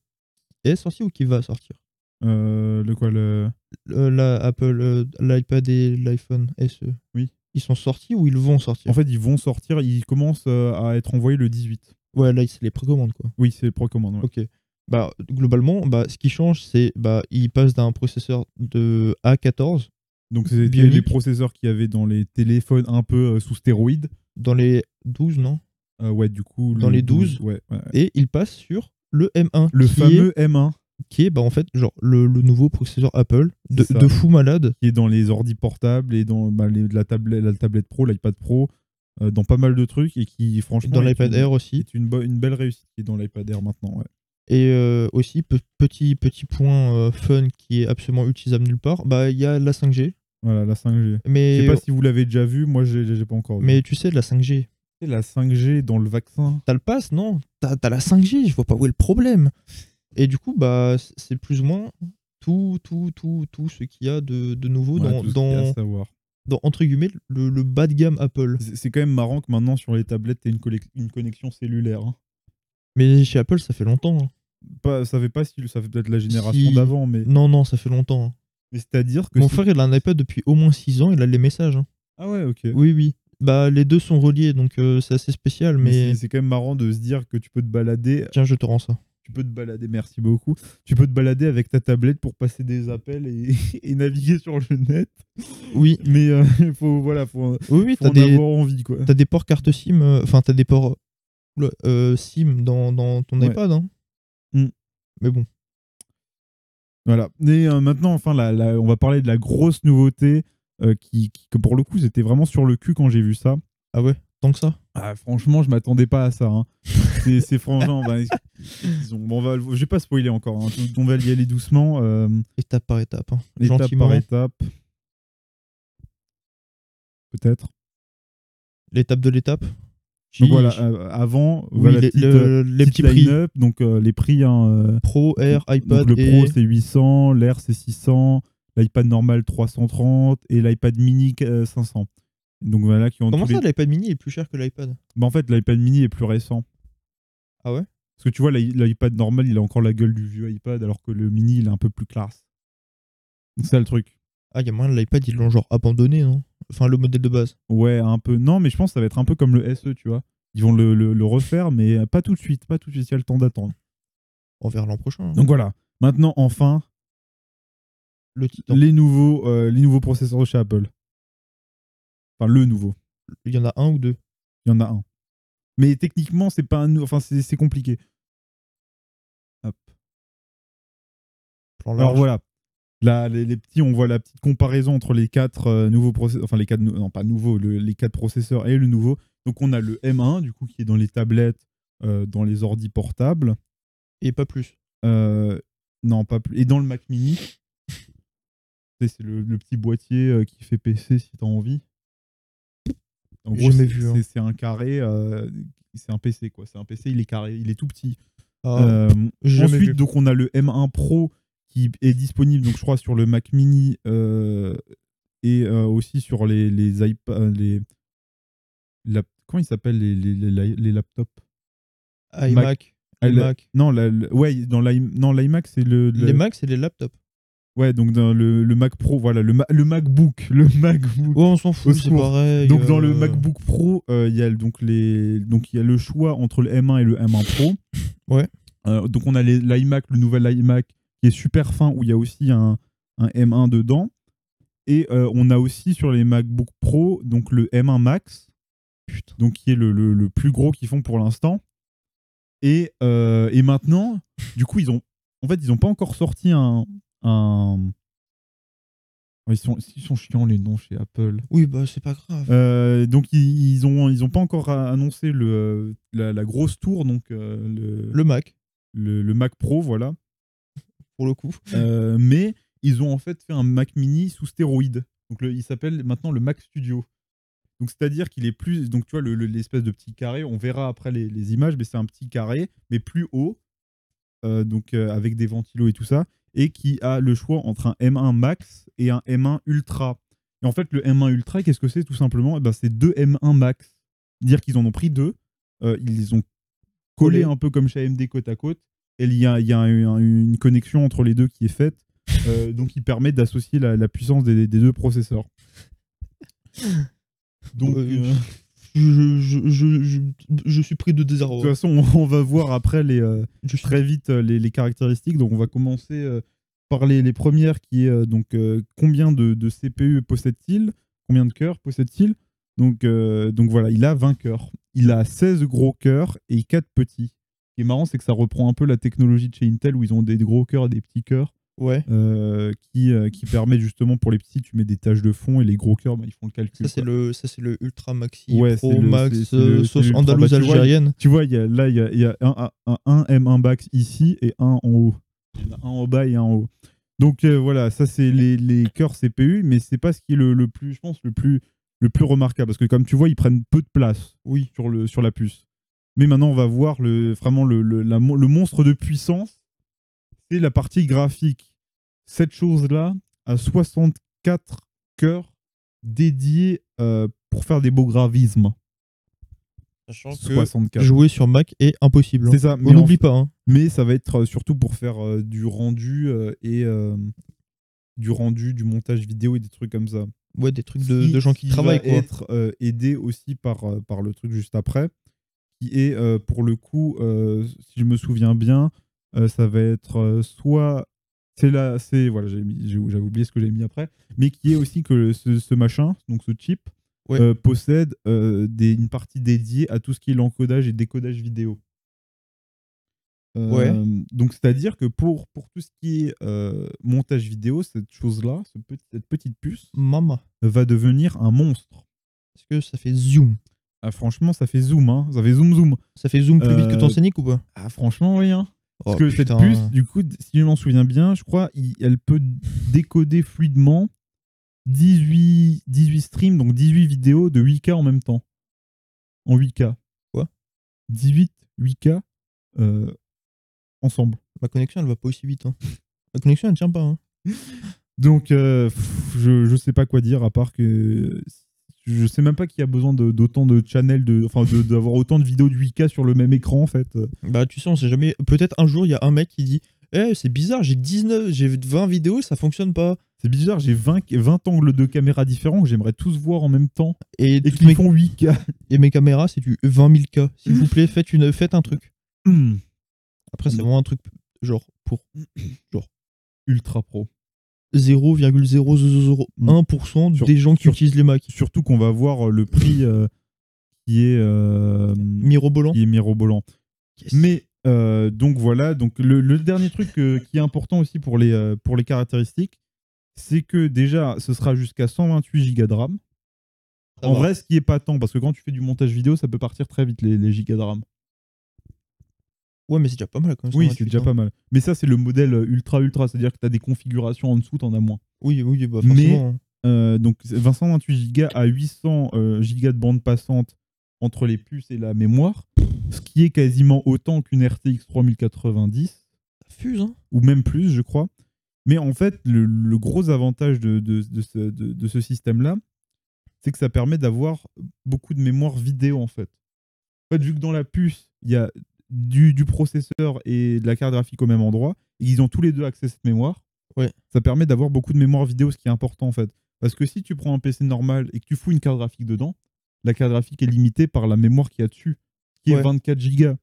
Speaker 2: est sortie ou qui va sortir?
Speaker 1: Le quoi le...
Speaker 2: Euh, la Apple, euh, l'iPad et l'iPhone SE.
Speaker 1: Oui.
Speaker 2: Ils sont sortis ou ils vont sortir?
Speaker 1: En fait, ils vont sortir, ils commencent euh, à être envoyés le 18.
Speaker 2: Ouais, là, c'est les précommandes, quoi.
Speaker 1: Oui, c'est précommande. ouais.
Speaker 2: Ok. Bah, globalement, bah, ce qui change, c'est bah, il passe d'un processeur de A14
Speaker 1: Donc, c'était les processeurs qu'il y avait dans les téléphones un peu euh, sous stéroïdes.
Speaker 2: dans les 12, non?
Speaker 1: Euh, ouais, du coup.
Speaker 2: Dans
Speaker 1: le
Speaker 2: les 12,
Speaker 1: ouais, ouais.
Speaker 2: Et il passe sur le M1.
Speaker 1: Le fameux
Speaker 2: Est,
Speaker 1: M1
Speaker 2: qui est, bah, en fait, genre, le, le nouveau processeur Apple de,
Speaker 1: C'est
Speaker 2: de fou malade.
Speaker 1: qui est dans les ordi portables et dans bah, les- la, tablette, la tablette Pro, l'iPad Pro. euh, dans pas mal de trucs et qui, franchement,
Speaker 2: Dans l'iPad Air aussi.
Speaker 1: est une, une belle réussite qui est dans l'iPad Air maintenant. Ouais.
Speaker 2: Et euh, aussi, pe- petit, petit point euh, fun qui est absolument utilisable nulle part, bah il y a la 5G.
Speaker 1: Voilà, la 5G. Je
Speaker 2: Mais,
Speaker 1: sais pas si vous l'avez déjà vu, moi j'ai pas encore vu.
Speaker 2: mais tu sais, la 5G,
Speaker 1: C'est la 5G dans le vaccin.
Speaker 2: t'as le pass, non? T'as t'as la 5G, je vois pas où est le problème. Et du coup, bah c'est plus ou moins tout, tout, tout, tout ce qu'il y a de, de nouveau
Speaker 1: Ouais,
Speaker 2: dans,
Speaker 1: savoir.
Speaker 2: dans, entre guillemets, le, le bas de gamme Apple.
Speaker 1: C'est quand même marrant que maintenant sur les tablettes, t'aies une, une connexion cellulaire. hein.
Speaker 2: Mais chez Apple, ça fait longtemps. hein.
Speaker 1: Pas, ça fait pas si ça fait peut-être la génération
Speaker 2: Si.
Speaker 1: d'avant, mais,
Speaker 2: Non, non, ça fait longtemps. hein.
Speaker 1: mais c'est-à-dire que.
Speaker 2: Mon frère, il a un iPad depuis au moins 6 ans, il a les messages.
Speaker 1: Ah ouais, ok.
Speaker 2: Oui, oui. Bah, les deux sont reliés, donc euh, c'est assez spécial,
Speaker 1: Mais
Speaker 2: mais...
Speaker 1: c'est quand même marrant de se dire que tu peux te balader.
Speaker 2: Tiens, je te rends ça.
Speaker 1: Tu peux te balader, merci beaucoup. Tu peux te balader avec ta tablette pour passer des appels et, et naviguer sur le net.
Speaker 2: Oui,
Speaker 1: Mais euh, faut, voilà, faut,
Speaker 2: oui, oui,
Speaker 1: faut en
Speaker 2: des,
Speaker 1: avoir envie, quoi.
Speaker 2: t'as des ports carte SIM, euh, enfin, t'as des ports oula, euh, SIM dans, dans ton
Speaker 1: Ouais.
Speaker 2: iPad. Hein.
Speaker 1: Mm.
Speaker 2: Mais bon,
Speaker 1: Voilà. Et euh, maintenant, enfin, la- la- on va parler de la grosse nouveauté euh, qui, qui- que pour le coup, c'était vraiment sur le cul quand j'ai vu ça.
Speaker 2: ah ouais, tant que ça?
Speaker 1: Ah, franchement, je m'attendais pas à ça. hein. C'est franchement. bah, ils ont- bon, on va, je vais pas spoiler encore. hein. On va y aller doucement, euh,
Speaker 2: Étape par étape. hein.
Speaker 1: étape
Speaker 2: Gentiment.
Speaker 1: par étape. Peut-être.
Speaker 2: L'étape de l'étape?
Speaker 1: Donc voilà, euh, avant,
Speaker 2: Oui, les,
Speaker 1: petite,
Speaker 2: le-
Speaker 1: euh,
Speaker 2: les petits prix.
Speaker 1: line-up. Donc euh, les prix, hein,
Speaker 2: Pro, Air,
Speaker 1: donc
Speaker 2: iPad
Speaker 1: le
Speaker 2: et...
Speaker 1: Pro c'est 800, l'Air c'est 600, l'iPad normal 330 et l'iPad mini euh, 500. Donc voilà qui ont
Speaker 2: Comment ça,
Speaker 1: les-
Speaker 2: l'iPad mini est plus cher que l'iPad?
Speaker 1: Bah, en fait, l'iPad mini est plus récent.
Speaker 2: Ah ouais?
Speaker 1: Parce que tu vois, l'i- l'iPad normal, il a encore la gueule du vieux iPad, alors que le mini, il est un peu plus classe. Donc, C'est ça le truc.
Speaker 2: Ah, il y a moyen, l'iPad, ils l'ont genre abandonné, non? Enfin, le modèle de base.
Speaker 1: Ouais, un peu. Non, mais je pense que ça va être un peu comme le SE, tu vois. Ils vont le, le- le refaire, mais pas tout de suite. Pas tout de suite, il y a le temps d'attendre.
Speaker 2: On verra l'an prochain. hein.
Speaker 1: Donc voilà. Maintenant, enfin,
Speaker 2: le
Speaker 1: les nouveaux, euh, les nouveaux processeurs de chez Apple. Enfin, le nouveau.
Speaker 2: Il y en a un ou deux.
Speaker 1: Il y en a un. Mais techniquement, c'est pas un. nou- Enfin, c'est compliqué. Hop.
Speaker 2: Plan
Speaker 1: Alors voilà. Là, les, les petits, on voit la petite comparaison entre les quatre euh, nouveaux processeurs, enfin les quatre, non pas nouveaux, le- les quatre processeurs et le nouveau. Donc on a le M1 du coup qui est dans les tablettes, euh, dans les ordis portables.
Speaker 2: Et pas plus.
Speaker 1: Euh, non, pas plus. Et dans le Mac Mini, c'est le, le petit boîtier qui fait PC si t'as envie. En
Speaker 2: J'ai
Speaker 1: gros, c'est-
Speaker 2: hein.
Speaker 1: un carré, euh, c'est un PC quoi. C'est un PC, il est carré, il est tout petit.
Speaker 2: Ah,
Speaker 1: Euh, ensuite,
Speaker 2: vu.
Speaker 1: donc on a le M1 Pro qui est disponible, donc je crois sur le Mac Mini euh, et euh, aussi sur les les iPad, les lap- comment ils s'appellent les, les, les, les laptops?
Speaker 2: iMac.
Speaker 1: Ah,
Speaker 2: les
Speaker 1: le-
Speaker 2: Mac.
Speaker 1: Non, la- le- ouais, dans l'iMac c'est le, le-
Speaker 2: Les Mac, c'est les laptops.
Speaker 1: Ouais donc dans le, le Mac Pro, voilà le, le MacBook, le MacBook.
Speaker 2: Ouais, on s'en fout, c'est pareil.
Speaker 1: Donc dans le
Speaker 2: euh,
Speaker 1: MacBook Pro, euh, il y a donc les donc il y a le choix entre le M1 et le M1 Pro.
Speaker 2: Ouais.
Speaker 1: Euh, donc on a l'iMac, le nouvel iMac qui est super fin où il y a aussi un, un M1 dedans. Et on a aussi sur les MacBook Pro donc le M1 Max, donc qui est le, le- le plus gros qu'ils font pour l'instant. Et, et maintenant, du coup, ils ont en fait ils ont pas encore sorti un, un... Ils sont, ils sont chiants les noms chez Apple.
Speaker 2: Oui, bah c'est pas grave.
Speaker 1: Euh, donc ils, ils ont ils ont pas encore annoncé le la, la grosse tour donc euh, le,
Speaker 2: Le Mac,
Speaker 1: le, le Mac Pro voilà
Speaker 2: pour le coup.
Speaker 1: Euh, mais ils ont en fait fait un Mac Mini sous stéroïde donc le- il s'appelle maintenant le Mac Studio donc c'est à dire qu'il est plus donc tu vois le- le- l'espèce de petit carré on verra après les, les images mais c'est un petit carré mais plus haut euh, donc euh, avec des ventilos et tout ça et qui a le choix entre un M1 Max et un M1 Ultra et en fait, le M1 Ultra, qu'est-ce que c'est tout simplement? Eh ben, C'est deux M1 Max. Dire qu'ils en ont pris deux, euh, ils les ont collés un peu comme chez AMD côte à côte. Et il y a, il y a un- une connexion entre les deux qui est faite. euh, donc, il permet d'associer la, la puissance des, des deux processeurs. Donc,
Speaker 2: euh, Je, je, je, je, je suis pris de
Speaker 1: de
Speaker 2: désarroi.
Speaker 1: toute façon, on va voir après les, euh, très vite euh, les, les caractéristiques. Donc, on va commencer euh, par les, les premières qui est euh, donc combien de, de CPU possède-t-il? Combien de cœurs possède-t-il? Donc, donc voilà, il a 20 cœurs. Il a 16 gros cœurs et 4 petits. Ce qui est marrant, c'est que ça reprend un peu la technologie de chez Intel où ils ont des gros cœurs et des petits cœurs.
Speaker 2: Ouais.
Speaker 1: euh, qui, euh, qui permet justement pour les petits, tu mets des tâches de fond et les gros cœurs, bah, ils font le calcul.
Speaker 2: Ça, c'est le, ça, c'est le Ultra Maxi
Speaker 1: Ouais,
Speaker 2: Pro
Speaker 1: c'est le-
Speaker 2: Max
Speaker 1: c'est- c'est
Speaker 2: euh,
Speaker 1: le-
Speaker 2: sauce andalouse
Speaker 1: Max. Tu vois,
Speaker 2: algérienne.
Speaker 1: Tu vois, il y a, là, il y a, il y a un, un, un M1 Max ici et un en haut. Il y en a un en bas et un en haut. Donc euh, voilà, ça c'est les, les cœurs CPU, mais c'est pas ce qui est le, le plus, je pense, le plus, le plus remarquable. Parce que comme tu vois, ils prennent peu de place
Speaker 2: Oui.
Speaker 1: sur, le, sur la puce. Mais maintenant, on va voir le, vraiment le, le, la le monstre de puissance. C'est la partie graphique. Cette chose-là a 64 cœurs dédiés euh, pour faire des beaux graphismes.
Speaker 2: Sachant
Speaker 1: 64.
Speaker 2: jouer sur Mac est impossible. hein.
Speaker 1: C'est ça, mais
Speaker 2: On
Speaker 1: en
Speaker 2: n'oublie pas. hein.
Speaker 1: mais ça va être euh, surtout pour faire euh, du rendu euh, et euh, du rendu, du montage vidéo et des trucs comme ça.
Speaker 2: Ouais, des trucs de,
Speaker 1: Qui-
Speaker 2: de gens qui,
Speaker 1: qui
Speaker 2: travaillent.
Speaker 1: va
Speaker 2: Quoi.
Speaker 1: être euh, aidé aussi par, par le truc juste après, qui est euh, pour le coup, euh, si je me souviens bien, euh, ça va être euh, soit c'est là, c'est voilà, j'avais oublié ce que j'ai mis après, mais qui est aussi que ce, ce machin, donc ce chip,
Speaker 2: Ouais.
Speaker 1: euh, possède euh, des, une partie dédiée à tout ce qui est l'encodage et décodage vidéo. Euh,
Speaker 2: Ouais.
Speaker 1: Donc, c'est-à-dire que pour, pour tout ce qui est euh, montage vidéo, cette chose-là, ce petit- cette petite puce, va devenir un monstre.
Speaker 2: Est-ce que ça fait zoom?
Speaker 1: Ah, franchement, ça fait zoom, hein. ça fait zoom zoom.
Speaker 2: Ça fait zoom plus vite que ton
Speaker 1: Euh,
Speaker 2: Scénic ou pas?
Speaker 1: Ah, franchement, oui. hein.
Speaker 2: Oh,
Speaker 1: Parce que cette puce, du coup, si je m'en souviens bien, je crois, il- elle peut décoder fluidement 18, 18 streams, donc 18 vidéos de 8K en même temps. En 8K.
Speaker 2: Quoi?
Speaker 1: 18 8K euh, ensemble.
Speaker 2: Ma connexion, elle va pas aussi vite. hein. Ma connexion, elle tient pas. hein.
Speaker 1: Donc, euh, pff, je, je sais pas quoi dire à part que je sais même pas qu'il y a besoin d'autant de, channels, de, enfin, de- d'avoir autant de vidéos de 8K sur le même écran en fait.
Speaker 2: Bah, tu sais, on sait jamais. Peut-être un jour, il y a un mec qui dit Eh, c'est bizarre, j'ai 19, j'ai 20 vidéos, ça fonctionne pas.
Speaker 1: C'est bizarre, j'ai 20, 20 angles de caméra différents que j'aimerais tous voir en même temps
Speaker 2: Et,
Speaker 1: qui
Speaker 2: mes,
Speaker 1: font 8K.
Speaker 2: et mes caméras, c'est du 20 000 K. S'il vous plaît, faites, une, faites un truc. Après, c'est vraiment un truc genre pour
Speaker 1: Ultra pro.
Speaker 2: 0,0001%
Speaker 1: Sur-
Speaker 2: des gens qui
Speaker 1: sur-
Speaker 2: utilisent les Mac.
Speaker 1: Surtout qu'on va voir euh, le prix euh, qui est euh,
Speaker 2: Mirobolant.
Speaker 1: qui est mirobolant. Mais euh, donc voilà, donc le, le dernier truc euh, qui est important aussi pour les, euh, pour les caractéristiques, c'est que déjà ce sera jusqu'à 128 Go de RAM.
Speaker 2: Ça
Speaker 1: en
Speaker 2: va.
Speaker 1: vrai, ce qui est pas tant, parce que quand tu fais du montage vidéo, ça peut partir très vite les, les gigas de RAM.
Speaker 2: Ouais, mais c'est déjà pas mal quand même.
Speaker 1: Oui,
Speaker 2: 128,
Speaker 1: c'est déjà
Speaker 2: hein.
Speaker 1: pas mal. Mais ça, c'est le modèle euh, ultra ultra, c'est-à-dire que tu as des configurations en dessous, tu en as moins.
Speaker 2: Oui, oui, bah
Speaker 1: Mais-
Speaker 2: forcément. hein.
Speaker 1: Euh, donc 528 Go à 800 euh, Go de bande passante entre les puces et la mémoire, ce qui est quasiment autant qu'une RTX 3090,
Speaker 2: Ça fuse, hein.
Speaker 1: ou même plus, je crois. Mais en fait, le, le gros avantage de, de- de ce, de- de ce système-là, c'est que ça permet d'avoir beaucoup de mémoire vidéo, en fait. En fait, vu que dans la puce, il y a du, du processeur et de la carte graphique au même endroit, et ils ont tous les deux accès à cette mémoire,
Speaker 2: Ouais.
Speaker 1: ça permet d'avoir beaucoup de mémoire vidéo, ce qui est important, en fait. Parce que si tu prends un PC normal et que tu fous une carte graphique dedans, la carte graphique est limitée par la mémoire qu'il y a dessus, qui est
Speaker 2: Ouais.
Speaker 1: 24 Go.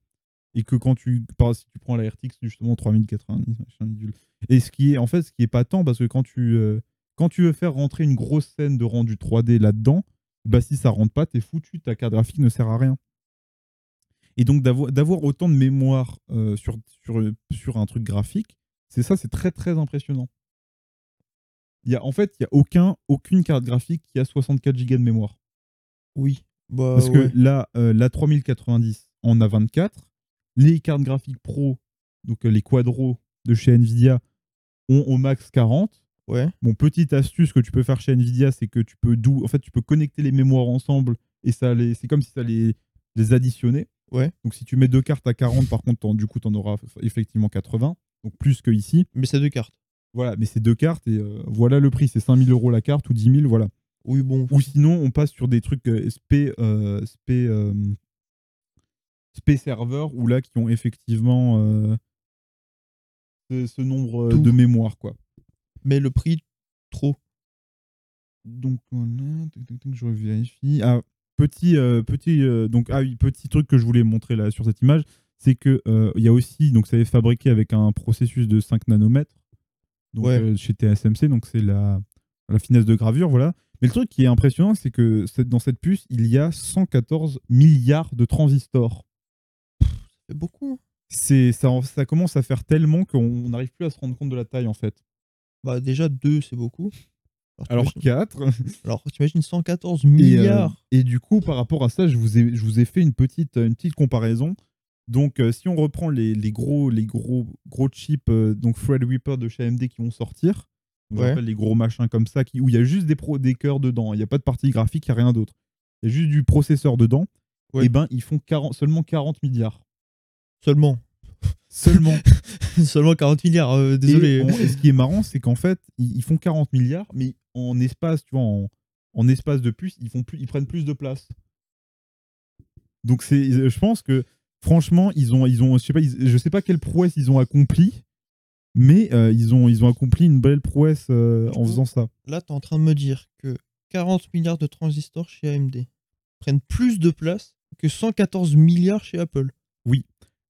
Speaker 1: Et que quand tu, par- si tu prends la RTX, justement 3090, machin bidule. Et ce qui est, en fait, ce qui est pas tant, parce que quand tu, euh, quand tu veux faire rentrer une grosse scène de rendu 3D là-dedans, bah si ça rentre pas, t'es foutu, ta carte graphique ne sert à rien. Et donc d'avoir autant de mémoire euh, sur, sur, sur un truc graphique, c'est ça, c'est très très impressionnant. Il y a, en fait, il n'y a aucun, aucune carte graphique qui a 64 Go de mémoire.
Speaker 2: Oui. Bah,
Speaker 1: Parce
Speaker 2: ouais.
Speaker 1: que là, euh, la 3090 en a 24. Les cartes graphiques pro, donc euh, les quadros de chez Nvidia, ont au max 40.
Speaker 2: Ouais.
Speaker 1: Bon, petite astuce que tu peux faire chez Nvidia, c'est que tu peux en fait, tu peux connecter les mémoires ensemble et ça les, c'est comme si ça les, les additionnait.
Speaker 2: Ouais.
Speaker 1: Donc si tu mets deux cartes à 40, par contre, du coup, tu en auras effectivement 80, donc plus que ici.
Speaker 2: Mais c'est deux cartes.
Speaker 1: Voilà, mais c'est deux cartes et euh, voilà le prix, c'est 5000 euros la carte ou 10 000, voilà.
Speaker 2: Oui, bon.
Speaker 1: Ou sinon, on passe sur des trucs euh, SP, euh, SP, euh, SP serveurs, ou là, qui ont effectivement ce, ce nombre
Speaker 2: Tout.
Speaker 1: de mémoire, quoi.
Speaker 2: Mais le prix, trop.
Speaker 1: Donc, tac, je vérifie. Ah, petit, euh, petit, euh, donc, ah oui, petit truc que je voulais montrer là sur cette image, c'est que euh, il y a aussi, donc ça est fabriqué avec un processus de 5 nanomètres, donc
Speaker 2: Ouais.
Speaker 1: chez TSMC, donc c'est la, la finesse de gravure, voilà. Mais le truc qui est impressionnant, c'est que cette- dans cette puce, il y a 114 milliards de transistors.
Speaker 2: C'est beaucoup. hein.
Speaker 1: c'est ça, ça commence à faire tellement qu'on n'arrive plus à se rendre compte de la taille en fait.
Speaker 2: Bah déjà 2 c'est beaucoup.
Speaker 1: Alors
Speaker 2: t'imagines-
Speaker 1: 4.
Speaker 2: alors t'imagines 114
Speaker 1: Et, euh,
Speaker 2: milliards.
Speaker 1: Et, du coup, par rapport à ça, je vous ai, je vous ai fait une petite, une petite comparaison. Donc, euh, si on reprend les, les gros, les gros, gros chips, euh, donc Threadripper de chez AMD qui vont sortir, on
Speaker 2: Ouais.
Speaker 1: appelle les gros machins comme ça, qui, où il y a juste des, pro, des cœurs dedans, il n'y a pas de partie graphique, il n'y a rien d'autre. Il y a juste du processeur dedans.
Speaker 2: Ouais.
Speaker 1: Et ben, ils font 40 seulement 40 milliards.
Speaker 2: Seulement.
Speaker 1: Seulement.
Speaker 2: Seulement 40 milliards, euh, désolé.
Speaker 1: Et, on- et ce qui est marrant, c'est qu'en fait, ils, ils font 40 milliards, mais en espace, tu vois, en, en espace de puce, ils, font plus, ils prennent plus de place. Donc, c'est, je pense que, franchement, ils ont, ils ont je, sais pas, ils- je sais pas quelle prouesse ils ont accompli, mais euh, ils, ont, ils ont accompli une belle prouesse euh, en faisant ça.
Speaker 2: Là, tu es en train de me dire que 40 milliards de transistors chez AMD prennent plus de place que 114 milliards chez Apple.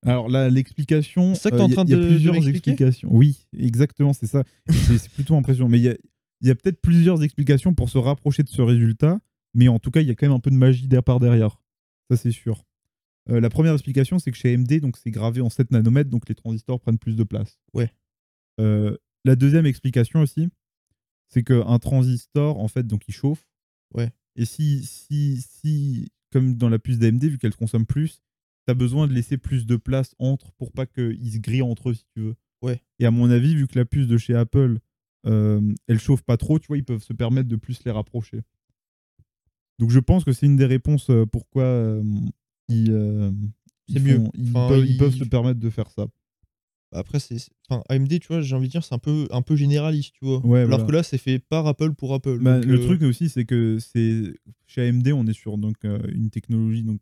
Speaker 1: Alors là, l'explication.
Speaker 2: C'est ça que t'es
Speaker 1: euh,
Speaker 2: en
Speaker 1: y a-
Speaker 2: train
Speaker 1: y a
Speaker 2: de- de
Speaker 1: plusieurs
Speaker 2: m'expliquer
Speaker 1: explications. Oui, exactement, c'est ça. c'est plutôt impressionnant. Mais il y a, y a peut-être plusieurs explications pour se rapprocher de ce résultat. Mais en tout cas, il y a quand même un peu de magie derrière par derrière. Ça, c'est sûr. Euh, la première explication, c'est que chez AMD, donc c'est gravé en 7 nanomètres, donc les transistors prennent plus de place.
Speaker 2: Ouais.
Speaker 1: Euh, la deuxième explication aussi, c'est qu'un transistor, en fait, donc il chauffe.
Speaker 2: Ouais.
Speaker 1: Et si, si, si, comme dans la puce d'AMD, vu qu'elle consomme plus, tu as besoin de laisser plus de place entre pour pas qu'ils se grillent entre eux, si tu veux.
Speaker 2: Ouais.
Speaker 1: Et à mon avis, vu que la puce de chez Apple, euh, elle chauffe pas trop, tu vois, ils peuvent se permettre de plus les rapprocher. Donc je pense que c'est une des réponses euh, pourquoi euh, ils, euh, ils
Speaker 2: mieux.
Speaker 1: font- Ils,
Speaker 2: Enfin,
Speaker 1: peuvent, ils peuvent se permettre de faire ça.
Speaker 2: Après, c'est. Enfin, AMD, tu vois, j'ai envie de dire, c'est un peu, un peu généraliste, tu vois.
Speaker 1: Ouais,
Speaker 2: Alors
Speaker 1: voilà.
Speaker 2: que là, c'est fait par Apple pour Apple.
Speaker 1: Bah,
Speaker 2: donc,
Speaker 1: le truc aussi, c'est que c'est chez AMD, on est sur donc une technologie, donc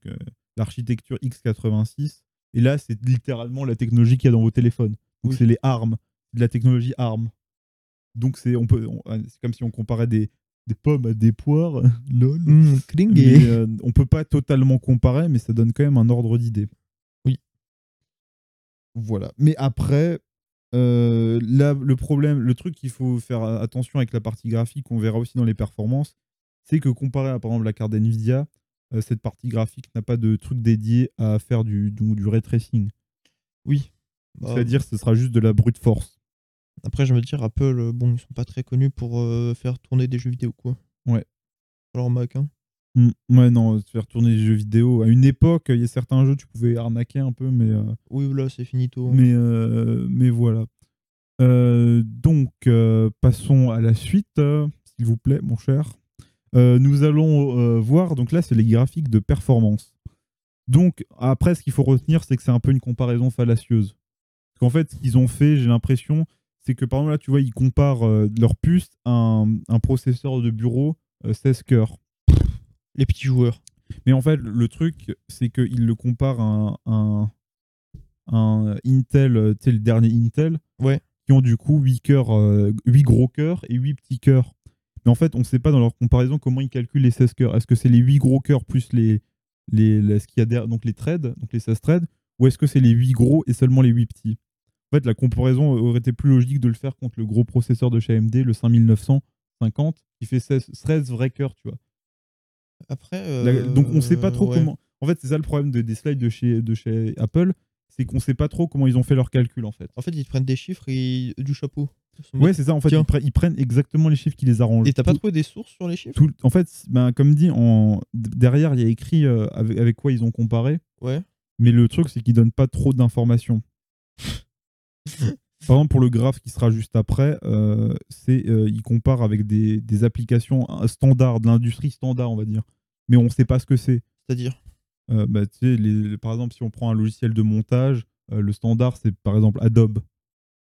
Speaker 1: l'architecture x86, et là, c'est littéralement la technologie qu'il y a dans vos téléphones. Donc
Speaker 2: Oui.
Speaker 1: c'est les ARM, de la technologie ARM. Donc c'est on peut, ah, c'est comme si on comparait des, des pommes à des poires, lol.
Speaker 2: cling
Speaker 1: Mais,
Speaker 2: et-
Speaker 1: euh, on peut pas totalement comparer, mais ça donne quand même un ordre d'idée.
Speaker 2: Oui.
Speaker 1: Voilà. Mais après, euh, là, le problème, le truc qu'il faut faire attention avec la partie graphique, on verra aussi dans les performances, c'est que comparé à par exemple la carte Nvidia, cette partie graphique n'a pas de truc dédié à faire du, du, du ray tracing.
Speaker 2: Oui. Bah,
Speaker 1: C'est-à-dire que ce sera juste de la brute force.
Speaker 2: Après, je veux dire, Apple, euh, bon, ils sont pas très connus pour euh, faire tourner des jeux vidéo, quoi.
Speaker 1: Ouais.
Speaker 2: Alors Mac, hein.
Speaker 1: Mm. Ouais, non, faire tourner des jeux vidéo. À une époque, il y a certains jeux, tu pouvais arnaquer un peu, mais. euh,
Speaker 2: Oui, là, c'est finito.
Speaker 1: Mais, euh, mais voilà. Euh, donc, euh, passons à la suite, euh, s'il vous plaît, mon cher. Euh, nous allons euh, voir, donc là, c'est les graphiques de performance. Donc, après, ce qu'il faut retenir, c'est que c'est un peu une comparaison fallacieuse. Parce qu'en fait, ce qu'ils ont fait, j'ai l'impression, c'est que par exemple, là, tu vois, ils comparent euh, leur puce à un, un processeur de bureau euh, 16 cœurs.
Speaker 2: Les petits joueurs.
Speaker 1: Mais en fait, le truc, c'est qu'ils le comparent à un, un, un Intel, tu sais, le dernier Intel,
Speaker 2: Ouais.
Speaker 1: qui ont du coup 8, cœurs, euh, 8 gros cœurs et 8 petits cœurs. Mais en fait, on ne sait pas dans leur comparaison comment ils calculent les 16 cœurs. Est-ce que c'est les 8 gros cœurs plus les, les, les- ce qu'il y a derrière, donc les threads, donc les 16 threads, ou est-ce que c'est les 8 gros et seulement les 8 petits? En fait, la comparaison aurait été plus logique de le faire contre le gros processeur de chez AMD, le 5950, qui fait 16, 13 vrais cœurs, tu vois.
Speaker 2: Après.
Speaker 1: La-
Speaker 2: euh,
Speaker 1: donc on sait pas trop
Speaker 2: ouais.
Speaker 1: comment. En fait, c'est ça le problème de- des slides de chez, de chez Apple, c'est qu'on sait pas trop comment ils ont fait leur calcul en fait.
Speaker 2: En fait, ils prennent des chiffres et du chapeau.
Speaker 1: Ouais, c'est ça. En fait, ils, pre- ils prennent exactement les chiffres qui les arrangent.
Speaker 2: Et t'as pas trouvé des sources sur les chiffres?
Speaker 1: Tout- en fait, ben, comme dit, en, derrière, il y a écrit euh, avec, avec quoi ils ont comparé.
Speaker 2: Ouais.
Speaker 1: Mais le truc, c'est qu'ils donnent pas trop d'informations. Par exemple, pour le graphe qui sera juste après, euh, c'est euh, ils comparent avec des, des applications standards, de l'industrie standard, on va dire. Mais on sait pas ce que c'est.
Speaker 2: C'est-à-dire?
Speaker 1: Euh, bah, tu sais, les- par exemple, si on prend un logiciel de montage, euh, le standard, c'est par exemple Adobe.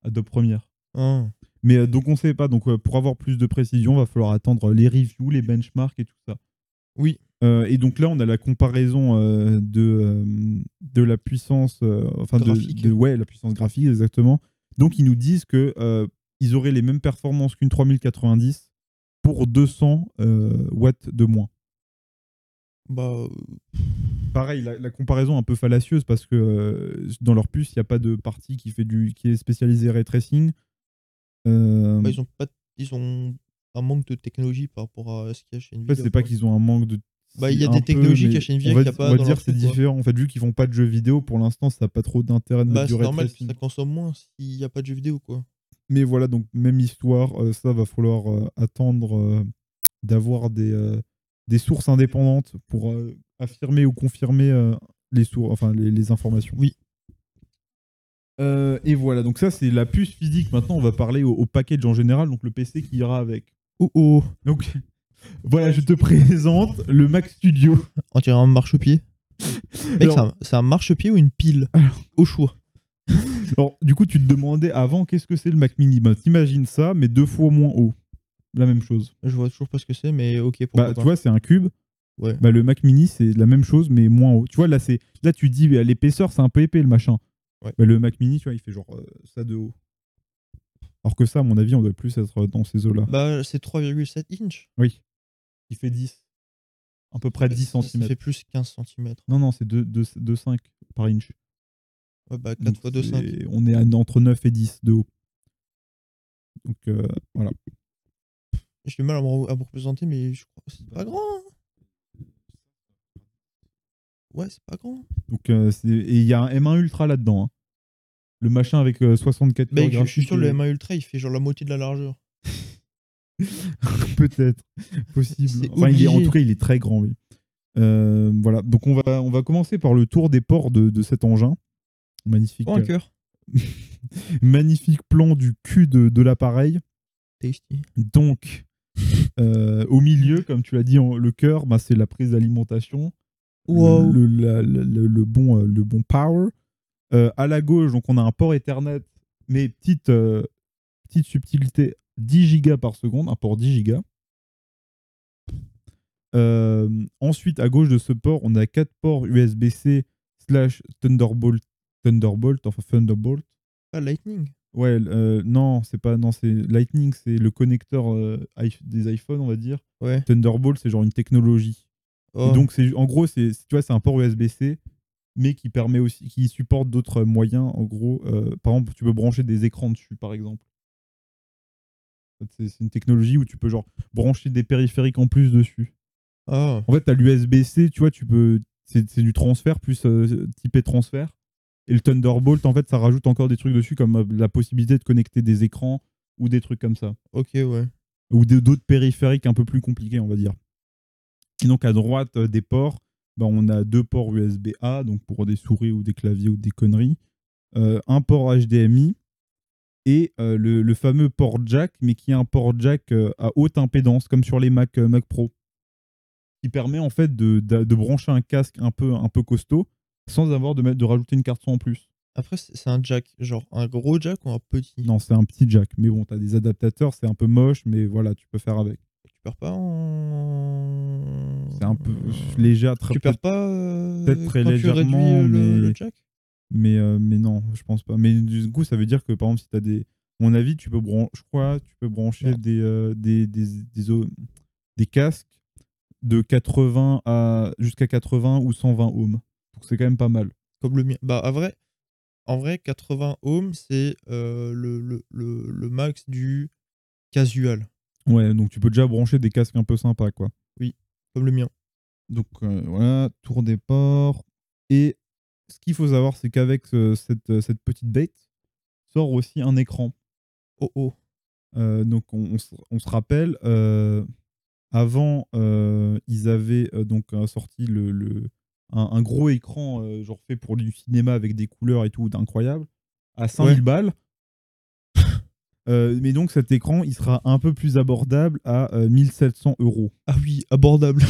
Speaker 1: Adobe Premiere.
Speaker 2: Ah.
Speaker 1: Mais euh, donc on sait pas. Donc euh, pour avoir plus de précision, va falloir attendre les reviews, les benchmarks et tout ça.
Speaker 2: Oui.
Speaker 1: Euh, et donc là, on a la comparaison euh, de, euh, de la puissance, euh, enfin
Speaker 2: Graphique.
Speaker 1: de- ouais, la puissance graphique exactement. Donc ils nous disent que euh, ils auraient les mêmes performances qu'une 3090 pour 200 euh, watts de moins.
Speaker 2: Bah. euh,
Speaker 1: Pareil, la, la comparaison un peu fallacieuse parce que euh, dans leur puce, il n'y a pas de partie qui fait du qui est spécialisée ray tracing. Euh,
Speaker 2: bah, ils ont pas. Ils ont un manque de technologie par rapport à ce qu'il y a chez
Speaker 1: en
Speaker 2: Nvidia.
Speaker 1: fait, c'est pas qu'ils ont un manque de
Speaker 2: Bah, il y a des technologies cachées Nvidia qu'il y a pas
Speaker 1: on va
Speaker 2: dans
Speaker 1: dire c'est différent. En fait, vu qu'ils font pas de jeux vidéo, pour l'instant, ça n'a pas trop d'intérêt de
Speaker 2: Bah, c'est normal, ça consomme moins s'il n'y a pas de jeux vidéo, quoi.
Speaker 1: Mais voilà, donc même histoire, euh, ça va falloir euh, attendre euh, d'avoir des, des sources indépendantes pour affirmer ou confirmer les, sources, enfin, les, les informations.
Speaker 2: Oui.
Speaker 1: Euh, et voilà, donc ça c'est la puce physique. Maintenant, on va parler au, au package en général, donc le PC qui ira avec.
Speaker 2: Oh oh
Speaker 1: Donc voilà, je te présente le Mac Studio.
Speaker 2: On dirait un marchepied. Mec,
Speaker 1: Alors-
Speaker 2: c'est un- marchepied ou une pile Au choix.
Speaker 1: Alors, du coup, tu te demandais avant qu'est-ce que c'est le Mac Mini? Bah, T'imagines ça, mais deux fois moins haut. La même chose.
Speaker 2: Je vois toujours pas ce que c'est, mais ok,
Speaker 1: Bah, tu vois, c'est un cube.
Speaker 2: Ouais.
Speaker 1: Bah, le Mac Mini, c'est la même chose, mais moins haut. Tu vois, là, c'est là tu dis, l'épaisseur, c'est un peu épais, le machin.
Speaker 2: Ouais.
Speaker 1: Bah, le Mac Mini, tu vois, il fait genre euh, ça de haut. Alors que ça, à mon avis, on doit plus être dans ces eaux-là.
Speaker 2: Bah, c'est 3,7 inch.
Speaker 1: Oui. Il fait 10. À peu près 10
Speaker 2: Ça-
Speaker 1: cm.
Speaker 2: Ça fait plus 15 cm.
Speaker 1: Non, non, c'est 2,5 par inch.
Speaker 2: Ouais, bah, 4
Speaker 1: Donc,
Speaker 2: fois 2, 5.
Speaker 1: c'est- On est à- entre 9 et 10 de haut. Donc, euh, voilà.
Speaker 2: J'ai du mal à me, re- à me représenter, mais je crois que c'est pas grand. hein. Ouais, c'est pas grand.
Speaker 1: Donc, euh, c'est- et il y a un M1 Ultra là-dedans. hein. Le machin avec euh, 64
Speaker 2: Mec, je suis sûr le
Speaker 1: graphiques
Speaker 2: M1 Ultra, il fait genre la moitié de la largeur.
Speaker 1: Peut-être. Possible.
Speaker 2: C'est
Speaker 1: Enfin, il est, en
Speaker 2: obligé.
Speaker 1: tout cas, il est très grand, oui. Euh, voilà. Donc, on va, on va commencer par le tour des ports de, de cet engin. Magnifique,
Speaker 2: Oh, un
Speaker 1: euh,
Speaker 2: cœur.
Speaker 1: magnifique plan du cul de, de l'appareil.
Speaker 2: Tasty.
Speaker 1: Donc, euh, au milieu, comme tu l'as dit, en- le cœur, bah, c'est la prise d'alimentation.
Speaker 2: Wow.
Speaker 1: Le, bon, euh, le bon power. Euh, à la gauche, donc on a un port Ethernet, mais petite, euh, petite subtilité, 10 gigas par seconde, un port 10 gigas. Euh, ensuite, à gauche de ce port, on a quatre ports USB-C slash Thunderbolt, Thunderbolt, enfin Thunderbolt.
Speaker 2: Pas Lightning.
Speaker 1: Ouais, non, c'est pas, non, c'est Lightning, c'est le connecteur des iPhones, on va dire.
Speaker 2: Ouais.
Speaker 1: Thunderbolt, c'est genre une technologie.
Speaker 2: Oh.
Speaker 1: donc, c'est, en gros, c'est, tu vois, c'est un port USB-C, mais qui permet aussi, qui supporte d'autres moyens. En gros, euh, par exemple, tu peux brancher des écrans dessus, par exemple. C'est, une technologie où tu peux genre brancher des périphériques en plus dessus.
Speaker 2: Ah.
Speaker 1: En fait, tu as l'USB-C, tu vois, tu peux, c'est, du transfert plus euh, typé transfert. Et le Thunderbolt, en fait, ça rajoute encore des trucs dessus, comme euh, la possibilité de connecter des écrans ou des trucs comme ça
Speaker 2: Ok, ouais.
Speaker 1: ou d'autres périphériques un peu plus compliqués, on va dire. Et donc à droite euh, des ports, bah, on a deux ports USB-A, donc pour des souris ou des claviers ou des conneries, euh, un port HDMI et euh, le, le fameux port jack, mais qui est un port jack euh, à haute impédance, comme sur les Mac, Mac Pro, qui permet en fait de, de- de brancher un casque un peu, un peu costaud sans avoir de, mettre, de rajouter une carte son en plus.
Speaker 2: Après, c'est c'est un jack. Genre un gros jack ou un petit?
Speaker 1: Non, c'est un petit jack, mais bon, tu as des adaptateurs, c'est un peu moche, mais voilà, tu peux faire avec.
Speaker 2: Tu perds pas en.
Speaker 1: C'est un peu léger, très
Speaker 2: Tu perds pas. euh,
Speaker 1: peut-être très
Speaker 2: quand tu
Speaker 1: légèrement,
Speaker 2: euh, le,
Speaker 1: mais-
Speaker 2: le jack
Speaker 1: Mais, euh, mais non, je pense pas. Mais du coup, ça veut dire que par exemple, si tu as des. à Mon avis, tu peux, bran- je crois, tu peux brancher
Speaker 2: Ouais.
Speaker 1: des, euh, des, des, des, des casques de 80 à jusqu'à 80 ou 120 ohms. Donc c'est quand même pas mal.
Speaker 2: Comme le mien. Bah, en vrai, en vrai 80 ohms, c'est euh, le, le, le, le max du casual.
Speaker 1: Ouais, donc tu peux déjà brancher des casques un peu sympas, quoi.
Speaker 2: Comme le mien.
Speaker 1: Donc euh, voilà, tour des ports. Et ce qu'il faut savoir, c'est qu'avec euh, cette, euh, cette petite bête, sort aussi un écran.
Speaker 2: Oh oh.
Speaker 1: Euh, donc on, on se, on se rappelle, euh, avant, ils avaient donc sorti le, le- un, un gros écran, genre fait pour du cinéma avec des couleurs et tout, d'incroyable, à 5000
Speaker 2: Ouais.
Speaker 1: balles. Euh, mais donc cet écran, il sera un peu plus abordable à euh, 1700 euros.
Speaker 2: Ah oui, abordable.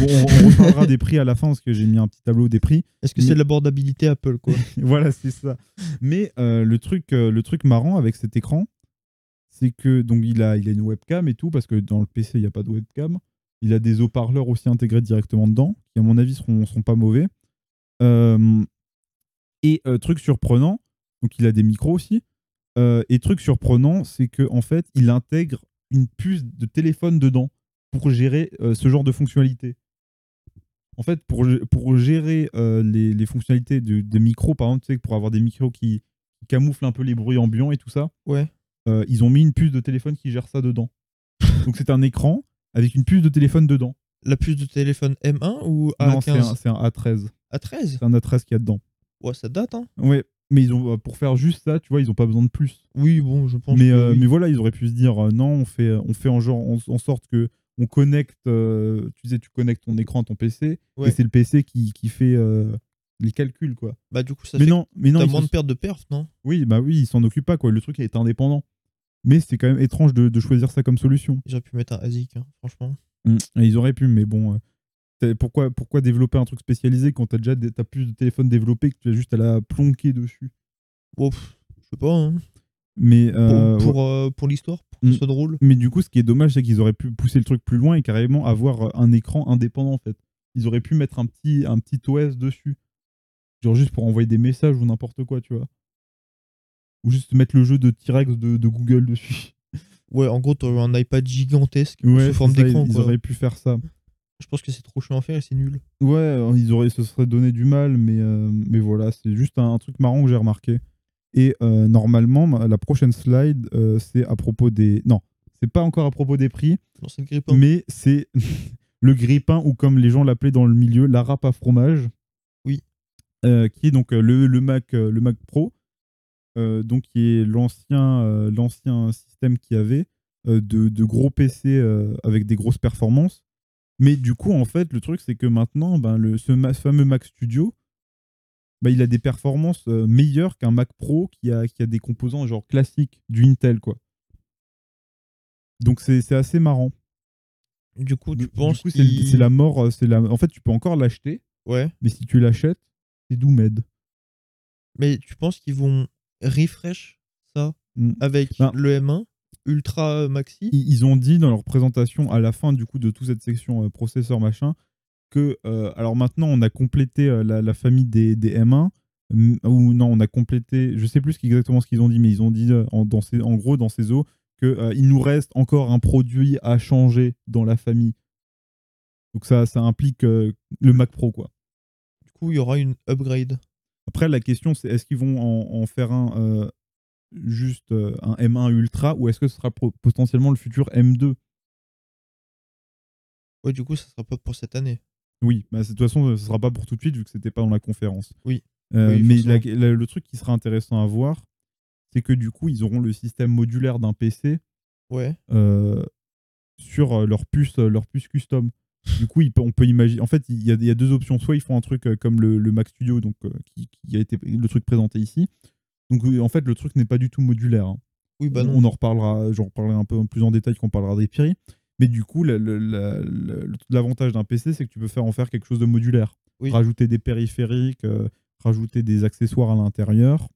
Speaker 1: Bon, on, on reparlera des prix à la fin parce que j'ai mis un petit tableau des prix.
Speaker 2: Est-ce que
Speaker 1: Mais-
Speaker 2: c'est de l'abordabilité Apple, quoi?
Speaker 1: Voilà, c'est ça. Mais euh, le, truc, euh, le truc marrant avec cet écran, c'est que donc il a, il a une webcam et tout, parce que dans le PC, il n'y a pas de webcam. Il a des haut-parleurs aussi intégrés directement dedans, qui à mon avis seront, seront pas mauvais. Euh, et euh, truc surprenant, donc il a des micros aussi. Euh, et truc surprenant, c'est que en fait, il intègre une puce de téléphone dedans pour gérer euh, ce genre de fonctionnalité. En fait, pour, pour gérer euh, les, les fonctionnalités de- des micros, par exemple, tu sais, pour avoir des micros qui, camouflent un peu les bruits ambiants et tout ça,
Speaker 2: Ouais.
Speaker 1: ils ont mis une puce de téléphone qui gère ça dedans. Donc c'est un écran avec une puce de téléphone dedans.
Speaker 2: La puce de téléphone M1 ou
Speaker 1: Non, c'est un,
Speaker 2: A15
Speaker 1: un A13.
Speaker 2: A13
Speaker 1: C'est un A13 qu'il y a dedans.
Speaker 2: Ouais, ça date, hein.
Speaker 1: Ouais, mais ils ont, pour faire juste ça, tu vois, ils ont pas besoin de plus.
Speaker 2: Oui, bon, je pense
Speaker 1: Mais,
Speaker 2: que
Speaker 1: euh,
Speaker 2: oui.
Speaker 1: mais voilà, ils auraient pu se dire euh, non, on fait, on fait en, genre, en, en sorte que on connecte, euh, tu sais, tu connectes ton écran à ton PC,
Speaker 2: Ouais.
Speaker 1: et c'est le PC qui, qui fait euh, les calculs, quoi.
Speaker 2: Bah, du coup, ça
Speaker 1: mais
Speaker 2: fait
Speaker 1: non, mais non,
Speaker 2: moins de perte de perf, non?
Speaker 1: Oui, bah oui, ils s'en occupent pas, quoi. Le truc est indépendant. Mais c'est quand même étrange de, de choisir ça comme solution.
Speaker 2: Ils auraient pu mettre un ASIC, hein, franchement.
Speaker 1: Mm. Et ils auraient pu, mais bon. Euh, pourquoi, pourquoi développer un truc spécialisé quand t'as déjà des- plus de téléphone développé que tu as juste à la plonquer dessus?
Speaker 2: Je sais pas, hein.
Speaker 1: Mais,
Speaker 2: Pour,
Speaker 1: euh,
Speaker 2: euh, pour l'histoire, pour que
Speaker 1: Mm.
Speaker 2: ce soit drôle.
Speaker 1: mais du coup, ce qui est dommage, c'est qu'ils auraient pu pousser le truc plus loin et carrément avoir un écran indépendant en fait. Ils auraient pu mettre un petit, un petit OS dessus. Genre juste pour envoyer des messages ou n'importe quoi, tu vois. Ou juste mettre le jeu de T-Rex de, de Google dessus.
Speaker 2: Ouais, en gros, t'aurais un iPad gigantesque
Speaker 1: Ouais,
Speaker 2: sous forme d'écran,
Speaker 1: ils, ils auraient pu faire ça.
Speaker 2: Je pense que c'est trop chiant à faire et c'est nul.
Speaker 1: Ouais, euh, ils auraient se seraient donné du mal, mais, euh, mais voilà, c'est juste un, un truc marrant que j'ai remarqué. Et euh, normalement, ma- la prochaine slide, euh, c'est à propos des. Non, c'est pas encore à propos des prix,
Speaker 2: Non, c'est le grippin.
Speaker 1: mais c'est le grippin, ou comme les gens l'appelaient dans le milieu, la râpe à fromage.
Speaker 2: Oui.
Speaker 1: Qui est donc le, le Mac, le Mac Pro, donc qui est l'ancien l'ancien système qu'il y avait de, de gros PC avec des grosses performances. Mais du coup, en fait, le truc, c'est que maintenant, ben, le, ce ma- fameux Mac Studio, ben, il a des performances euh, meilleures qu'un Mac Pro qui a, qui a des composants genre classiques du Intel, quoi. Donc c'est c'est assez marrant.
Speaker 2: Du coup, tu
Speaker 1: Du-
Speaker 2: penses
Speaker 1: coup, c'est la mort. euh, c'est la... En fait, tu peux encore l'acheter,
Speaker 2: Ouais.
Speaker 1: mais si tu l'achètes, c'est Doomed.
Speaker 2: Mais tu penses qu'ils vont refresh ça
Speaker 1: Mm.
Speaker 2: avec
Speaker 1: Ben-
Speaker 2: le M1 Ultra Maxi.
Speaker 1: Ils ont dit dans leur présentation à la fin du coup de toute cette section euh, processeur machin que euh, alors maintenant on a complété euh, la, la famille des, des M1 mm, ou non on a complété je sais plus exactement ce qu'ils ont dit mais ils ont dit euh, en, dans ces, en gros dans ces eaux que euh, il nous reste encore un produit à changer dans la famille. Donc ça ça implique euh, le Mac Pro quoi.
Speaker 2: Du coup, il y aura une upgrade.
Speaker 1: après la question c'est est-ce qu'ils vont en, en faire un euh, juste euh, un M1 Ultra ou est-ce que ce sera potentiellement le futur M2
Speaker 2: Ouais, du coup, ça sera pas pour cette année.
Speaker 1: Oui, bah, de toute façon, ce sera pas pour tout de suite vu que c'était pas dans la conférence.
Speaker 2: Oui.
Speaker 1: Euh,
Speaker 2: Oui,
Speaker 1: mais
Speaker 2: forcément.
Speaker 1: la- la- le truc qui sera intéressant à voir, c'est que du coup, ils auront le système modulaire d'un PC
Speaker 2: Ouais.
Speaker 1: euh, sur euh, leur puce, euh, leur puce custom. Du coup, on peut imaginer. En fait, il y, a, il y a deux options. Soit ils font un truc euh, comme le, le Mac Studio, donc euh, qui, qui a été le truc présenté ici. Donc en fait, le truc n'est pas du tout modulaire. hein.
Speaker 2: Oui, bah
Speaker 1: On-
Speaker 2: non.
Speaker 1: On en reparlera, j'en reparlerai un peu plus en détail quand on parlera des prix. Mais du coup, la- la- la- la- l'avantage d'un PC, c'est que tu peux faire en faire quelque chose de modulaire.
Speaker 2: Oui.
Speaker 1: Rajouter des périphériques, euh, rajouter des accessoires à l'intérieur.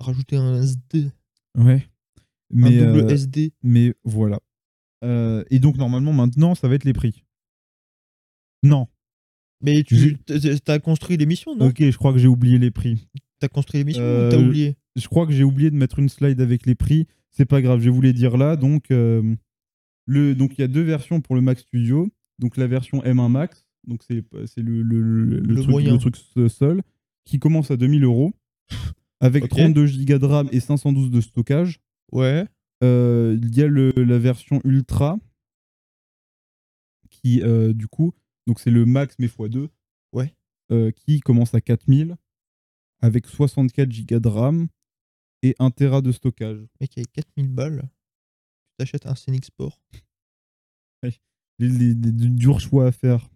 Speaker 2: Rajouter un SD.
Speaker 1: Ouais. Mais,
Speaker 2: un double
Speaker 1: euh,
Speaker 2: SD.
Speaker 1: mais voilà. Euh, et donc, normalement, maintenant, ça va être les prix. Non.
Speaker 2: Mais tu t'as construit l'émission, non?
Speaker 1: Ok, je crois que j'ai oublié les prix.
Speaker 2: T'as construit l'émission
Speaker 1: Euh,
Speaker 2: ou t'as oublié
Speaker 1: Je crois que j'ai oublié de mettre une slide avec les prix. C'est pas grave, je les dire là. Donc, euh, le, donc il y a deux versions pour le Mac Studio. Donc la version M1 Max, donc c'est le, le, le- le
Speaker 2: Le
Speaker 1: truc,
Speaker 2: moyen.
Speaker 1: le truc seul, qui commence à 2000 euros, avec
Speaker 2: Ok.
Speaker 1: 32 Go de RAM et 512 de stockage.
Speaker 2: Ouais.
Speaker 1: Euh, Il y a le- la version Ultra, qui euh, du coup, donc c'est le Max mais x2,
Speaker 2: Ouais.
Speaker 1: euh, qui commence à 4000, avec 64 Go de RAM et 1 Tera de stockage.
Speaker 2: Mec, avec 4000 balles, tu t'achètes un Scenic Sport.
Speaker 1: Les, les- les- des durs choix à faire.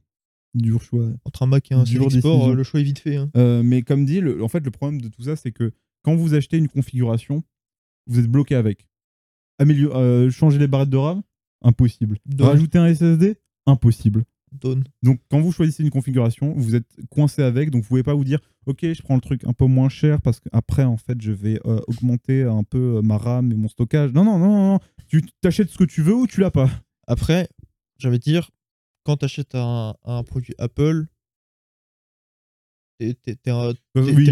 Speaker 1: Dur choix.
Speaker 2: Entre un Mac et un Scenic Sport, euh, le choix est vite fait. hein.
Speaker 1: Euh, mais comme dit, le- en fait, le problème de tout ça, c'est que quand vous achetez une configuration, vous êtes bloqué avec. Amélior- euh, changer les barrettes de RAM Impossible. Rajouter un SSD Impossible.
Speaker 2: Donne.
Speaker 1: Donc, quand vous choisissez une configuration, vous êtes coincé avec, donc vous pouvez pas vous dire, ok, je prends le truc un peu moins cher parce qu'après, en fait, je vais euh, augmenter un peu euh, ma RAM et mon stockage. Non, non, non, non, non. Tu t'achètes ce que tu veux ou tu l'as pas.
Speaker 2: Après, j'avais dire, quand t'achètes un, un produit Apple, t'es
Speaker 1: Oui,
Speaker 2: t'es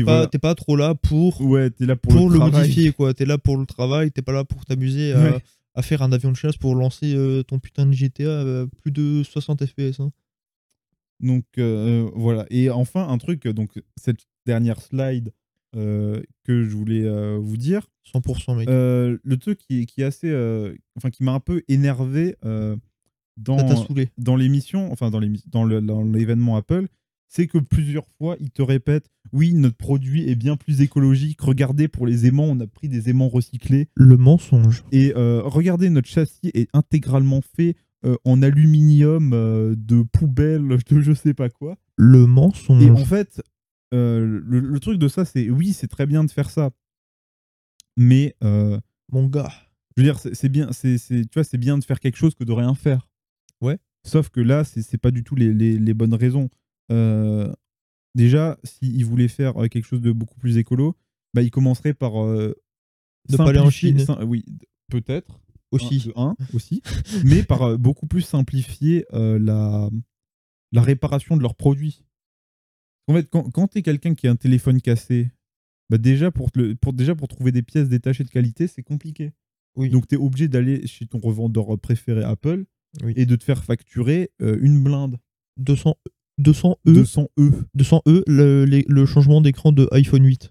Speaker 2: pas,
Speaker 1: voilà.
Speaker 2: pas trop là pour,
Speaker 1: Ouais, t'es là pour,
Speaker 2: pour, le, modifier. quoi. T'es là pour le travail, t'es pas là pour t'amuser à,
Speaker 1: Ouais.
Speaker 2: à faire un avion de chasse pour lancer euh, ton putain de GTA à plus de 60 FPS. hein.
Speaker 1: Donc euh, voilà. Et enfin, un truc, donc cette dernière slide euh, que je voulais euh, vous dire,
Speaker 2: 100% mec.
Speaker 1: euh, le truc qui, qui est assez, euh, enfin qui m'a un peu énervé, euh, dans, dans l'émission, enfin dans l'événement Apple, c'est que plusieurs fois, ils te répètent oui, notre produit est bien plus écologique. Regardez, pour les aimants, on a pris des aimants recyclés.
Speaker 2: Le mensonge.
Speaker 1: Et euh, regardez, notre châssis est intégralement fait euh, en aluminium euh, de poubelle, de je sais pas quoi.
Speaker 2: Le mensonge.
Speaker 1: Et en fait, le, le truc de ça, c'est oui, c'est très bien de faire ça. Mais
Speaker 2: Mon gars.
Speaker 1: je veux dire, c'est bien, c'est, c'est- tu vois, c'est bien de faire quelque chose que de rien faire.
Speaker 2: Ouais.
Speaker 1: Sauf que là, c'est, c'est pas du tout les, les- les bonnes raisons. Euh, déjà, s'ils voulaient faire euh, quelque chose de beaucoup plus écolo, bah, ils commenceraient par. euh,
Speaker 2: Ne pas aller en Chine.
Speaker 1: sim- oui, peut-être.
Speaker 2: Aussi.
Speaker 1: Un, de un, aussi. mais par euh, beaucoup plus simplifier la, la réparation de leurs produits. En fait, quand, quand tu es quelqu'un qui a un téléphone cassé, bah déjà, pour le- pour, déjà pour trouver des pièces détachées de qualité, c'est compliqué.
Speaker 2: Oui.
Speaker 1: Donc tu es obligé d'aller chez ton revendeur préféré Apple
Speaker 2: Oui.
Speaker 1: et de te faire facturer euh, une blinde.
Speaker 2: 200, 200 E.
Speaker 1: 200 E.
Speaker 2: 200 E, le, les- le changement d'écran de iPhone 8.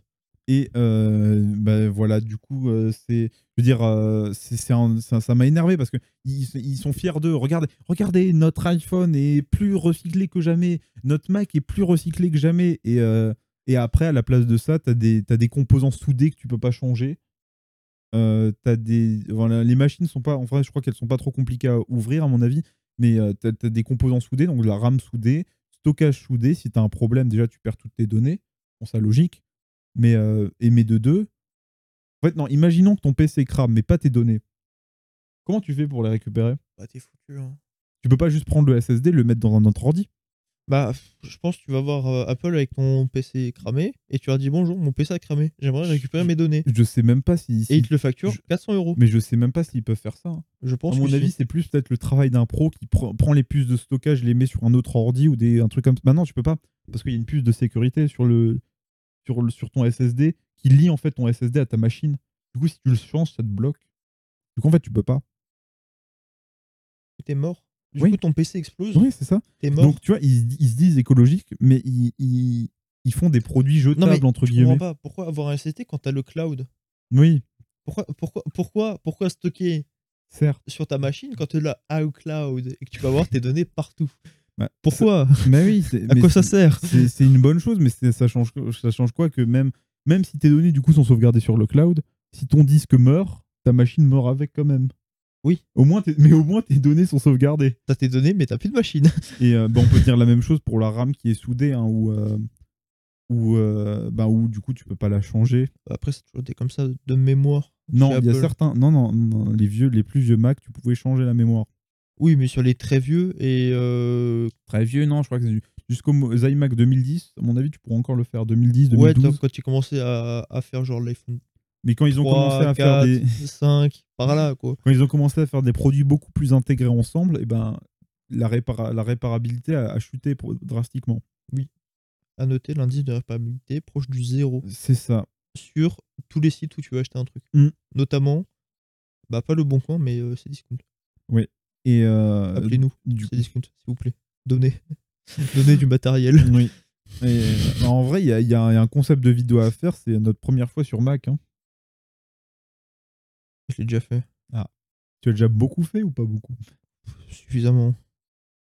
Speaker 1: Et euh, bah, voilà, du coup, euh, c'est, je veux dire, euh, c'est, c'est un- ça, ça m'a énervé parce que ils, ils sont fiers d'eux. Regardez, regardez, notre iPhone est plus recyclé que jamais, notre Mac est plus recyclé que jamais. Et, et après, à la place de ça, t'as des, t'as des composants soudés que tu peux pas changer. T'as des, voilà, les machines sont pas, en vrai, je crois qu'elles sont pas trop compliquées à ouvrir à mon avis, mais t'as, t'as des composants soudés, donc de la RAM soudée, stockage soudé. Si t'as un problème, déjà, tu perds toutes tes données. Bon, ça logique. Mais, euh, et mais de deux, en fait, non, imaginons que ton PC crame, mais pas tes données. Comment tu fais pour les récupérer?
Speaker 2: Bah, t'es foutu. Hein.
Speaker 1: Tu peux pas juste prendre le SSD, le mettre dans un autre ordi
Speaker 2: Bah, je pense que tu vas voir euh, Apple avec ton PC cramé et tu leur dis bonjour, mon PC a cramé. J'aimerais récupérer mes données.
Speaker 1: Je sais même pas si. si-
Speaker 2: Et ils te le facturent
Speaker 1: je-
Speaker 2: 400 euros.
Speaker 1: Mais je sais même pas s'ils peuvent faire ça. hein.
Speaker 2: Je pense
Speaker 1: à mon
Speaker 2: que
Speaker 1: avis,
Speaker 2: si.
Speaker 1: c'est plus peut-être le travail d'un pro qui pre- prend les puces de stockage, les met sur un autre ordi ou des, un truc comme ça. Bah non, tu peux pas. Parce qu'il y a une puce de sécurité sur, le, sur, le, sur ton SSD qui lie en fait ton SSD à ta machine. Du coup, si tu le changes, ça te bloque. Du coup, en fait, tu peux pas.
Speaker 2: t'es mort. Du
Speaker 1: Oui.
Speaker 2: coup, ton PC explose.
Speaker 1: Oui, c'est ça.
Speaker 2: T'es mort.
Speaker 1: Donc, tu vois, ils, se- ils se disent écologiques, mais ils, ils, ils font des produits
Speaker 2: non,
Speaker 1: jetables,
Speaker 2: mais
Speaker 1: entre
Speaker 2: je comprends
Speaker 1: guillemets.
Speaker 2: pas. Pourquoi avoir un SSD quand t'as le cloud?
Speaker 1: Oui,
Speaker 2: pourquoi, pourquoi, pourquoi, pourquoi stocker
Speaker 1: certes.
Speaker 2: sur ta machine quand tu l'as iCloud et que tu peux avoir tes données partout?
Speaker 1: Bah,
Speaker 2: Pourquoi?
Speaker 1: Mais oui, c'est-
Speaker 2: À
Speaker 1: mais
Speaker 2: quoi ça sert?
Speaker 1: c'est une bonne chose, mais ça change, ça change quoi que même, même si tes données du coup sont sauvegardées sur le cloud, si ton disque meurt, ta machine meurt avec quand même.
Speaker 2: Oui.
Speaker 1: Au moins, mais au moins tes données sont sauvegardées.
Speaker 2: T'as tes données, mais t'as plus de machine.
Speaker 1: Et euh, bah, on peut dire la même chose pour la RAM qui est soudée, hein, où, euh, où, euh, bah, où du coup tu peux pas la changer.
Speaker 2: Après, c'est toujours des comme ça de mémoire.
Speaker 1: Non, il y a certains. Non, non, non, les vieux, les plus vieux Mac, tu pouvais changer la mémoire.
Speaker 2: Oui, mais sur les très vieux et euh,
Speaker 1: Très vieux, non, je crois que c'est jusqu'au iMac 2010. À mon avis, tu pourras encore le faire. 2010,
Speaker 2: ouais,
Speaker 1: 2012.
Speaker 2: t'as- quand tu commençais à, à faire genre l'iPhone
Speaker 1: mais quand ils ont
Speaker 2: 3,
Speaker 1: commencé à
Speaker 2: 4,
Speaker 1: faire des,
Speaker 2: 5, par là quoi.
Speaker 1: quand ils ont commencé à faire des produits beaucoup plus intégrés ensemble, et ben la, répara- la réparabilité a, a chuté drastiquement.
Speaker 2: À noter l'indice de réparabilité proche du zéro
Speaker 1: C'est ça.
Speaker 2: sur tous les sites où tu veux acheter un truc.
Speaker 1: Mm.
Speaker 2: Notamment, bah pas le bon coin, mais euh, c'est discount.
Speaker 1: Et euh,
Speaker 2: Appelez-nous,
Speaker 1: du
Speaker 2: c'est discount, s'il vous plaît. Donnez. Donnez du matériel.
Speaker 1: Oui. Et, euh, en vrai, il y a, il y a un il y a un concept de vidéo à faire. C'est notre première fois sur Mac. hein.
Speaker 2: Je l'ai déjà fait.
Speaker 1: Tu as déjà beaucoup fait ou pas beaucoup?
Speaker 2: Suffisamment.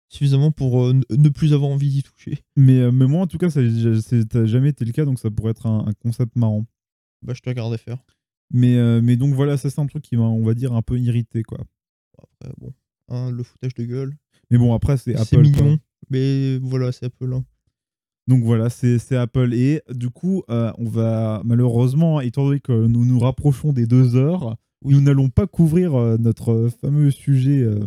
Speaker 2: Suffisamment pour euh, ne- plus avoir envie d'y toucher.
Speaker 1: mais, euh, mais moi, en tout cas, ça n'a jamais été le cas, donc ça pourrait être un, un concept marrant.
Speaker 2: Bah, je te regardais faire.
Speaker 1: Mais, euh, mais donc voilà, ça c'est un truc qui m'a, on va dire, un peu irrité. quoi.
Speaker 2: Après, bon. Hein, le foutage de gueule.
Speaker 1: Mais bon, après, c'est Apple.
Speaker 2: C'est mignon. Mais voilà, c'est Apple. hein.
Speaker 1: Donc voilà, c'est c'est Apple. Et du coup, euh, on va malheureusement, étant donné que nous nous rapprochons des deux heures, nous n'allons pas couvrir euh, notre fameux sujet euh,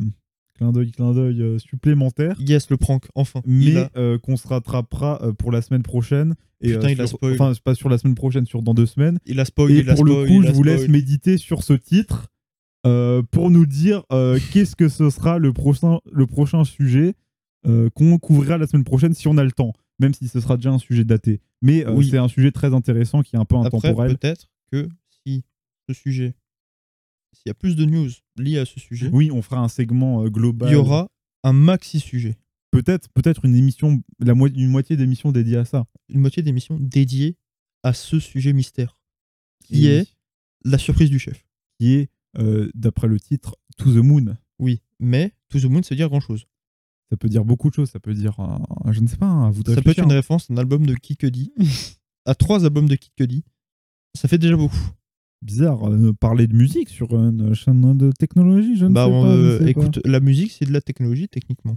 Speaker 1: clin d'œil, clin d'œil euh, supplémentaire,
Speaker 2: Yes, le prank, enfin.
Speaker 1: Mais
Speaker 2: a-
Speaker 1: euh, qu'on se rattrapera euh, pour la semaine prochaine. Et,
Speaker 2: Putain,
Speaker 1: euh,
Speaker 2: il a spoil.
Speaker 1: Enfin, pas sur la semaine prochaine, sur dans deux semaines.
Speaker 2: Il a spoil,
Speaker 1: Et
Speaker 2: il a
Speaker 1: pour le coup, je vous laisse méditer sur ce titre euh, pour nous dire euh, qu'est-ce que ce sera le prochain, le prochain sujet euh, qu'on couvrira la semaine prochaine si on a le temps, même si ce sera déjà un sujet daté. Mais euh,
Speaker 2: Oui.
Speaker 1: c'est un sujet très intéressant qui est un peu intemporel.
Speaker 2: peut-être que si ce sujet, s'il y a plus de news liées à ce sujet,
Speaker 1: Oui, on fera un segment euh, global.
Speaker 2: il y aura un maxi sujet.
Speaker 1: peut-être peut-être une émission, la mo- une moitié d'émission dédiée à ça.
Speaker 2: Une moitié d'émission dédiée à ce sujet mystère, qui est la surprise du chef.
Speaker 1: qui est euh, d'après le titre To the Moon.
Speaker 2: Oui, mais To the Moon, ça veut dire grand-chose.
Speaker 1: Ça peut dire beaucoup de choses. Ça peut dire, un- je ne sais pas, à vous
Speaker 2: Ça peut être une référence à un album de Kid Cudi. à trois albums de Kid Cudi. Ça fait déjà beaucoup.
Speaker 1: Bizarre, euh, parler de musique sur une chaîne de technologie, je ne
Speaker 2: Bah,
Speaker 1: sais pas.
Speaker 2: euh,
Speaker 1: sais pas.
Speaker 2: écoute, la musique, c'est de la technologie, techniquement.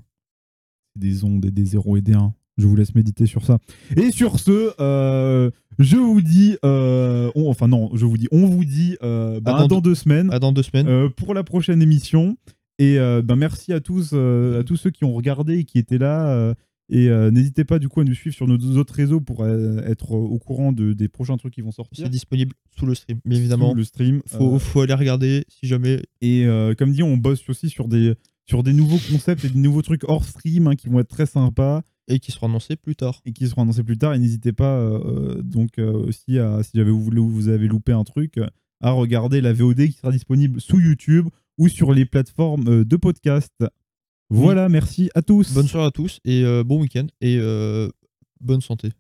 Speaker 1: des ondes et des zéros et des 1. Je vous laisse méditer sur ça. Et sur ce, euh, je vous dis, euh, on- enfin non, je vous dis, on vous dit euh, bah,
Speaker 2: À dans
Speaker 1: dans deux semaines
Speaker 2: À dans deux semaines.
Speaker 1: euh, pour la prochaine émission. Et euh, ben, merci à tous, euh, à tous ceux qui ont regardé et qui étaient là. Euh, et euh, n'hésitez pas du coup à nous suivre sur nos autres réseaux pour euh, être au courant de, des prochains trucs qui vont sortir.
Speaker 2: c'est disponible sous le stream, bien évidemment.
Speaker 1: Sous le stream.
Speaker 2: Faut,
Speaker 1: Euh,
Speaker 2: faut aller regarder si jamais.
Speaker 1: et euh, comme dit, on bosse aussi sur des, sur des nouveaux concepts et des nouveaux trucs hors stream hein, qui vont être très sympas.
Speaker 2: Et qui sera annoncé plus tard.
Speaker 1: et qui seront annoncés plus tard. Et n'hésitez pas euh, donc euh, aussi à, si jamais vous, vous avez loupé un truc, euh, à regarder la VOD qui sera disponible sous YouTube ou sur les plateformes euh, de podcast. Voilà, merci à tous.
Speaker 2: Bonne soirée à tous et euh, bon week-end et euh, bonne santé.